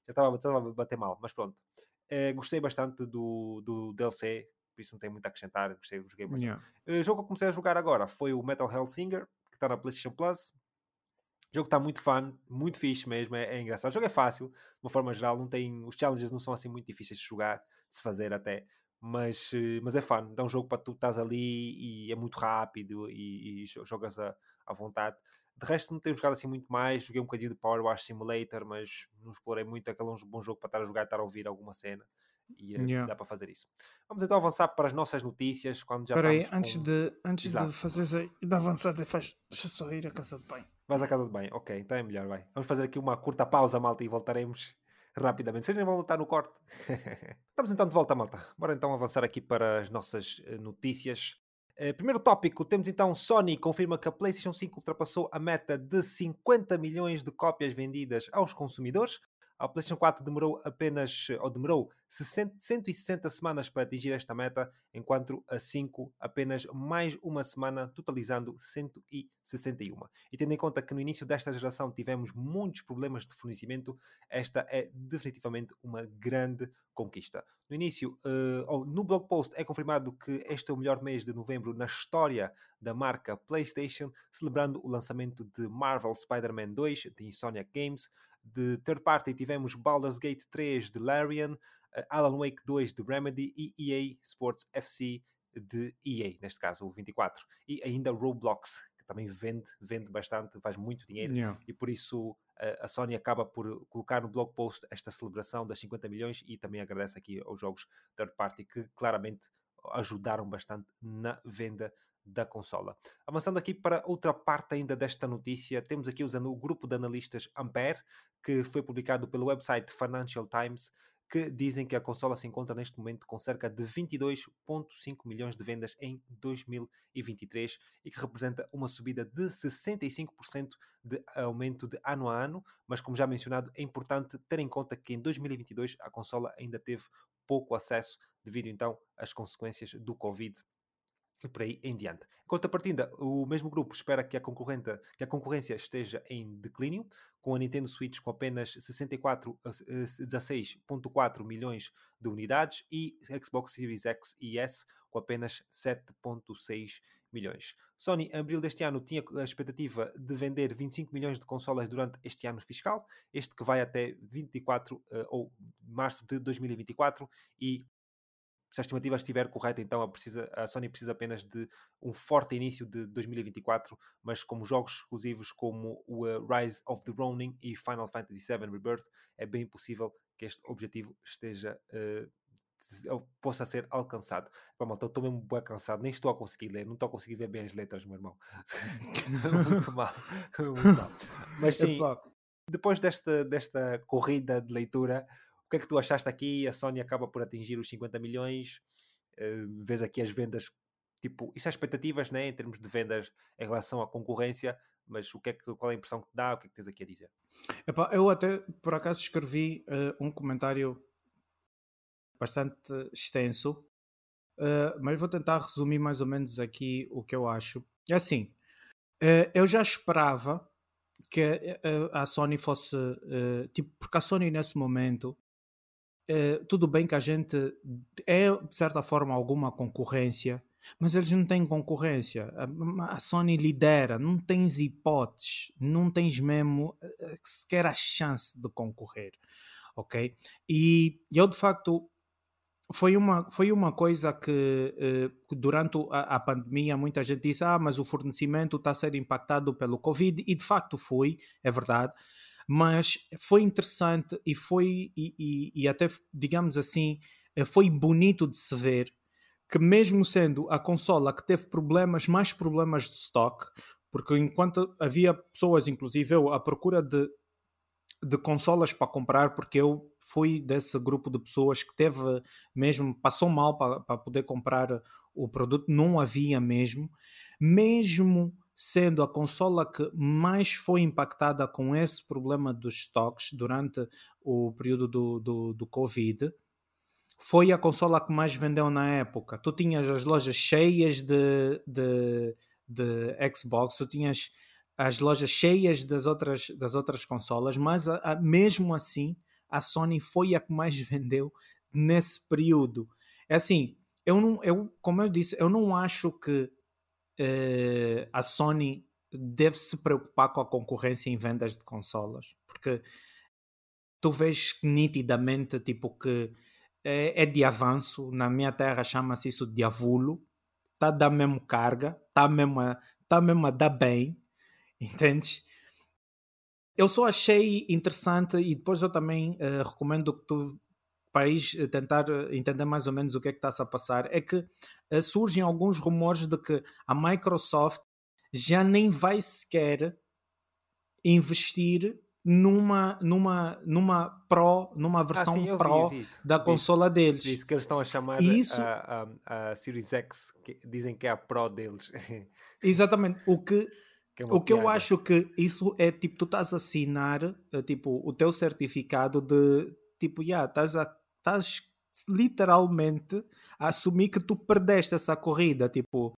já estava, a bater mal, mas pronto. Eh, gostei bastante do, do DLC, por isso não tem muito a acrescentar, gostei, joguei bastante. Yeah. Eh, o jogo que eu comecei a jogar agora foi o Metal Hellsinger, que está na PlayStation Plus o jogo está muito fun, muito fixe mesmo, é, é, engraçado. O jogo é fácil, de uma forma geral, não tem, os challenges não são assim muito difíceis de jogar, de se fazer até, mas, eh, mas é fun. Dá um jogo para tu estás ali e é muito rápido e, e jogas a, à vontade. De resto, não tenho jogado assim muito mais. Joguei um bocadinho de Power Wash Simulator, mas não explorei muito. Aquele é um bom jogo para estar a jogar e estar a ouvir alguma cena e eh, yeah. dá para fazer isso. Vamos então avançar para as nossas notícias. Quando já Espera aí, antes, de, antes de fazer de avançar, faz, deixa só ir à casa de banho. Vais à casa de banho, ok, então é melhor, vai. Vamos fazer aqui uma curta pausa, malta, e voltaremos rapidamente. Vocês nem vão lutar no corte. [LAUGHS] Estamos então de volta, malta. Bora então avançar aqui para as nossas eh, notícias. Uh, primeiro tópico, temos então Sony confirma que a PlayStation 5 ultrapassou a meta de 50 milhões de cópias vendidas aos consumidores, a PlayStation 4 demorou apenas, ou demorou 160 semanas para atingir esta meta, enquanto a 5 apenas mais uma semana, totalizando 161. E tendo em conta que no início desta geração tivemos muitos problemas de fornecimento, esta é definitivamente uma grande conquista. No início, uh, ou no blog post, é confirmado que este é o melhor mês de novembro na história da marca PlayStation, celebrando o lançamento de Marvel Spider-Man 2 de Insomniac Games, de third party tivemos Baldur's Gate 3 de Larian, uh, Alan Wake 2 de Remedy e EA Sports FC de EA, neste caso o 24. E ainda Roblox, que também vende, vende bastante, faz muito dinheiro yeah. e por isso uh, a Sony acaba por colocar no blog post esta celebração das 50 milhões e também agradece aqui aos jogos third party que claramente ajudaram bastante na venda da consola. Avançando aqui para outra parte ainda desta notícia, temos aqui usando o grupo de analistas Ampere, que foi publicado pelo website Financial Times, que dizem que a consola se encontra neste momento com cerca de 22,5 milhões de vendas em 2023 e que representa uma subida de 65% de aumento de ano a ano, mas como já mencionado, é importante ter em conta que em 2022 a consola ainda teve pouco acesso devido então às consequências do Covid e por aí em diante. Em contrapartida, o mesmo grupo espera que a, que a concorrência esteja em declínio, com a Nintendo Switch com apenas 64, 16.4 eh, milhões de unidades e Xbox Series X e S com apenas 7.6 milhões. Sony, em abril deste ano, tinha a expectativa de vender 25 milhões de consolas durante este ano fiscal, este que vai até 24 eh, ou março de 2024 e se a estimativa estiver correta, então a, precisa, a, Sony precisa apenas de um forte início de 2024, mas como jogos exclusivos como o uh, Rise of the Ronin e Final Fantasy VII Rebirth, é bem possível que este objetivo esteja uh, possa ser alcançado. Pá, malta, eu estou mesmo bem cansado, nem estou a conseguir ler, não estou a conseguir ver bem as letras, meu irmão. [LAUGHS] muito mal, [LAUGHS] muito mal. Mas [LAUGHS] sim, depois desta, desta corrida de leitura, que é que tu achaste aqui? A Sony acaba por atingir os 50 milhões. Uh, vês aqui as vendas, tipo, isso é expectativas, né? Em termos de vendas em relação à concorrência, mas o que é que, qual é a impressão que te dá? O que é que tens aqui a dizer? Epá, eu até por acaso escrevi uh, um comentário bastante extenso, uh, mas vou tentar resumir mais ou menos aqui o que eu acho. É assim, uh, eu já esperava que a Sony fosse, tipo, porque a Sony nesse momento, tudo bem que a gente é, de certa forma, alguma concorrência, mas eles não têm concorrência. A, a Sony lidera, não tens hipóteses, não tens mesmo sequer a chance de concorrer ok? E eu de facto foi uma, foi uma coisa que uh, durante a, a, pandemia muita gente disse: Ah, mas o fornecimento está a ser impactado pelo Covid, e de facto foi, é verdade. Mas foi interessante e foi, e, e, e até, digamos assim, eh, foi bonito de se ver que, mesmo sendo a consola que teve problemas, mais problemas de stock, porque enquanto havia pessoas, inclusive eu, à procura de de consolas para comprar, porque eu fui desse grupo de pessoas que teve mesmo, passou mal para, para poder comprar o produto, não havia mesmo, mesmo sendo a consola que mais foi impactada com esse problema dos estoques durante o período do, do, do Covid, foi a consola que mais vendeu na época. Tu tinhas as lojas cheias de, de, de Xbox, tu tinhas as lojas cheias das outras, das outras consolas, mas a, a, mesmo assim a Sony foi a que mais [LAUGHS] vendeu nesse período. É assim, eu não, eu, como eu disse, eu não acho que uh, a Sony deve se preocupar com a concorrência em vendas de consolas, porque tu vês nitidamente tipo que é, é de avanço, na minha terra chama-se isso de avulo, está a dar mesmo carga, está mesmo, a, tá mesmo a dar bem, [LAUGHS] Entendes? Eu só achei interessante e depois eu também uh, recomendo que tu para ir tentar eh, entender mais ou menos o que é que está-se a passar, é que uh, surgem alguns rumores de que a Microsoft já nem vai sequer investir numa numa numa Pro, numa versão ah, sim, Pro vi, da consola deles. Isso que eles estão a chamar Isso... a, a, a Series X, que dizem que é a Pro deles. [LAUGHS] Exatamente. O que que é o que piada. eu acho que isso é tipo, tu estás a assinar eh, tipo, o teu certificado de tipo, yeah, estás, a, estás literalmente a assumir que tu perdeste essa corrida. Tipo,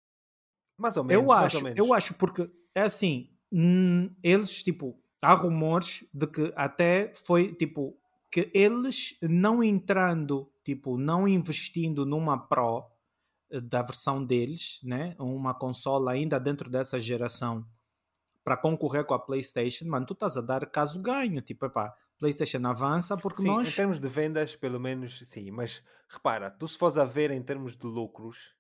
mais ou menos. Eu acho, eu acho porque é assim, hum, eles tipo, há rumores de que até foi tipo que eles não entrando, tipo, não investindo numa Pro eh, da versão deles, né? Uma consola ainda dentro dessa geração para concorrer com a PlayStation, mano, tu estás a dar caso ganho. Tipo, epá, PlayStation avança porque sim, nós. Em termos de vendas, pelo menos, sim. Mas repara, tu se fores a ver em termos de lucros,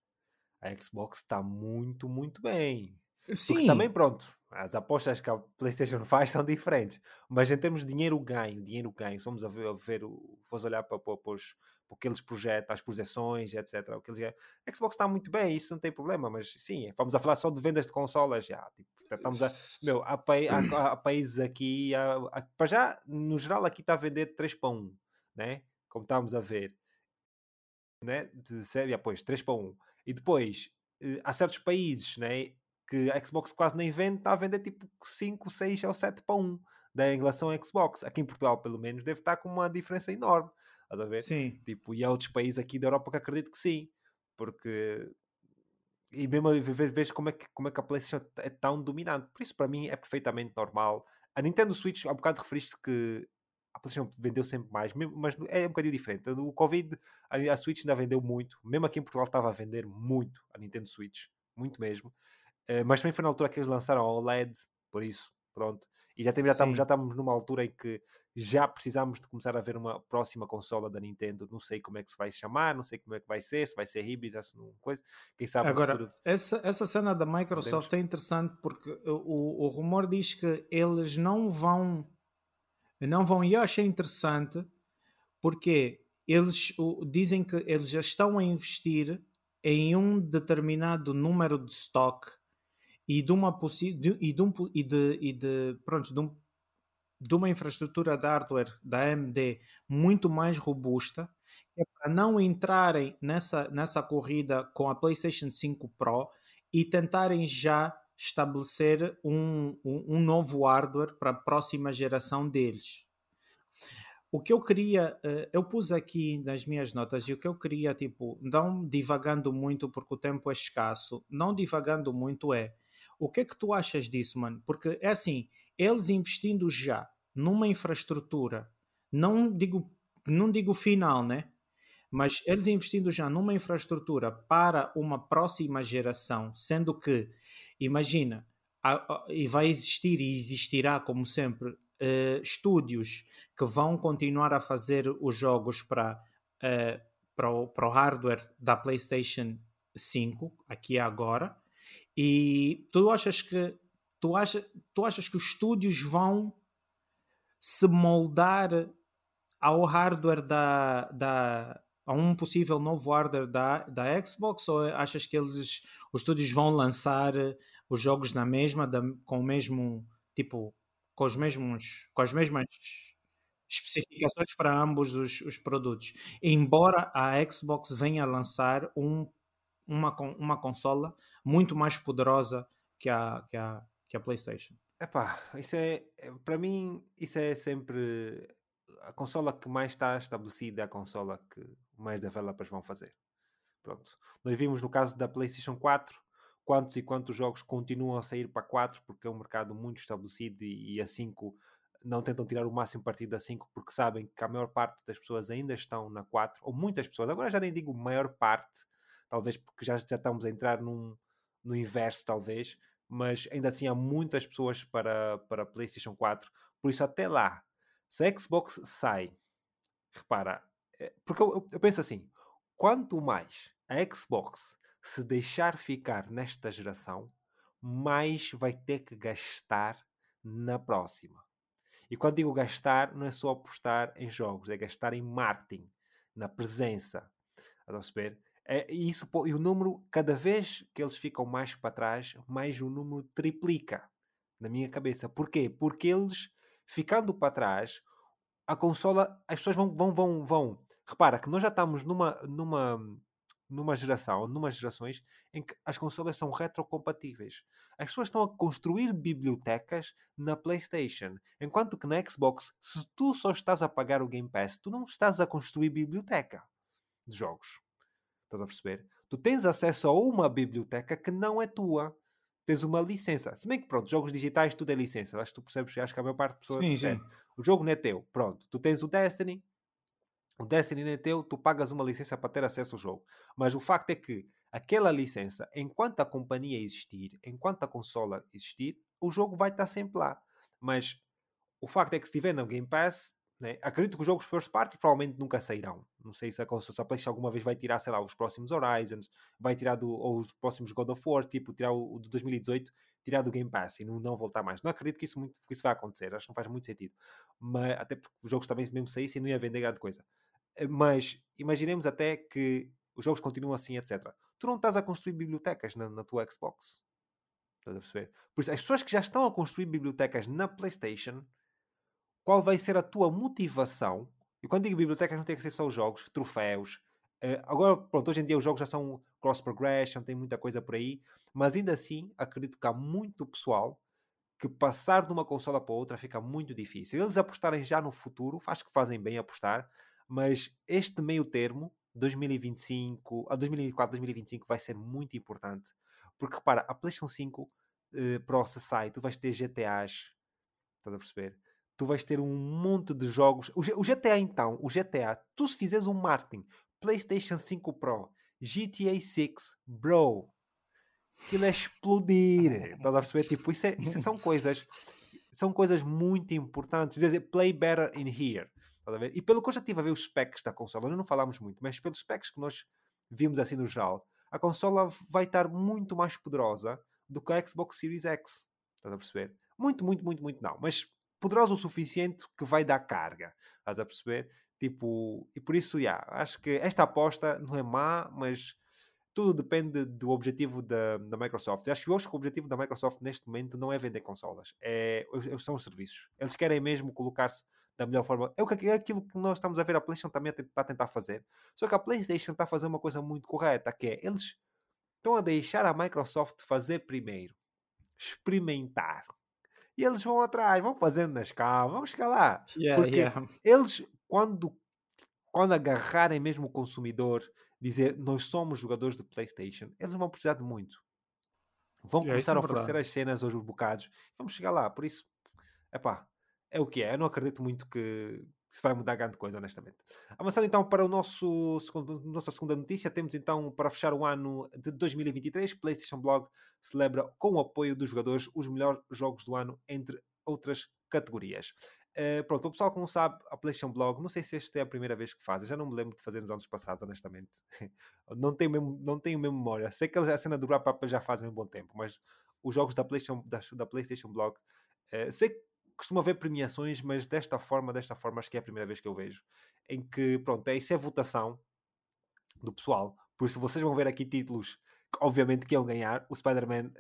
a Xbox está muito, muito bem. Sim. Porque também, pronto, as apostas que a PlayStation [LAUGHS] faz são diferentes. Mas em termos de dinheiro ganho, dinheiro ganho, se vamos a ver, a ver olhar para, para, para, os, o que eles projetam, as projeções, etc. O que eles, a Xbox está muito bem, isso não tem problema, mas sim, vamos a falar só de vendas de consolas. Já, tipo, estamos a, meu, há, há, há países aqui, há, para já, no geral, aqui está a vender 3 para 1, né? como estamos a ver. Né? De série, pois, 3 para 1. E depois, eh, há certos países, né? que a Xbox quase nem vende, está a vender tipo 5, 6 ou 7 para 1 da, em relação à Xbox. Aqui em Portugal, pelo menos, deve estar com uma diferença enorme. Estás a ver? Sim. Tipo, e há outros países aqui da Europa que acredito que sim. Porque. E mesmo vês como, é que, como é que a PlayStation é tão dominante. Por isso, para mim, é perfeitamente normal. A Nintendo Switch, há um bocado referiste que a PlayStation vendeu sempre mais, mas é um bocadinho diferente. O Covid, a Switch ainda vendeu muito. Mesmo aqui em Portugal estava a vender muito a Nintendo Switch. Muito mesmo. Uh, mas também foi na altura que eles lançaram a OLED, por isso, pronto. E já, tem, já, estamos, já estamos numa altura em que já precisamos de começar a ver uma próxima consola da Nintendo. Não sei como é que se vai chamar, não sei como é que vai ser, se vai ser híbrida, se não coisa. Quem sabe Agora, futuro... essa, essa cena da Microsoft Podemos... é interessante porque o, o rumor diz que eles não vão. Não vão, e eu achei interessante porque eles o, dizem que eles já estão a investir em um determinado número de stock e de uma de, e de, um, e de, e de, pronto, de, um, de uma infraestrutura de hardware da AMD muito mais robusta, é para não entrarem nessa, nessa corrida com a PlayStation 5 Pro e tentarem já estabelecer um, um, um novo hardware para a próxima geração deles. o que eu queria, uh, eu pus aqui nas minhas notas e o que eu queria, tipo, não divagando muito porque o tempo é escasso, não divagando muito é o que é que tu achas disso, mano? Porque é assim, eles investindo já numa infraestrutura, não digo, não digo final, né? Mas eles investindo já numa infraestrutura para uma próxima geração, sendo que, imagina, e vai existir e existirá, como sempre, uh, estúdios que vão continuar a fazer os jogos para, uh, para, o, para o hardware da PlayStation 5, aqui agora, e tu achas que tu, acha, tu achas que os estúdios vão se moldar ao hardware da, da a um possível novo hardware da, da Xbox? Ou achas que eles os estúdios vão lançar os jogos na mesma da, com o mesmo tipo com os mesmos com as mesmas especificações para ambos os, os produtos? Embora a Xbox venha a lançar um uma, uma consola muito mais poderosa que a, que a, que a PlayStation. Epá, isso é, é para mim, isso é sempre a consola que mais está estabelecida, é a consola que mais developers vão fazer. Pronto. Nós vimos no caso da PlayStation 4 quantos e quantos jogos continuam a sair para 4 porque é um mercado muito estabelecido e, e a 5 não tentam tirar o máximo partido da 5 porque sabem que a maior parte das pessoas ainda estão na 4, ou muitas pessoas, agora já nem digo maior parte, talvez porque já, já estamos a entrar num, no inverso, talvez, mas ainda assim há muitas pessoas para, para PlayStation 4, por isso até lá, se a Xbox sai, repara, é, porque eu, eu penso assim, quanto mais a Xbox se deixar ficar nesta geração, mais vai ter que gastar na próxima. E quando digo gastar, não é só apostar em jogos, é gastar em marketing, na presença. A perceber? É, e, isso, e o número, cada vez que eles ficam mais para trás, mais o número triplica na minha cabeça. Porquê? Porque eles, ficando para trás, a consola, as pessoas vão, vão, vão, vão. Repara que nós já estamos numa, numa, numa geração, numas gerações, em que as consolas são retrocompatíveis. As pessoas estão a construir bibliotecas na PlayStation, enquanto que na Xbox, se tu só estás a pagar o Game Pass, tu não estás a construir biblioteca de jogos. Estás a perceber? Tu tens acesso a uma biblioteca que não é tua. Tens uma licença. Se bem que, pronto, jogos digitais tudo é licença. Acho que tu percebes, acho que a maior parte das pessoas sim, Sim. O jogo não é teu. Pronto. Tu tens o Destiny. O Destiny não é teu. Tu pagas uma licença para ter acesso ao jogo. Mas o facto é que aquela licença, enquanto a companhia existir, enquanto a consola existir, o jogo vai estar sempre lá. Mas o facto é que se estiver no Game Pass, né? Acredito que os jogos first party provavelmente nunca sairão. Não sei se a, se a PlayStation alguma vez vai tirar, sei lá, os próximos Horizons, vai tirar do, ou os próximos God of War, tipo, tirar o, o de 2018, tirar do Game Pass e não, não voltar mais. Não acredito que isso, muito, que isso vai acontecer, acho que não faz muito sentido. Mas, até porque os jogos também mesmo saíssem não ia vender grande coisa. Eh, mas imaginemos até que os jogos continuam assim, etc. Tu não estás a construir bibliotecas na, na tua Xbox. Estás a perceber? Por isso, as pessoas que já estão a construir bibliotecas na PlayStation qual vai ser a tua motivação. E quando digo bibliotecas, não tem que ser só os jogos, troféus. Uh, agora, pronto, hoje em dia os jogos já são cross progression, tem muita coisa por aí, mas ainda assim acredito que há muito pessoal que passar de uma consola para outra fica muito difícil. Eles apostarem já no futuro, acho que fazem bem apostar, mas este meio termo, 2025 a 2024, 2025, vai ser muito importante. Porque repara, a PlayStation 5 uh, Pro se sai, tu vais ter GTAs, estás a perceber? Tu vais ter um monte de jogos. O, GTA, então, o GTA, tu se fizeres um marketing, PlayStation 5 Pro, GTA 6, bro, aquilo é explodir. [LAUGHS] Estás a perceber? Tipo, isso, é, isso são [LAUGHS] coisas. São coisas muito importantes. Dizer, play better in here. Estás a ver? E pelo que eu já estive a ver os specs da consola, nós não falámos muito, mas pelos specs que nós vimos assim no geral, a consola vai estar muito mais poderosa do que a Xbox Series X. Estás a perceber? Muito, muito, muito, muito não. Mas poderosa o suficiente que vai dar carga. Estás a perceber? Tipo, e por isso, yeah, acho que esta aposta não é má, mas tudo depende do objetivo da, da Microsoft. Acho que hoje o objetivo da Microsoft neste momento não é vender consolas, é, são os serviços. Eles querem mesmo colocar-se da melhor forma. É, o que, é aquilo que nós estamos a ver a PlayStation também está a tentar fazer. Só que a PlayStation está a fazer uma coisa muito correta, que é eles estão a deixar a Microsoft fazer primeiro. Experimentar e eles vão atrás, vão fazendo na escala, vamos chegar lá. Yeah, Porque yeah. eles, quando, quando agarrarem mesmo o consumidor, dizer nós somos jogadores de PlayStation, eles vão precisar de muito. Vão É, começar isso a é oferecer verdade. as cenas aos bocados. Vamos chegar lá. Por isso, epá, é o que é. Eu não acredito muito que se vai mudar grande coisa, honestamente. Avançando então para o nosso segundo, nossa segunda notícia, temos então para fechar o ano de 2023, PlayStation Blog celebra com o apoio dos jogadores os melhores jogos do ano, entre outras categorias. Uh, pronto, o pessoal que não sabe, a PlayStation Blog, não sei se esta é a primeira vez que faz, eu já não me lembro de fazer nos anos passados, honestamente. [LAUGHS] não, tenho mesmo, não tenho mesmo memória. Sei que a cena do Wrap Up já fazem um bom tempo, mas os jogos da PlayStation, da, da PlayStation Blog, uh, sei que costuma haver premiações, mas desta forma, desta forma, acho que é a primeira vez que eu vejo, em que, pronto, é, isso é votação do pessoal. Por isso, vocês vão ver aqui títulos obviamente que iam ganhar. O Spider-Man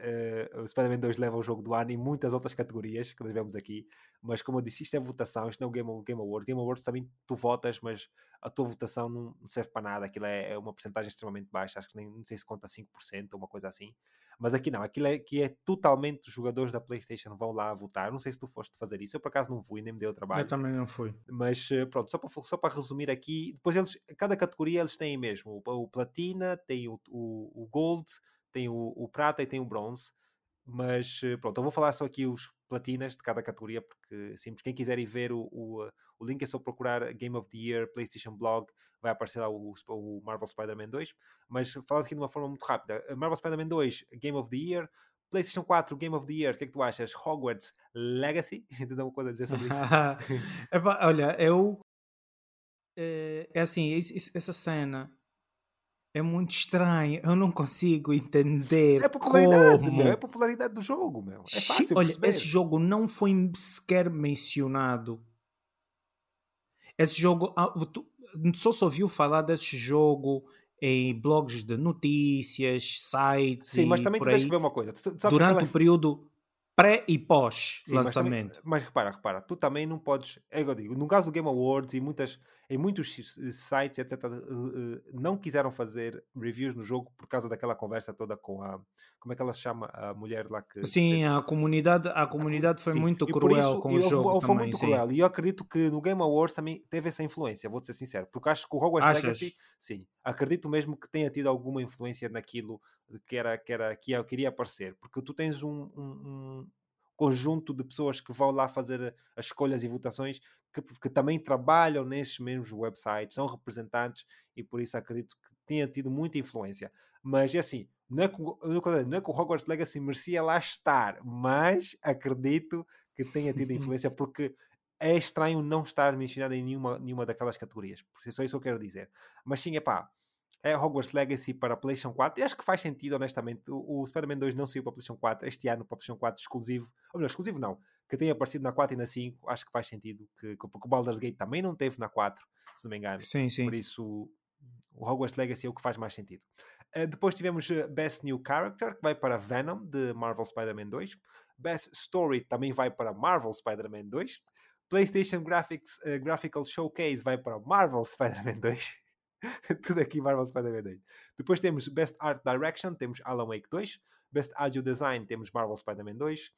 uh, o Spider 2 leva o jogo do ano e muitas outras categorias que nós vemos aqui. Mas como eu disse, isto é votação, isto não é o Game, Game Awards. Game Awards também tu votas, mas a tua votação não, serve para nada. Aquilo é, é uma porcentagem extremamente baixa, acho que nem não sei se conta 5% ou uma coisa assim. Mas aqui não, aquilo é que é totalmente os jogadores da PlayStation vão lá votar. Não sei se tu foste fazer isso, eu por acaso não fui, nem me deu trabalho. Eu também não fui. Mas eh, pronto, só para, só para resumir aqui, depois eles, cada categoria eles têm mesmo o, o Platina, tem o, o, o Gold, tem o, o prata e tem o bronze. Mas eh, pronto, eu vou falar só aqui os platinas de cada categoria, porque simples, quem quiser ir ver o, o, o link é só procurar Game of the Year, PlayStation Blog, vai aparecer lá o, o Marvel Spider-Man 2. Mas falando aqui de uma forma muito rápida: Marvel Spider-Man 2, Game of the Year, PlayStation 4, Game of the Year, o que é que tu achas? Hogwarts Legacy? [LAUGHS] Tens alguma coisa a dizer sobre isso? [LAUGHS] olha, eu. É, é assim, essa cena é muito estranho. Eu não consigo entender. É popularidade, como. Meu, é popularidade do jogo, meu. É fácil Olha, perceber. esse jogo não foi sequer mencionado. Esse jogo. Ah, só se ouviu falar desse jogo em blogs de notícias, sites. Sim, mas também tens que ver uma coisa. Durante aquela... o período pré e pós Sim, lançamento. Mas, também, mas, repara, repara, tu também não podes. É eu digo, no caso do Game Awards e muitas, em muitos sites, etc., não quiseram fazer reviews no jogo por causa daquela conversa toda com a. Como é que ela se chama? A mulher lá que. Sim, fez... a comunidade, a comunidade foi sim. muito cruel isso, com o eu, jogo. Foi também, muito sim. cruel. E eu acredito que no Game Awards também teve essa influência, vou-te ser sincero. Porque acho que o Hogwarts Achas? Legacy, sim, acredito mesmo que tenha tido alguma influência naquilo que era que, era, que eu queria aparecer. Porque tu tens um, um conjunto de pessoas que vão lá fazer as escolhas e votações que, que, também trabalham nesses mesmos websites, são representantes e por isso acredito que tenha tido muita influência. Mas é assim, não é que, não é que o Hogwarts Legacy merecia lá estar, mas acredito que tenha tido [LAUGHS] influência porque é estranho não estar mencionado em nenhuma, nenhuma daquelas categorias. Por isso é isso que eu quero dizer. Mas sim, é pá, é Hogwarts Legacy para PlayStation 4. E acho que faz sentido, honestamente. O, o Spider-Man 2 não saiu para PlayStation 4 este ano para PlayStation 4 exclusivo. Ou melhor, exclusivo não. Que tenha aparecido na 4 e na 5. Acho que faz sentido. Que, que, porque o Baldur's Gate também não teve na 4, se não me engano. Sim, sim. Por isso, o Hogwarts Legacy é o que faz mais sentido. Uh, depois tivemos uh, Best New Character, que vai para Venom, de Marvel Spider-Man 2. Best Story também vai para Marvel Spider-Man 2. PlayStation Graphics, uh, Graphical Showcase vai para Marvel [LAUGHS] Spider-Man 2. [LAUGHS] Tudo aqui Marvel Spider-Man 2. Depois temos Best Art Direction, temos Alan Wake 2. Best Audio Design, temos Marvel Spider-Man 2.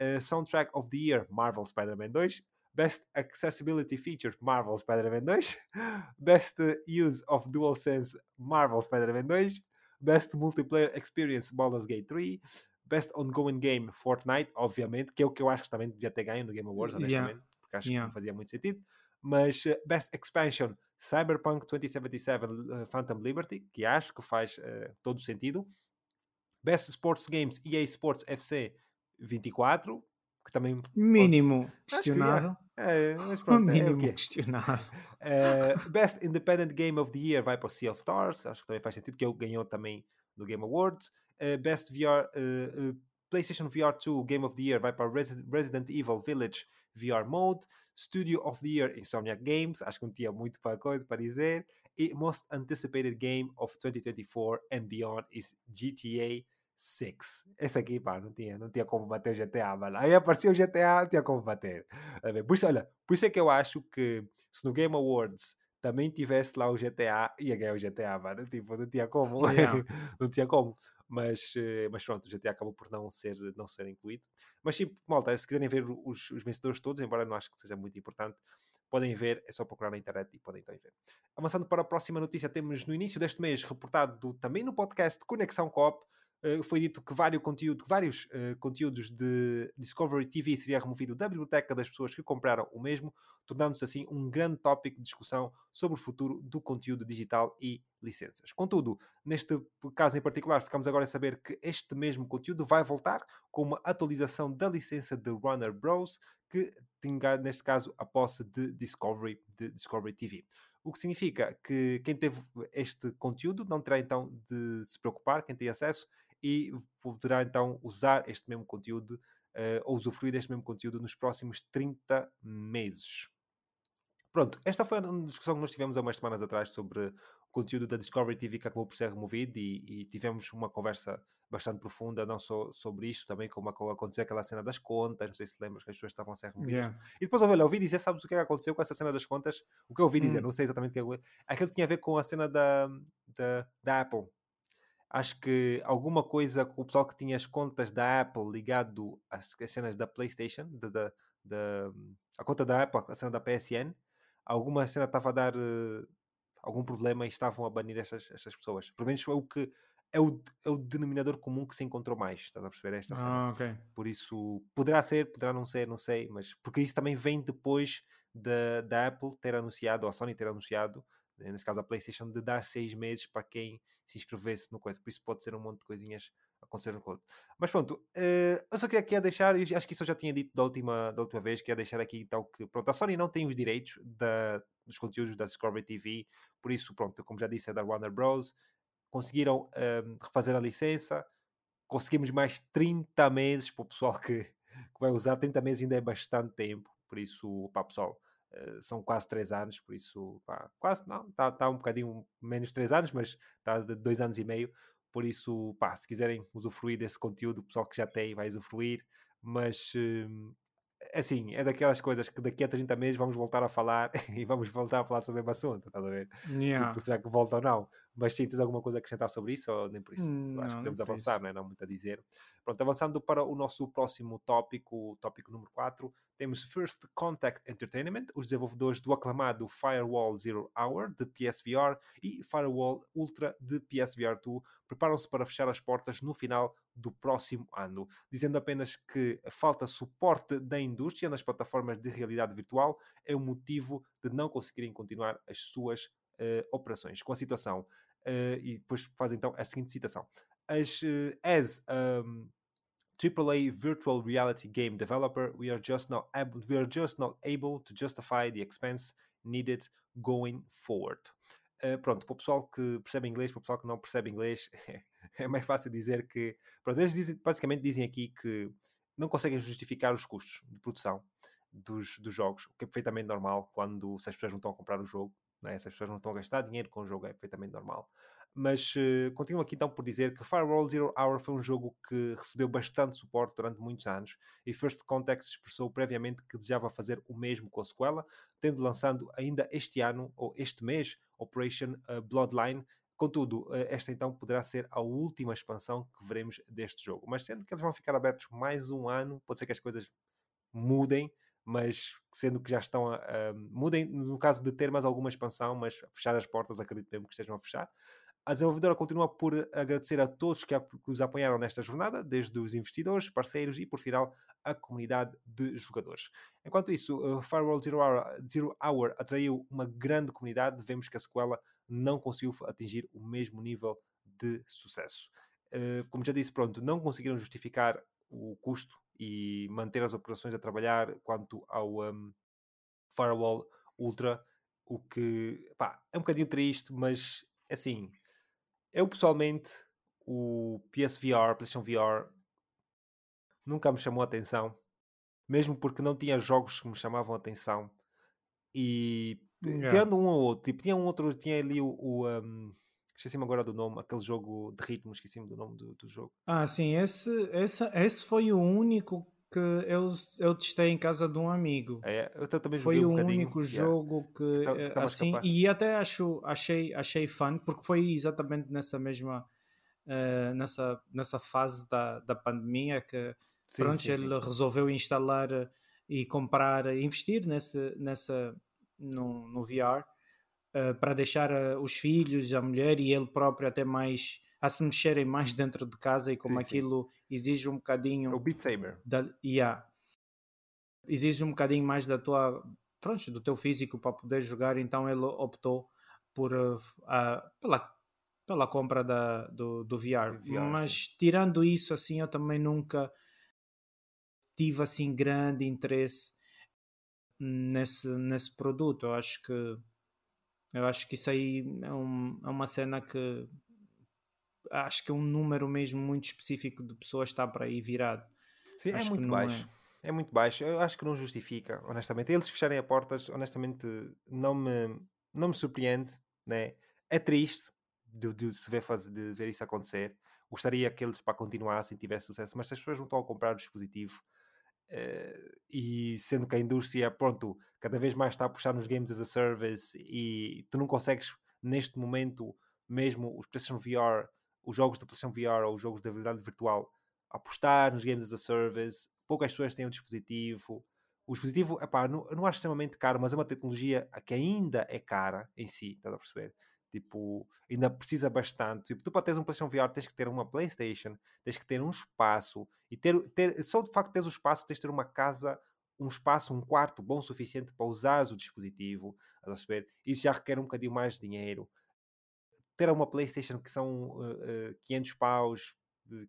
Uh, Soundtrack of the Year, Marvel Spider-Man 2. Best Accessibility Feature, Marvel Spider-Man 2. [LAUGHS] Best Use of DualSense, Marvel Spider-Man 2. Best Multiplayer Experience, Baldur's Gate 3. Best Ongoing Game, Fortnite, obviamente, que é o que eu acho que também devia ter ganho no Game Awards, honestamente, yeah. porque acho yeah. que não fazia muito sentido. Mas uh, Best Expansion, Cyberpunk 2077 uh, Phantom Liberty, que acho que faz uh, todo sentido. Best Sports Games, EA Sports FC 24, que também... Mínimo questionável. É, mas [LAUGHS] pronto, mínimo é o questionável. Uh, [LAUGHS] Best Independent Game of the Year vai para o Sea of Stars, acho que também faz sentido, que ele ganhou também no Game Awards. Uh, Best VR, uh, PlayStation VR 2 Game of the Year vai para Resi Resident Evil Village VR Mode. Studio of the Year Insomniac Games, acho que não tinha muito para, coisa para dizer. E Most Anticipated Game of 2024 and Beyond is GTA 6. Esse aqui, pá, não tinha, não tinha como bater o GTA, mano. Aí apareceu o GTA, não tinha como bater. Por isso, olha, por isso é que eu acho que se no Game Awards também tivesse lá o GTA, ia ganhar o GTA, mano. Tipo, não tinha como. Yeah. [LAUGHS] não tinha como. Mas, mas pronto, o GTA acabou por não ser, não ser incluído. Mas sim, malta, se quiserem ver os, os vencedores todos, embora não acho que seja muito importante, podem ver, é só procurar na internet e podem então ver. Avançando para a próxima notícia, temos no início deste mês reportado também no podcast Conexão Coop, Uh, foi dito que vários, conteúdo, vários uh, conteúdos de Discovery TV seria removido da biblioteca das pessoas que compraram o mesmo, tornando-se assim um grande tópico de discussão sobre o futuro do conteúdo digital e licenças. Contudo, neste caso em particular, ficamos agora a saber que este mesmo conteúdo vai voltar com uma atualização da licença de Warner Bros. que tinha, neste caso, a posse de Discovery, de Discovery TV. O que significa que quem teve este conteúdo não terá então de se preocupar, quem tem acesso, e poderá então usar este mesmo conteúdo uh, ou usufruir deste mesmo conteúdo nos próximos 30 meses. Pronto, esta foi a discussão que nós tivemos há umas semanas atrás sobre o conteúdo da Discovery TV que acabou por ser removido e, e tivemos uma conversa bastante profunda, não só sobre isto, também como aconteceu aquela cena das contas, não sei se lembras que as pessoas estavam a ser removidas. Yeah. E depois olha, ouvi dizer, sabes o que, é que aconteceu com essa cena das contas? O que eu ouvi dizer, hum. não sei exatamente o que é. Aquilo tinha a ver com a cena da, da, da Apple acho que alguma coisa com o pessoal que tinha as contas da Apple ligado às, às cenas da PlayStation, da, da, da, a conta da Apple, a cena da PSN, alguma cena estava a dar uh, algum problema e estavam a banir essas, essas pessoas. Pelo menos é o que é o, é o denominador comum que se encontrou mais, estás a perceber esta cena? Ah, okay. Por isso, poderá ser, poderá não ser, não sei, mas porque isso também vem depois da, da Apple ter anunciado, ou a Sony ter anunciado, nesse caso a PlayStation, de dar seis meses para quem se inscrevesse no coisa. Por isso pode ser um monte de coisinhas acontecer no code. Mas pronto, uh, eu só queria aqui deixar, acho que isso eu já tinha dito da última, da última vez, que ia deixar aqui então que pronto, a Sony não tem os direitos da, dos conteúdos da Discovery TV, por isso, pronto, como já disse, é da Warner Bros. Conseguiram um, refazer a licença, conseguimos mais 30 meses para o pessoal que, que vai usar. 30 meses ainda é bastante tempo, por isso, pá, pessoal são quase 3 anos, por isso, pá, quase não, está tá um bocadinho menos de 3 anos, mas está de 2 anos e meio. Por isso, pá, se quiserem usufruir desse conteúdo, o pessoal que já tem vai usufruir, mas uh, assim, é daquelas coisas que daqui a 30 meses vamos voltar a falar [LAUGHS] e vamos voltar a falar sobre o mesmo assunto, estás a ver? Yeah. Tipo, será que volta ou não? Mas sim, tens alguma coisa a acrescentar sobre isso ou nem por isso? Não, Acho que podemos avançar, isso. não é? Não muito a dizer. Pronto, avançando para o nosso próximo tópico, o tópico número 4, temos First Contact Entertainment, os desenvolvedores do aclamado Firewall Zero Hour de PSVR e Firewall Ultra de PSVR 2 preparam-se para fechar as portas no final do próximo ano, dizendo apenas que a falta de suporte da indústria nas plataformas de realidade virtual é o motivo de não conseguirem continuar as suas uh, operações. Com a situação, uh, e depois faz então a seguinte citação: As, uh, as um, AAA virtual reality game developer, we are just not able, we are just not able to justify the expense needed going forward. Uh, pronto, para o pessoal que percebe inglês, para o pessoal que não percebe inglês, [LAUGHS] é mais fácil dizer que. Pronto, eles dizem, basicamente dizem aqui que não conseguem justificar os custos de produção dos, dos jogos, o que é perfeitamente normal quando se as pessoas não estão a comprar o jogo, né? se as pessoas não estão a gastar dinheiro com o jogo, é perfeitamente normal. Mas uh, continuo aqui então por dizer que Firewall Zero Hour foi um jogo que recebeu bastante suporte durante muitos anos e First Contact expressou previamente que desejava fazer o mesmo com a sequela, tendo lançado ainda este ano ou este mês Operation uh, Bloodline. Contudo, uh, esta então poderá ser a última expansão que veremos deste jogo. Mas sendo que eles vão ficar abertos mais um ano, pode ser que as coisas mudem mas sendo que já estão a, a, mudem no caso de ter mais alguma expansão, mas fechar as portas, acredito mesmo que estejam a fechar. A desenvolvedora continua por agradecer a todos que, a, que os apoiaram nesta jornada, desde os investidores, parceiros e, por final, a comunidade de jogadores. Enquanto isso, uh, Firewall Zero Hour, Zero Hour atraiu uma grande comunidade, vemos que a sequela não conseguiu atingir o mesmo nível de sucesso. Uh, como já disse, pronto, não conseguiram justificar o custo e manter as operações a trabalhar quanto ao um, Firewall Ultra, o que pá, é um bocadinho triste, mas assim, eu pessoalmente, o PSVR, PlayStation VR, nunca me chamou a atenção, mesmo porque não tinha jogos que me chamavam a atenção. E yeah. tirando um ou outro, tipo, tinha um outro, tinha ali o. o um, esqueci-me agora do nome, aquele jogo de ritmo, esqueci-me do nome do, do, jogo. Ah, sim, esse, esse, esse foi o único que eu, eu testei em casa de um amigo. É, eu também foi um o único jogo que, que, tá, que assim e até acho achei achei fun porque foi exatamente nessa mesma uh, nessa nessa fase da, da pandemia que sim, pronto sim, ele sim. resolveu instalar e comprar investir nesse nessa no, no VR uh, para deixar uh, os filhos, a mulher e ele próprio até mais a se mexerem mais dentro de casa e como sim, aquilo sim. exige um bocadinho. É o Beat Saber. Da, yeah, exige um bocadinho mais da tua. Pronto, do teu físico para poder jogar, então ele optou por, uh, pela, pela compra da, do, do VR. VR Mas sim. tirando isso, assim, eu também nunca tive assim grande interesse nesse, nesse produto. Eu acho que eu acho que isso aí é, um, é uma cena que acho que é um número mesmo muito específico de pessoas está para aí virado. Sim, é acho é muito baixo. É. é. muito baixo. Eu acho que não justifica, honestamente. Eles fecharem as portas, honestamente, não me, não me surpreende. Né? É triste de, de se ver, fazer, de ver isso acontecer. Gostaria que eles para continuassem tivesse sucesso, mas se as pessoas não estão a comprar o dispositivo, e sendo que a indústria, pronto, cada vez mais está a puxar nos games as a service e tu não consegues, neste momento, mesmo os PlayStation VR, os jogos da PlayStation VR ou os jogos da realidade virtual, apostar nos games as a service, poucas pessoas têm um dispositivo. O dispositivo, epá, não, não acho extremamente caro, mas é uma tecnologia que ainda é cara em si, estás a perceber? Tipo, ainda precisa bastante. Tipo, tu para teres um PlayStation VR tens que ter uma PlayStation, tens que ter um espaço e ter, ter só de facto teres o espaço, tens que ter uma casa, um espaço, um quarto bom o suficiente para usares o dispositivo. A perceber? Isso já requer um bocadinho mais de dinheiro. Ter uma PlayStation que são uh, uh, 500 paus,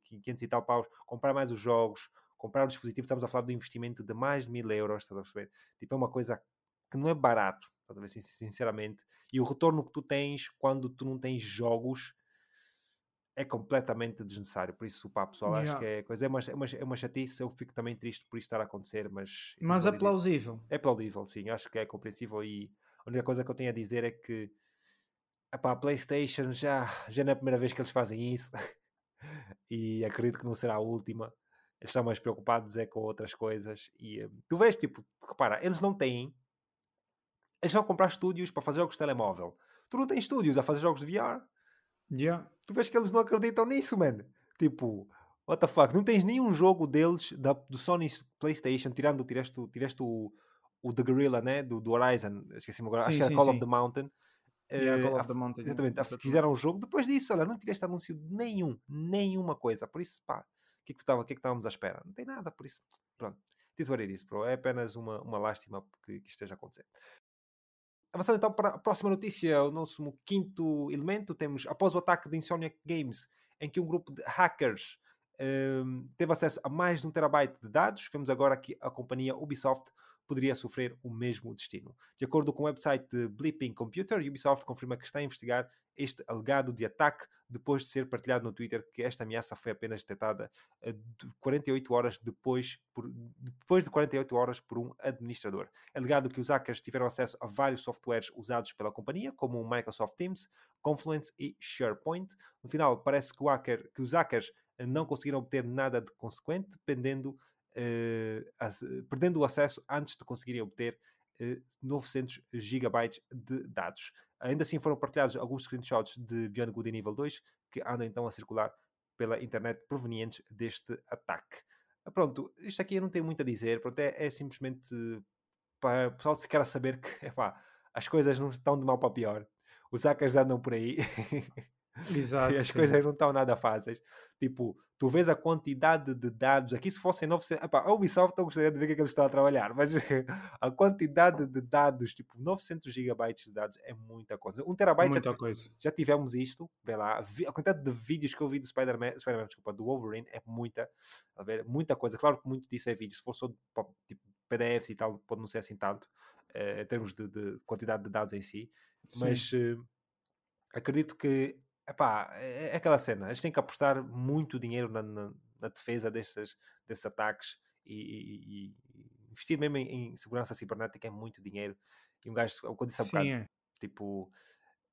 500 e tal paus, comprar mais os jogos, comprar o dispositivo, estamos a falar de um investimento de mais de mil euros, estás a perceber? Tipo, é uma coisa que não é barato talvez sinceramente. E o retorno que tu tens quando tu não tens jogos é completamente desnecessário. Por isso, pá, pessoal, yeah. acho que é coisa. É uma, é, uma, é uma chatice. Eu fico também triste por isto estar a acontecer, mas. Mas é plausível. É plausível, sim. Acho que é compreensível. E a única coisa que eu tenho a dizer é que. Epá, a PlayStation já, já não é a primeira vez que eles fazem isso. [LAUGHS] e acredito que não será a última. Eles estão mais preocupados é com outras coisas. E um, tu vês, tipo, repara, eles não têm eles vão comprar estúdios para fazer jogos de telemóvel. Tu não tens estúdios a fazer jogos de VR. Yeah. Tu vês que eles não acreditam nisso, man. Tipo, what the fuck? Não tens nenhum jogo deles da, do Sony PlayStation, tirando, tireste, tireste o, o The Gorilla, né? Do, do Horizon, esqueci-me agora, sim, acho que era Call sim. of the Mountain. Yeah, uh, Call of the Mountain. Exatamente, yeah. fizeram um jogo. Depois disso, olha, não tiveste anúncio nenhum, nenhuma coisa. Por isso, pá, o que é que, tava, que, é que estávamos à espera? Não tem nada, por isso, pronto. Tito isso, bro. É apenas uma, uma lástima que, que esteja a acontecer. Avançando então para a próxima notícia, o nosso quinto elemento, temos após o ataque de Insomniac Games, em que um grupo de hackers um, teve acesso a mais de um terabyte de dados, vemos agora que a companhia Ubisoft poderia sofrer o mesmo destino. De acordo com o website de Blipping Computer, Ubisoft confirma que está a investigar este alegado de ataque depois de ser partilhado no Twitter que esta ameaça foi apenas detectada 48 eh, horas depois, por, depois de 48 horas por um administrador. É alegado que os hackers tiveram acesso a vários softwares usados pela companhia, como o Microsoft Teams, Confluence e SharePoint. No final, parece que, hacker, que os hackers eh, não conseguiram obter nada de consequente, dependendo uh, perdendo o acesso antes de conseguirem obter uh, 900 GB de dados. Ainda assim foram partilhados alguns screenshots de Beyond Good Nível 2 que andam então a circular pela internet provenientes deste ataque. Ah, pronto, isto aqui eu não tenho muito a dizer, pronto, é, é simplesmente para o pessoal ficar a saber que [LAUGHS] epá, as coisas não estão de mal para pior. Os hackers andam por aí [LAUGHS] Exato, e [LAUGHS] as sim. coisas não estão nada fáceis. Tipo, tu vês a quantidade de dados. Aqui, se fossem 900. Epá, a Ubisoft eu gostaria de ver o que, é que eles estão a trabalhar, mas [LAUGHS] a quantidade de dados, tipo, 900 gigabytes de dados é muita coisa. Um terabyte. Muita já, coisa. já tivemos isto, vê lá. A quantidade de vídeos que eu vi do Spider-Man, Spider desculpa, do Wolverine é muita. A ver, muita coisa. Claro que muito disso é vídeo. Se for só tipo, PDFs e tal, pode não ser assim tanto, uh, em termos de, de, quantidade de dados em si. Sim. Mas. Uh, acredito que epá, é, é aquela cena. Eles têm que apostar muito dinheiro na, na, na defesa desses, desses ataques e, e, e investir mesmo em, em, segurança cibernética é muito dinheiro. E um gajo, como disse há bocado, é. tipo,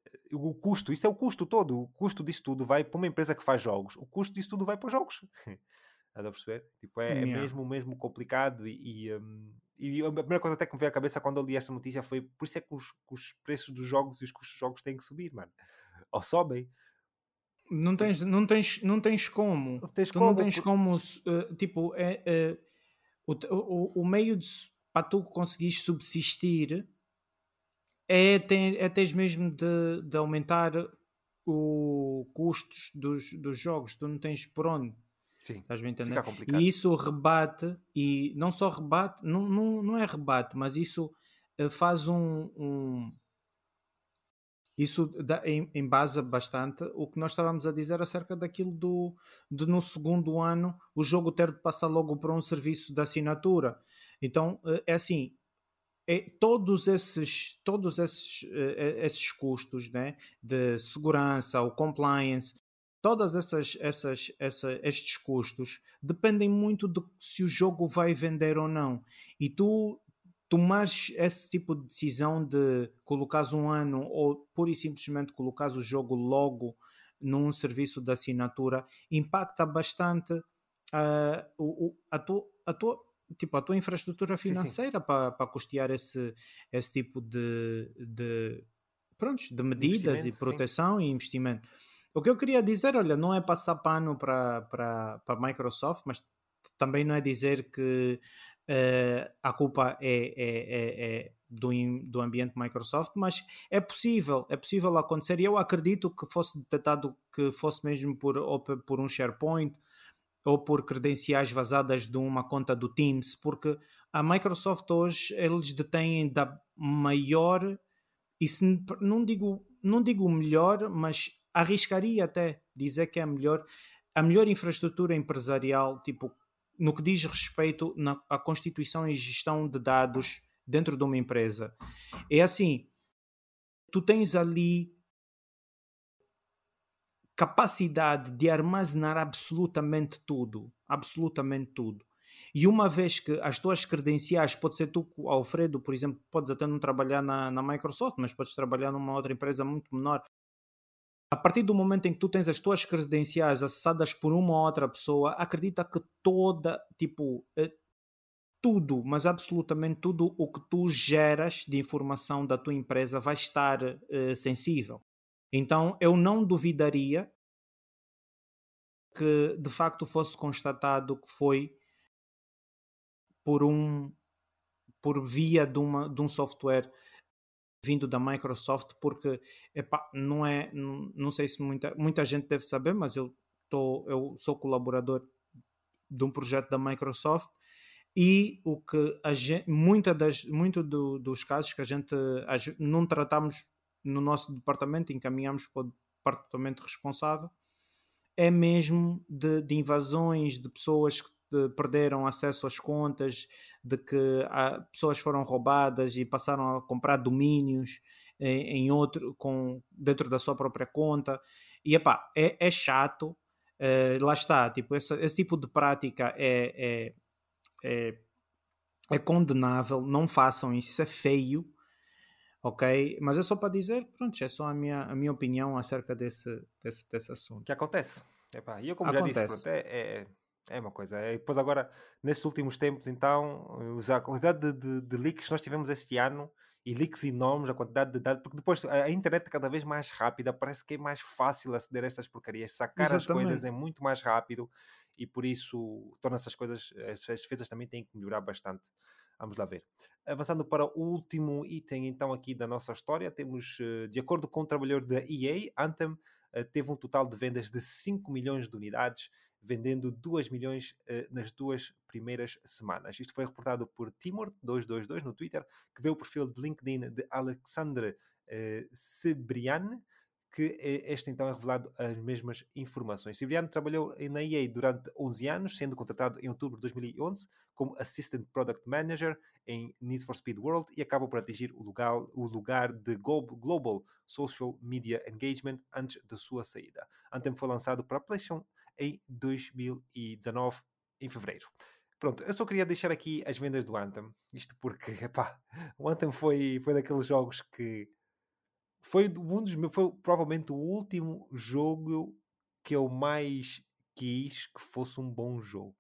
eh, o custo, isso é o custo todo. O custo disso tudo vai para uma empresa que faz jogos. O custo disso tudo vai para os jogos. [LAUGHS] Estás a perceber? Tipo, é, é yeah. é, mesmo, mesmo complicado e, e, um, e, a primeira coisa até que me veio à cabeça quando eu li esta notícia foi por isso é que os, os preços dos jogos e os custos dos jogos têm que subir, mano. [LAUGHS] Ou sobem. Não tens, não tens, não tens como. Tens tu como, não tens como, uh, tipo, é, uh, o, o, o meio de, para tu conseguires subsistir é, tem, é tens mesmo de, de aumentar o custos dos, dos jogos, tu não tens por onde. Sim, Estás entender? fica complicado. E isso rebate, e não só rebate, não, não, não é rebate, mas isso eh, faz um. um isso embasa bastante o que nós estávamos a dizer acerca daquilo do, de no segundo ano o jogo ter de passar logo para um serviço de assinatura. Então eh, é assim, é, todos esses, todos esses, uh, esses custos né, de segurança, o compliance, todas essas, essas, essa, estes custos dependem muito de se o jogo vai vender ou não. E tu tomares esse tipo de decisão de colocares um ano ou pura e simplesmente colocares o jogo logo num serviço de assinatura impacta bastante uh, o, a, tua, a tua tipo, a tua infraestrutura financeira para, para custear esse, esse tipo de, de, prontos, de medidas e proteção sim. e investimento. O que eu queria dizer, olha, não é passar pano para, para, para a Microsoft, mas também não é dizer que uh, a culpa é, é, é, é do, do ambiente Microsoft, mas é possível, é possível acontecer e eu acredito que fosse detectado que fosse mesmo por, por um SharePoint ou por credenciais vazadas de uma conta do Teams, porque a Microsoft hoje eles detêm da maior e se, não digo não digo melhor, mas arriscaria até dizer que é a melhor a melhor infraestrutura empresarial, tipo no que diz respeito na, à constituição e gestão de dados dentro de uma empresa. É assim, tu tens ali capacidade de armazenar absolutamente tudo, absolutamente tudo. E uma vez que as tuas credenciais, pode ser tu, Alfredo, por exemplo, podes até não trabalhar na, na Microsoft, mas podes trabalhar numa outra empresa muito menor. A partir do momento em que tu tens as tuas credenciais acessadas por uma ou outra pessoa, acredita que toda, tipo, eh, tudo, mas absolutamente tudo o que tu geras de informação da tua empresa vai estar uh, sensível. Então eu não duvidaria que de facto fosse constatado que foi por um por via de, uma, de um software vindo da Microsoft porque epá, não é não, sei se muita, muita gente deve saber mas eu tô, eu sou colaborador de um projeto da Microsoft e o que a gente, muita das, muito do, dos casos que a gente não tratamos no nosso departamento, encaminhamos para o departamento responsável, é mesmo de, de invasões, de pessoas que perderam acesso às contas, de que há, pessoas foram roubadas e passaram a comprar domínios em, em outro, com, dentro da sua própria conta. E epá, é, é chato, é, lá está, tipo, esse, esse, tipo de prática é, é, é, é condenável, não façam isso, isso é feio ok? Mas é só para dizer, pronto, é só a minha, a minha opinião acerca desse, desse, desse assunto. Que acontece. e eu como acontece. já disse, pronto, é, é, é uma coisa. E depois agora, nesses últimos tempos, então, a quantidade de, de, de leaks que nós tivemos este ano e leaks enormes, a quantidade de dados, porque depois a internet é cada vez mais rápida, parece que é mais fácil aceder a estas porcarias, sacar Exatamente. as coisas é muito mais rápido e por isso torna essas coisas, as defesas também têm que melhorar bastante. Vamos lá ver. Avançando para o último item, então, aqui da nossa história, temos, eh, de acordo com o trabalhador da EA, Anthem eh, teve um total de vendas de 5 milhões de unidades, vendendo 2 milhões eh, nas duas primeiras semanas. Isto foi reportado por Timor222 no Twitter, que vê o perfil de LinkedIn de Alexandre Sebrian, que este então é revelado as mesmas informações. Cibriano trabalhou na EA durante 11 anos, sendo contratado em outubro de 2011 como Assistant Product Manager em Need for Speed World e acaba por atingir o lugar, o lugar de Global Social Media Engagement antes da sua saída. Anthem foi lançado para PlayStation em 2019, em fevereiro. Pronto, eu só queria deixar aqui as vendas do Anthem. Isto porque, [LAUGHS] epá, o Anthem foi, foi daqueles jogos que foi um dos meus, foi provavelmente o último jogo que eu mais quis que fosse um bom jogo.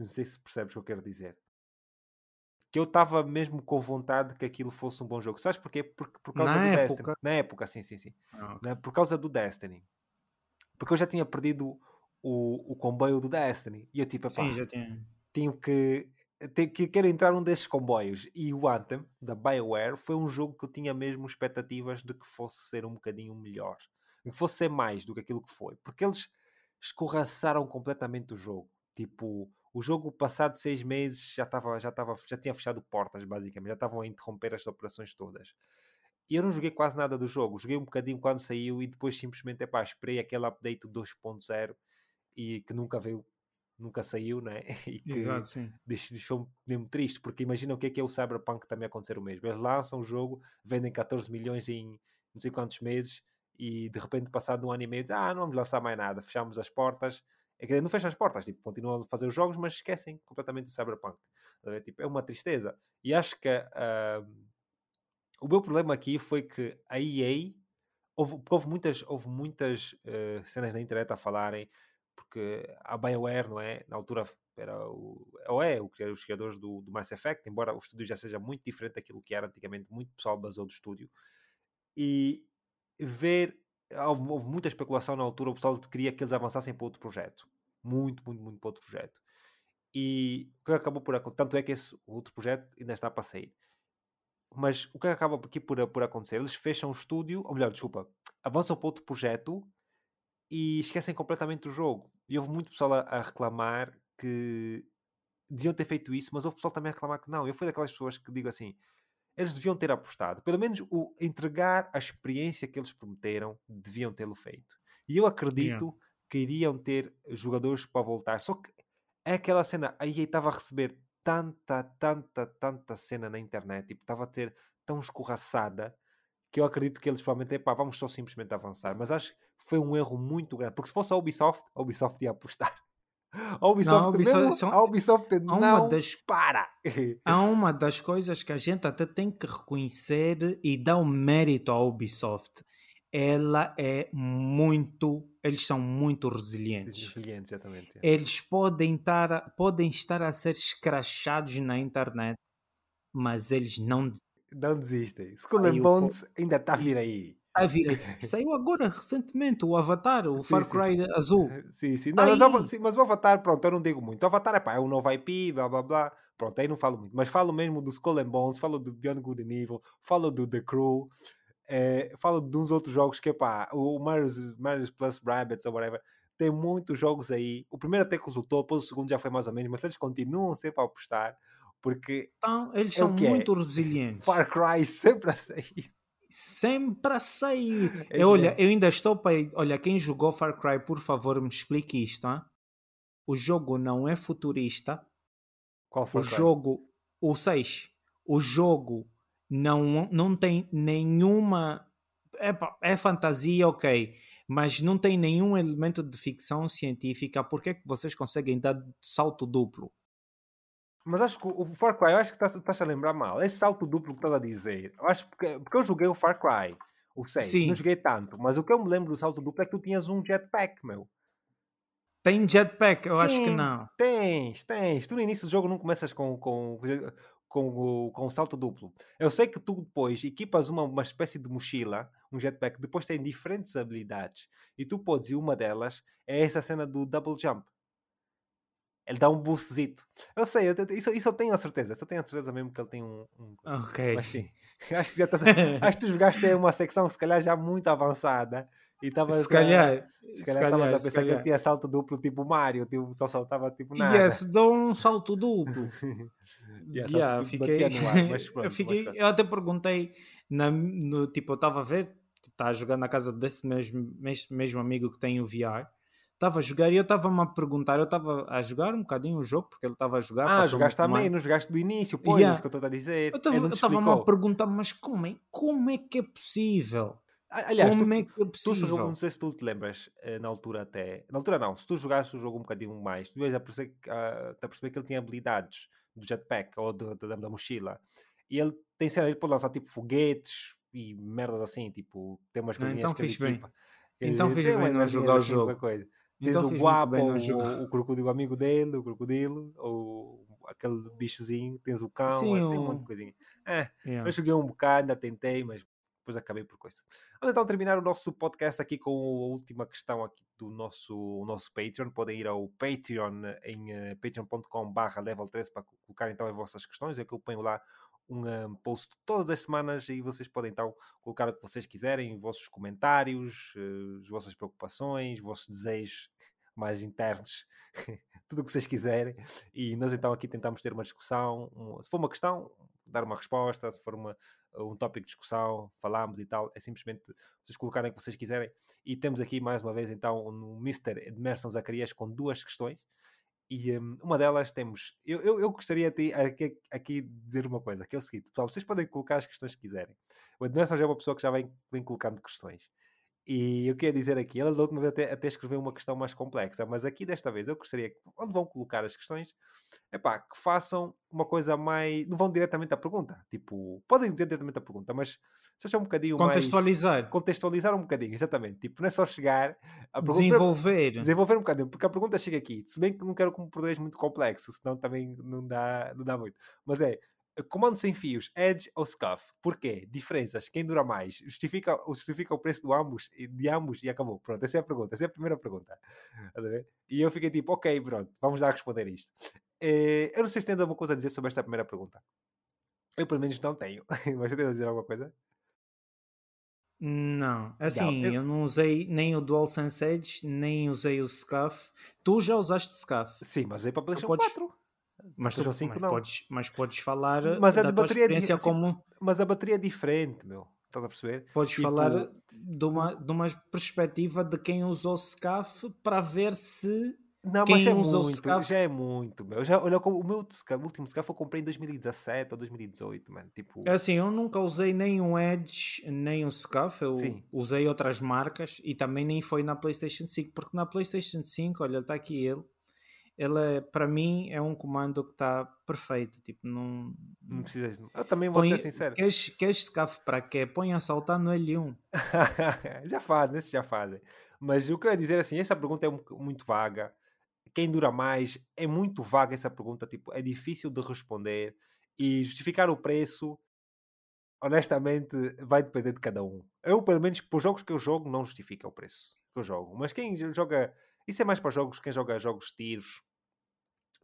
Não sei se percebes o que eu quero dizer. Que eu estava mesmo com vontade que aquilo fosse um bom jogo. Sabes porquê? Por, por causa Na do época? Destiny. Na época, sim, sim, sim. Ah, okay. Por causa do Destiny. Porque eu já tinha perdido o, o comboio do Destiny. E eu tipo, sim, já tinha. tenho que te- que quero entrar num desses comboios. E o Anthem, da BioWare, foi um jogo que eu tinha mesmo expectativas de que fosse ser um bocadinho melhor. De que fosse ser mais do que aquilo que foi. Porque eles escorraçaram completamente o jogo. Tipo, o jogo passado seis meses já, estava, já, já tinha fechado portas, basicamente. Já estavam a interromper as operações todas. E eu não joguei quase nada do jogo. Joguei um bocadinho quando saiu e depois simplesmente, epá, esperei aquele update 2.0 e que nunca veio, nunca saiu, né? [LAUGHS] E que deixou-me mesmo triste, porque imagina o que é que é o Cyberpunk também acontecer o mesmo. Eles lançam o jogo, vendem 14 milhões em não sei quantos meses e de repente, passado um ano e meio, ah, não vamos lançar mais nada, fechamos as portas. É que não fecham as portas, tipo, continuam a fazer os jogos, mas esquecem completamente o Cyberpunk. Ver? Tipo, é uma tristeza. E acho que ah, o meu problema aqui foi que a EA houve, houve muitas, houve muitas eh, cenas na internet a falarem, porque a BioWare, não é? Na altura era o, ou é o, os criadores do, do Mass Effect, embora o estúdio já seja muito diferente daquilo que era antigamente, muito pessoal basou do estúdio. E ver, houve, houve muita especulação na altura, o pessoal queria que eles avançassem para outro projeto. Muito, muito, muito para outro projeto. E o que acabou por acontecer, tanto é que esse outro projeto ainda está para sair. Mas o que acaba aqui por, por acontecer? Eles fecham o estúdio, ou melhor, desculpa, avançam para outro projeto e esquecem completamente o jogo. E houve muito pessoal a, a reclamar que deviam ter feito isso, mas houve pessoal também a reclamar que não. Eu fui daquelas pessoas que digo assim: eles deviam ter apostado, pelo menos o entregar a experiência que eles prometeram, deviam tê-lo feito. E eu acredito que iriam ter jogadores para voltar. Só que é aquela cena, a EA estava a receber tanta, tanta, tanta cena na internet, tipo, estava a ter tão escorraçada que eu acredito que eles provavelmente, epá, vamos só simplesmente avançar. Mas acho que foi um erro muito grande, porque se fosse a Ubisoft, a Ubisoft ia apostar. [LAUGHS] A Ubisoft, Não, a Ubisoft- mesmo, são- a Ubisoft uma não das- para. Há [LAUGHS] uma das coisas que a gente até tem que reconhecer e dar o mérito à Ubisoft. Ela é muito. Eles são muito resilientes. Resiliente, exatamente. Eles podem estar, a- podem estar a ser escrachados na internet, mas eles não des- Não desistem. Skull Aí and Bones ainda está a vir aí. a vir. Saiu agora recentemente o Avatar, o [LAUGHS] Sim, Far sim. Cry azul. [LAUGHS] Sim, sim. Não, Aí. mas, o sim, mas o Avatar, pronto, eu não digo muito. O Avatar é pá, é um novo IP, blá blá blá. Pronto, aí não falo muito. Mas falo mesmo do Skull and Bones, falo do Beyond Good and Evil, falo do The Crew, eh, falo de uns outros jogos que é pá, o Mario's, Mario's Plus Rabbits ou whatever. Tem muitos jogos aí. O primeiro até que resultou, depois o segundo já foi mais ou menos, mas eles continuam sempre a apostar, porque Então, eles É o são é. muito [LAUGHS] resilientes. Far Cry sempre a sair. Sempre a sair. [LAUGHS] É Eu, olha, eu ainda estou para. Olha, quem jogou Far Cry, por favor, me explique isto. hã? O jogo não é futurista. Qual O Far Cry? jogo, o 6, o jogo não, não tem nenhuma. Epa, é fantasia, ok, mas não tem nenhum elemento de ficção científica. Por que é que vocês conseguem dar salto duplo? Mas acho que o Far Cry, eu acho que estás, a lembrar mal. Esse salto duplo que estás a dizer, eu acho porque, porque eu joguei o Far Cry, o 6, Sim. não joguei tanto, mas o que eu me lembro do salto duplo é que tu tinhas um jetpack, meu. Tem jetpack? Eu acho que Sim. não. Tens, tens. Tu no início do jogo não começas com, com, com, o, com o salto duplo. Eu sei que tu depois equipas uma, uma espécie de mochila, um jetpack, depois tem diferentes habilidades. E tu podes, e uma delas é essa cena do double jump. Ele dá um boostzito. Eu sei, eu, isso, isso eu tenho a certeza. Isso eu tenho a certeza mesmo que ele tem um. um- [LAUGHS] Ok. Mas sim, [LAUGHS] acho que, já tá- [LAUGHS] acho que tu jogaste uma secção, se calhar, já muito avançada. E estavas se calhar. se calhar a pensar que ele tinha salto duplo tipo Mario, tipo, só saltava tipo nada. Yes, dou um salto duplo. Yeah, Yeah, tipo, fiquei, no ar, mas [LAUGHS] pronto, eu, fiquei eu até perguntei, na, no, tipo, eu estava a ver, estava a jogar na casa desse mesmo, mes- mesmo amigo que tem o VR, estava a jogar e eu estava-me a perguntar, eu estava a jogar um bocadinho o jogo, porque ele estava a jogar. Ah, jogaste também, não jogaste do início, pois, Yeah. isso que eu estou a dizer. Eu estava-me a perguntar, mas como é, como é que é possível? Aliás, tu, como é que é tu se, possível? não sei se tu te lembras, eh, na altura até. Na altura não, se tu jogasses o jogo um bocadinho mais, tu ias a perceber, ah, a perceber que ele tinha habilidades do jetpack ou do- da, da mochila. E ele tem cena, ele pode lançar tipo foguetes e merdas assim, tipo, tem umas Ah, coisinhas então que ele bem. equipa. Quer Então fiz bem umas não coisinhas jogar o assim, jogo. coisa. Tens Então o fiz muito guapo, não o, o crocodilo amigo dele, o crocodilo, ou aquele bichozinho, tens o cão, Sim, é, tem um o- monte de coisinha. É, Yeah. eu joguei um bocado, ainda tentei, mas depois acabei por coisa. Vamos então terminar o nosso podcast aqui com a última questão aqui do nosso, nosso Patreon. Podem ir ao Patreon em uh, patreon.com/barra level 13 para colocar então as vossas questões. É que eu ponho lá um, um post todas as semanas e vocês podem então colocar o que vocês quiserem, os vossos comentários, uh, as vossas preocupações, os vossos desejos mais internos, [LAUGHS] tudo o que vocês quiserem. E nós então aqui tentamos ter uma discussão. Um, se for uma questão, dar uma resposta. Se for uma, um tópico de discussão, falamos e tal. É simplesmente vocês colocarem o que vocês quiserem. E temos aqui mais uma vez então no Mr. Edmerson Zacarias com duas questões. E um, uma delas temos. Eu, eu, eu gostaria de aqui, aqui dizer uma coisa, que é o seguinte: pessoal, vocês podem colocar as questões que quiserem. O Edmerson já é uma pessoa que já vem, vem colocando questões. E eu queria dizer aqui, ela da última vez até, até escreveu uma questão mais complexa, mas aqui desta vez eu gostaria que, onde vão colocar as questões, é pá, que façam uma coisa mais. Não vão diretamente à pergunta. Tipo, podem dizer diretamente à pergunta, mas seja um bocadinho contextualizar. mais. Contextualizar um bocadinho, exatamente. Tipo, não é só chegar. A pergunta, desenvolver. Desenvolver um bocadinho, porque a pergunta chega aqui. Se bem que não quero como português muito complexo, senão também não dá, não dá muito. Mas é, comando sem fios, Edge ou Scuff? Porquê? Diferenças? Quem dura mais? Justifica, justifica o preço de ambos, de ambos e acabou. Pronto, essa é a pergunta. Essa é a primeira pergunta. E eu fiquei tipo, ok, pronto, vamos lá responder isto. Eh, eu não sei se tem alguma coisa a dizer sobre esta primeira pergunta. Eu pelo menos não tenho. [LAUGHS] Mas tem a dizer alguma coisa? Não, assim, eu... eu... não usei nem o DualSense Edge, nem usei o Scuff. Tu já usaste Scuff? Sim, mas aí para PlayStation podes... 4. Mas, tu, 5, mas, não. Podes, mas podes falar mas a da bateria é experiência como... Mas a bateria é diferente, meu. Estás a perceber? Podes tipo... falar de uma, de uma perspectiva de quem usou SCAF para ver se não, Quem mas já é muito, já é muito, meu. Já, olha, o meu o último Scarf eu comprei em 2017 ou 2018, mano. Tipo... É assim, eu nunca usei nem um Edge, nem um Scarf. Eu Sim. usei outras marcas e também nem foi na PlayStation 5, porque na PlayStation 5, olha, está aqui ele ele é, para mim é um comando que está perfeito. Tipo, não, não precisas. Eu também vou põe, ser sincero. Queres, queres SCAF para quê? Põe a saltar no L1. já fazem, esses já fazem. Mas o que eu ia dizer assim: essa pergunta é muito vaga. Quem dura mais? É muito vaga essa pergunta. Tipo, é difícil de responder e justificar o preço. Honestamente, vai depender de cada um. Eu, pelo menos, por jogos que eu jogo, não justifica o preço que eu jogo. Mas quem joga isso é mais para jogos, quem joga jogos de tiros,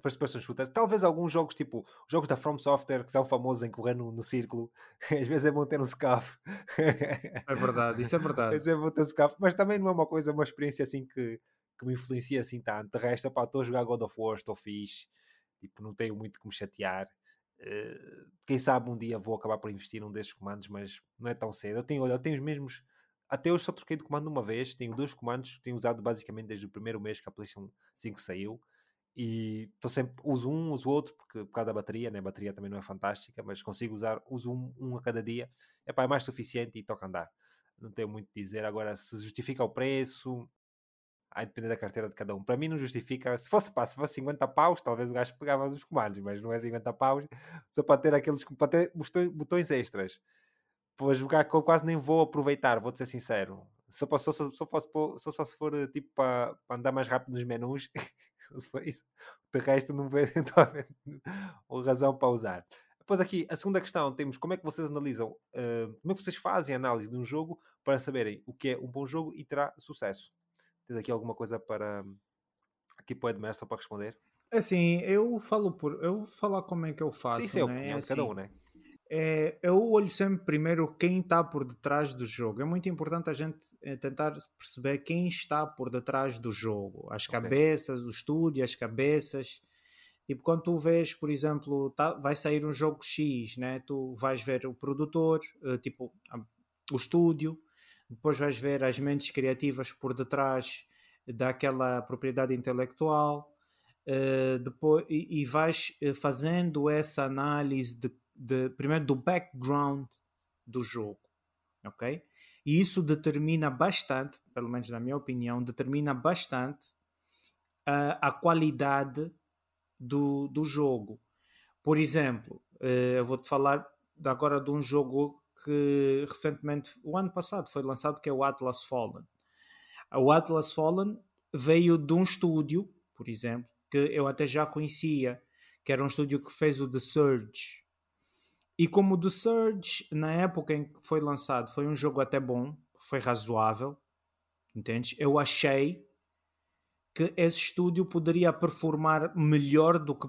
first person shooter. Talvez alguns jogos, tipo jogos da From Software, que são famosos em correr no, no círculo, [LAUGHS] às vezes é bom ter um scuff. é verdade, isso é [LAUGHS] verdade. Às vezes é bom ter um mas também não é uma coisa, uma experiência assim que, que me influencia assim tanto. De resto, pá, estou a jogar God of War, estou fixe, tipo, não tenho muito que me chatear. Uh, quem sabe um dia vou acabar por investir num desses comandos, mas não é tão cedo. Eu tenho, olha, eu tenho os mesmos. Até hoje só troquei de comando uma vez. Tenho dois comandos, tenho usado basicamente desde o primeiro mês que a PlayStation 5 saiu e estou sempre uso um, uso outro, porque por causa da bateria, né? a bateria também não é fantástica, mas consigo usar, uso um, um a cada dia, Epá, é mais suficiente e toca andar. Não tenho muito a dizer. Agora, se justifica o preço, aí depende da carteira de cada um. Para mim não justifica. Se fosse, pá, se fosse 50 paus, talvez o gajo pegava os comandos, mas não é 50 paus, só para ter aqueles para ter botões extras. Pois que eu quase nem vou aproveitar, vou-te ser sincero. Só, posso, só, só, posso, só, só se for tipo para, para andar mais rápido nos menus, [LAUGHS] se for isso. De resto, não [LAUGHS] vejo a razão para usar. Depois aqui, a segunda questão, temos como é que vocês analisam, uh, como é que vocês fazem a análise de um jogo para saberem o que é um bom jogo e terá sucesso. Tens aqui alguma coisa para aqui para o Edmerson para responder? Assim, eu falo por eu vou falar como é que eu faço. Sim, isso é a né? opinião de cada assim, um, né? É, eu olho sempre primeiro quem está por detrás do jogo. É muito importante a gente eh, tentar perceber quem está por detrás do jogo. As cabeças, okay. o estúdio, as cabeças. Tipo, quando tu vês, por exemplo, tá, vai sair um jogo X, né? tu vais ver o produtor, uh, tipo, o estúdio, depois vais ver as mentes criativas por detrás daquela propriedade intelectual, uh, depois, e, e vais fazendo essa análise de de, primeiro do background do jogo, ok? E isso determina bastante, pelo menos na minha opinião, determina bastante uh, a qualidade do, do jogo. Por exemplo, uh, eu vou-te falar agora de um jogo que recentemente, o ano passado, foi lançado, que é o Atlas Fallen. O Atlas Fallen veio de um estúdio, por exemplo, que eu até já conhecia, que era um estúdio que fez o The Surge, E como o The Surge, na época em que foi lançado, foi um jogo até bom, foi razoável, entendes? Eu achei que esse estúdio poderia performar melhor do que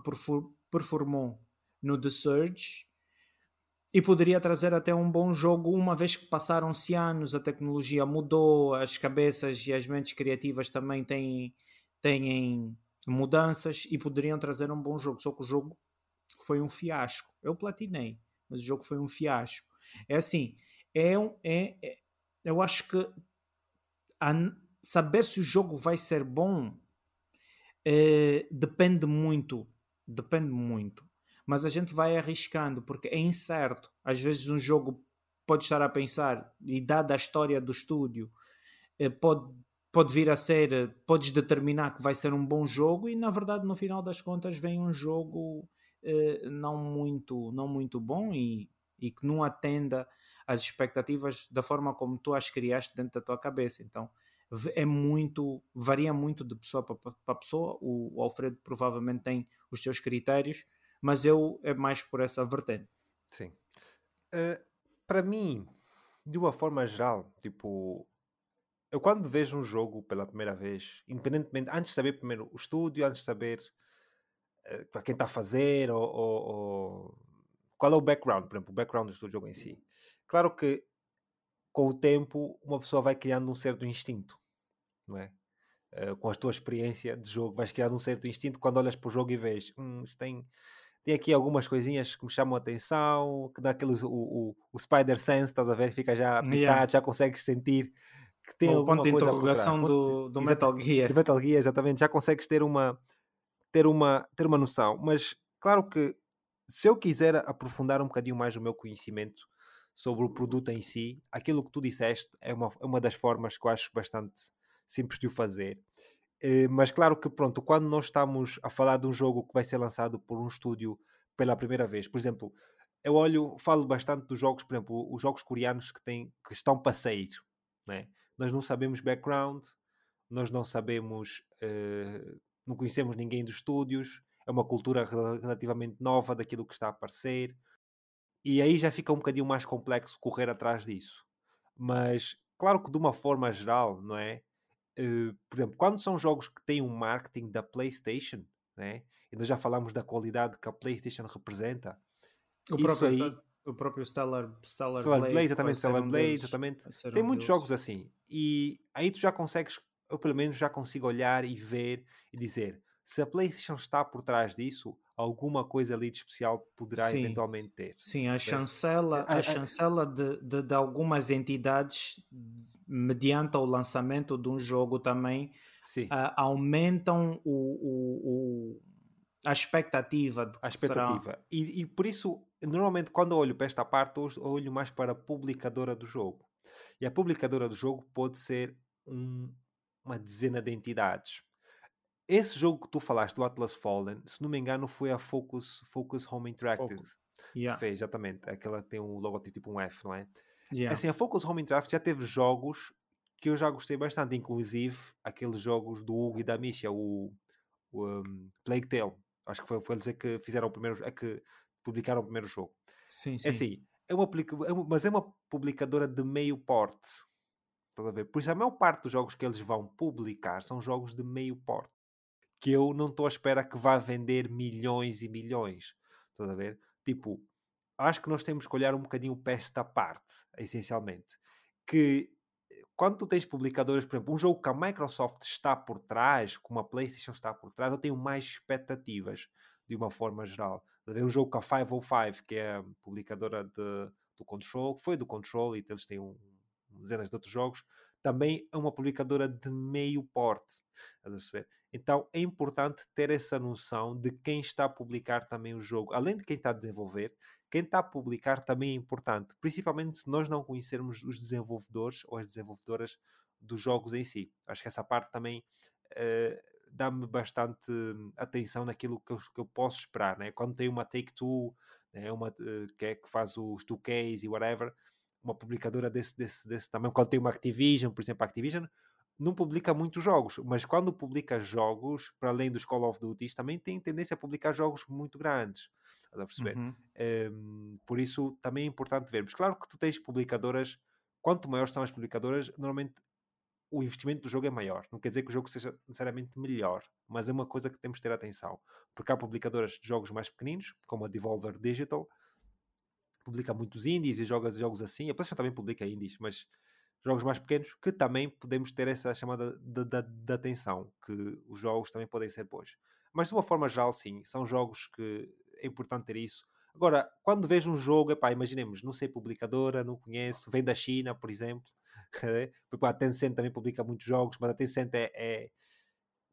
performou no The Surge e poderia trazer até um bom jogo, uma vez que passaram-se anos, a tecnologia mudou, as cabeças e as mentes criativas também têm, têm mudanças e poderiam trazer um bom jogo. Só que o jogo foi um fiasco. Eu platinei, mas o jogo foi um fiasco. É assim, é, um, é, é eu acho que a, saber se o jogo vai ser bom é, depende muito. Depende muito. Mas a gente vai arriscando porque é incerto. Às vezes um jogo pode estar a pensar, e dada a história do estúdio, é, pode, pode vir a ser, podes determinar que vai ser um bom jogo e na verdade no final das contas vem um jogo eh, não muito não muito bom e, e que não atenda às expectativas da forma como tu as criaste dentro da tua cabeça então é muito, varia muito de pessoa para pessoa. O, Alfredo provavelmente tem os seus critérios, mas eu é mais por essa vertente. Sim. Uh, para mim, de uma forma geral, tipo, eu quando vejo um jogo pela primeira vez, independentemente, antes de saber primeiro o estúdio, antes de saber para quem está a fazer, ou, ou, ou, qual é o background, por exemplo, o background do jogo em si. Claro que com o tempo, uma pessoa vai criando um certo instinto, não é? Uh, com a tua experiência de jogo, vais criando um certo instinto quando olhas para o jogo e vês, hum, isto tem, tem aqui algumas coisinhas que me chamam a atenção, que dá aquele, o, o, o Spider Sense, estás a ver, fica já apitado, yeah. já consegues sentir que tem o alguma ponto de interrogação do, do [LAUGHS] Metal Gear. Do Metal Gear, exatamente, já consegues ter uma, ter uma, ter uma noção, mas claro que se eu quiser aprofundar um bocadinho mais o meu conhecimento sobre o produto em si, aquilo que tu disseste é uma, é uma das formas que eu acho bastante simples de o fazer. Uh, mas claro que, pronto, quando nós estamos a falar de um jogo que vai ser lançado por um estúdio pela primeira vez, por exemplo, eu olho, falo bastante dos jogos, por exemplo, os jogos coreanos que, têm, que estão para sair, né? nós não sabemos background, nós não sabemos, uh, não conhecemos ninguém dos estúdios, é uma cultura relativamente nova daquilo que está a aparecer, e aí já fica um bocadinho mais complexo correr atrás disso. Mas, claro que de uma forma geral, não é? Uh, por exemplo, quando são jogos que têm um marketing da PlayStation, né? e nós já falamos da qualidade que a PlayStation representa, o isso próprio, aí. O próprio Stellar, Stellar, Stellar Blade, exatamente, Stellar Blade, exatamente. Tem muitos deles. jogos assim. E aí tu já consegues, eu pelo menos já consigo olhar e ver e dizer se a PlayStation está por trás disso, alguma coisa ali de especial poderá sim, eventualmente ter. Sim, a chancela, a, chancela de, de, de, algumas entidades, mediante o lançamento de um jogo também, uh, aumentam o, o, o, a expectativa. a expectativa. E, e, por isso, normalmente, quando eu olho para esta parte, eu olho mais para a publicadora do jogo. E a publicadora do jogo pode ser um, uma dezena de entidades esse jogo que tu falaste, do Atlas Fallen, se não me engano, foi a Focus, Focus Home Interactive Focus. Yeah. que fez, exatamente. Aquela tem um logotipo tipo um F, não é? Yeah. Assim, a Focus Home Interactive já teve jogos que eu já gostei bastante, inclusive aqueles jogos do Hugo e da Misha, o, o um, Plague Tale. Acho que foi, foi dizer que fizeram o primeiro, é que publicaram o primeiro jogo. Sim, é sim. É assim, é é uma, mas é uma publicadora de meio porte. Estás a ver? Por isso a maior parte dos jogos que eles vão publicar são jogos de meio porte que eu não estou à espera que vá vender milhões e milhões. Estás a ver? Tipo, acho que nós temos que olhar um bocadinho pé esta parte, essencialmente. Que quando tu tens publicadores, por exemplo, um jogo que a Microsoft está por trás, como a PlayStation está por trás, eu tenho mais expectativas de uma forma geral. Um jogo que a 505, que é a publicadora de, do Control, foi do Control e eles têm um, dezenas de outros jogos, também é uma publicadora de meio porte. Então é importante ter essa noção de quem está a publicar também o jogo. Além de quem está a desenvolver, quem está a publicar também é importante, principalmente se nós não conhecermos os desenvolvedores ou as desenvolvedoras dos jogos em si. Acho que essa parte também uh, dá-me bastante atenção naquilo que eu, que eu, posso esperar. Né? Quando tem uma Take-Two, né? uma, uh, que, é, que faz os 2Ks e whatever, uma publicadora desse, desse, desse também, quando tem uma Activision, por exemplo, a Activision, não publica muitos jogos, mas quando publica jogos, para além dos Call of Duty, também tem tendência a publicar jogos muito grandes. Estás a perceber? Uhum. Um, por isso também é importante vermos. Claro que tu tens publicadoras, quanto maiores são as publicadoras, normalmente o investimento do jogo é maior. Não quer dizer que o jogo seja necessariamente melhor, mas é uma coisa que temos de ter atenção. Porque há publicadoras de jogos mais pequeninos, como a Devolver Digital, publica muitos indies e joga jogos assim. A PlayStation também publica indies, mas jogos mais pequenos que também podemos ter essa chamada de, de, de, atenção, que os jogos também podem ser bons. Mas de uma forma geral, sim, são jogos que é importante ter isso. Agora, quando vejo um jogo, epá, imaginemos, não sei publicadora, não conheço, vem da China, por exemplo, [LAUGHS] porque a Tencent também publica muitos jogos, mas a Tencent é, é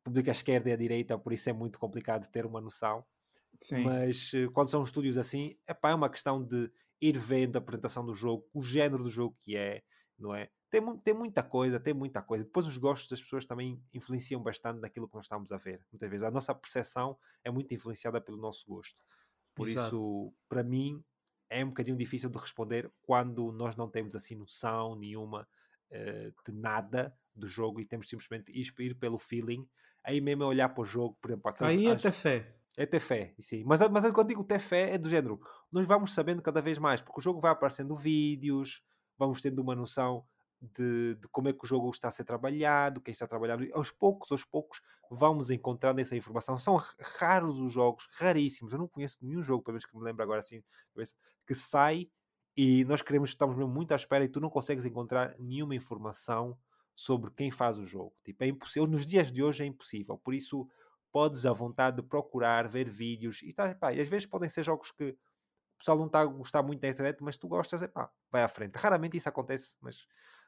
publica a esquerda e a direita, por isso é muito complicado ter uma noção. Sim. Mas eh, quando são estúdios assim, epá, é uma questão de ir vendo a apresentação do jogo, o género do jogo que é, não é? Tem, tem muita coisa, tem muita coisa. Depois os gostos das pessoas também influenciam bastante naquilo que nós estamos a ver. Muitas vezes a nossa percepção é muito influenciada pelo nosso gosto. Por Exato. isso, para mim, é um bocadinho difícil de responder quando nós não temos assim noção nenhuma uh, de nada do jogo e temos simplesmente ir, pelo feeling. Aí mesmo é olhar para o jogo, por exemplo, aqueles, Aí é ter fé. É ter fé, sim. Mas, mas quando digo ter fé, é do género. Nós vamos sabendo cada vez mais, porque o jogo vai aparecendo vídeos, vamos tendo uma noção de, de, como é que o jogo está a ser trabalhado, quem está trabalhando. Aos poucos, aos poucos, vamos encontrando essa informação. São raros os jogos, raríssimos. Eu não conheço nenhum jogo, pelo menos que me lembro agora assim, que sai e nós queremos, estamos mesmo muito à espera e tu não consegues encontrar nenhuma informação sobre quem faz o jogo. Tipo, é impossível. Nos dias de hoje é impossível. Por isso, podes à vontade de procurar, ver vídeos e, tá, e às vezes podem ser jogos que o pessoal não está a gostar muito da internet, mas tu gostas, é pá, vai à frente. Raramente isso acontece, mas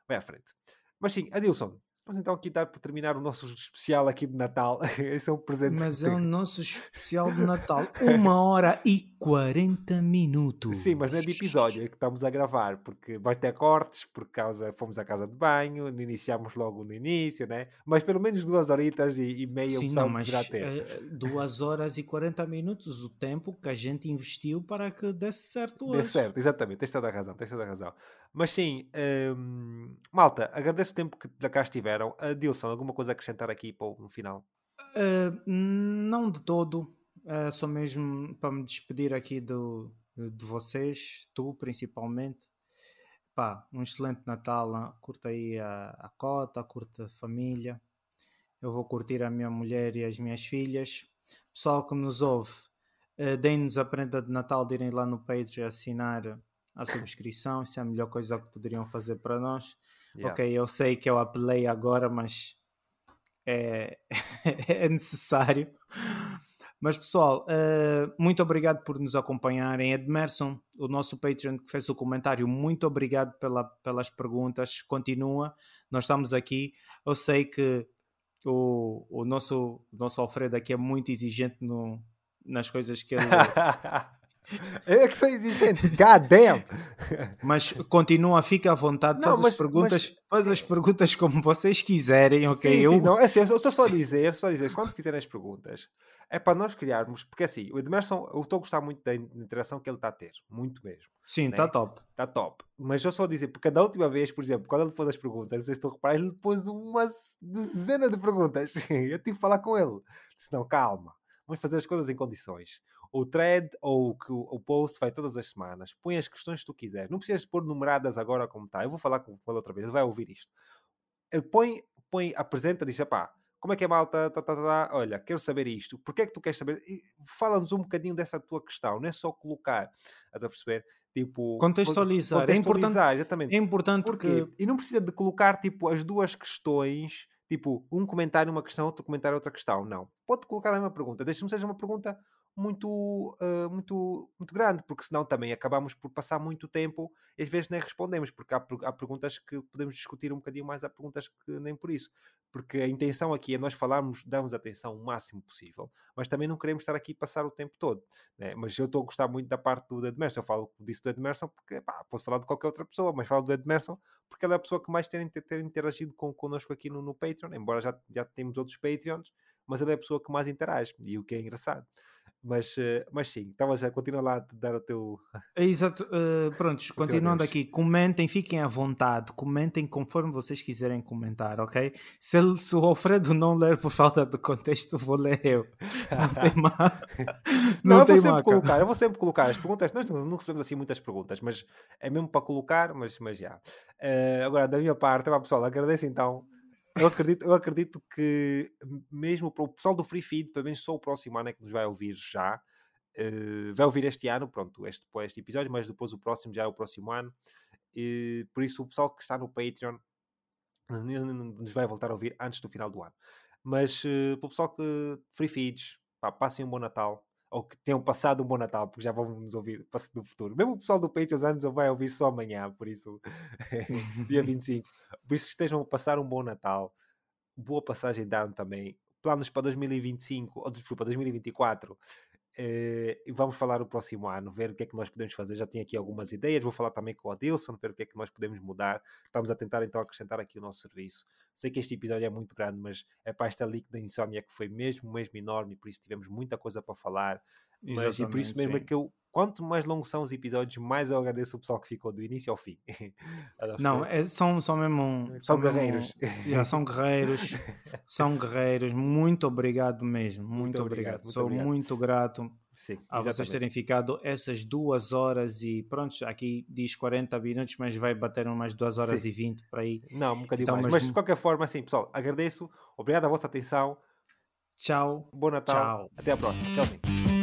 vai à frente. Mas sim, Adilson, Vamos então aqui dar para terminar o nosso especial aqui de Natal. [LAUGHS] Esse é um presente. Mas é o nosso [LAUGHS] especial de Natal. Uma hora e 40 minutos. Sim, mas não é de episódio, é que estamos a gravar, porque vai ter cortes, por causa fomos à casa de banho, iniciámos logo no início, né? Mas pelo menos duas horitas e, e meia Sim, não, mas ter. É, duas horas e 40 minutos, o tempo que a gente investiu para que desse certo hoje. Desse certo, exatamente, tens toda a razão, tens toda a razão. Mas sim, hum, malta, agradeço o tempo que cá estiveram. Dilson, alguma coisa a acrescentar aqui para o, no final? Uh, não de todo, uh, só mesmo para me despedir aqui do, de vocês, tu principalmente. Pá, um excelente Natal, curta aí a, a cota, curta a família. Eu vou curtir a minha mulher e as minhas filhas. Pessoal que nos ouve, uh, deem-nos a prenda de Natal de irem lá no Patreon assinar a subscrição, isso é a melhor coisa que poderiam fazer para nós. Yeah. Ok, eu sei que eu apelei agora, mas é, [LAUGHS] é necessário. Mas pessoal, uh, muito obrigado por nos acompanharem. Edmerson, o nosso Patreon que fez o comentário, muito obrigado pela, pelas perguntas. Continua, nós estamos aqui. Eu sei que o, o, nosso, o nosso Alfredo aqui é muito exigente no, nas coisas que ele, [LAUGHS] É que sou exigente, god damn! Mas continua, fica à vontade, não, faz mas, as perguntas, mas... faz as perguntas como vocês quiserem, ok? Sim, eu... Sim, não, é assim, eu só a [LAUGHS] dizer, só a dizer, quando fizerem as perguntas, é para nós criarmos, porque assim, o Edmerson, eu estou a gostar muito da interação que ele está a ter, muito mesmo. Sim, está né? top. Está top. Mas eu só a dizer, porque da última vez, por exemplo, quando ele fez as perguntas, não sei se estou a reparar, ele pôs uma dezena de perguntas. [LAUGHS] eu tive que falar com ele. Disse, não, calma, vamos fazer as coisas em condições o thread ou que o post vai todas as semanas. Põe as questões que tu quiseres. Não precisas pôr numeradas agora como está. Eu vou falar com ele outra vez, ele vai ouvir isto. Ele põe, põe apresenta, diz, pá, como é que é malta? Tá, tá, tá, tá, olha, quero saber isto. Porquê é que tu queres saber? Fala-nos um bocadinho dessa tua questão. Não é só colocar, estás a perceber? Tipo, contextualizar. contextualizar é importante, exatamente. É importante porque... E não precisa de colocar, tipo, as duas questões tipo, um comentário uma questão, outro comentário outra questão. Não. Pode colocar a mesma pergunta. Deixa-me seja uma pergunta muito, uh, muito, muito grande, porque senão também acabamos por passar muito tempo e às vezes nem respondemos, porque há, há perguntas que podemos discutir um bocadinho mais, há perguntas que nem por isso. Porque a intenção aqui é nós falarmos, darmos atenção o máximo possível, mas também não queremos estar aqui passar o tempo todo. Né? Mas eu estou a gostar muito da parte do Edmerson, eu falo disso do Edmerson porque pá, posso falar de qualquer outra pessoa, mas falo do Edmerson porque ela é a pessoa que mais tem, ter interagido com, connosco aqui no, no Patreon, embora já, já temos outros Patreons, mas ele é a pessoa que mais interage, e o que é engraçado. Mas, eh, mas sim, estavas a continuar lá a dar o teu. É exato. Uh, prontos, [LAUGHS] continuando aqui, comentem, fiquem à vontade, comentem conforme vocês quiserem comentar, ok? Se, ele, se o Alfredo não ler por falta de contexto, vou ler eu. [LAUGHS] Não tem mal. Não, não eu vou sempre marca. colocar, eu vou sempre colocar as perguntas. Nós não recebemos assim muitas perguntas, mas é mesmo para colocar, mas, mas já. Uh, agora, da minha parte, pessoal, agradeço então eu acredito, eu acredito que mesmo para o pessoal do Free Feed, pelo menos só o próximo ano é que nos vai ouvir já. Uh, vai ouvir este ano, pronto, este, este episódio, mas depois o próximo já é o próximo ano. E, por isso, o pessoal que está no Patreon nos vai voltar a ouvir antes do final do ano. Mas uh, para o pessoal que Free Feeds, pá, passem um bom Natal ou que tenham passado um bom Natal, porque já vão nos ouvir no futuro. Mesmo o pessoal do Patreon anos vai ouvir só amanhã, por isso, [LAUGHS] dia [LAUGHS] 25. Por isso estejam a passar um bom Natal, boa passagem de ano também. Planos para 2025, ou desculpa, 2024. Uh, vamos falar o próximo ano, ver o que é que nós podemos fazer. Já tenho aqui algumas ideias, vou falar também com o Adilson, ver o que é que nós podemos mudar. Estamos a tentar então acrescentar aqui o nosso serviço. Sei que este episódio é muito grande, mas para esta leak da insónia que foi mesmo, mesmo enorme, por isso tivemos muita coisa para falar. Mas e por isso mesmo é sim. é que eu, quanto mais longos são os episódios, mais eu agradeço o pessoal que ficou do início ao fim. [LAUGHS] Não, é, são, são mesmo. São, são guerreiros. Mesmo, [LAUGHS] yeah, são guerreiros. [LAUGHS] são guerreiros. Muito obrigado mesmo. Muito, muito obrigado. obrigado. Muito Sou obrigado. muito grato Sim, a vocês terem ficado essas duas horas e pronto, aqui diz 40 minutos, mas vai bater umas duas horas Sim. e 20 para aí. Não, um bocadinho então, mais. Mas, mas de qualquer forma, assim, pessoal, agradeço. Obrigado a vossa atenção. Tchau. Bom Natal. Tchau. Até a próxima. Tchau.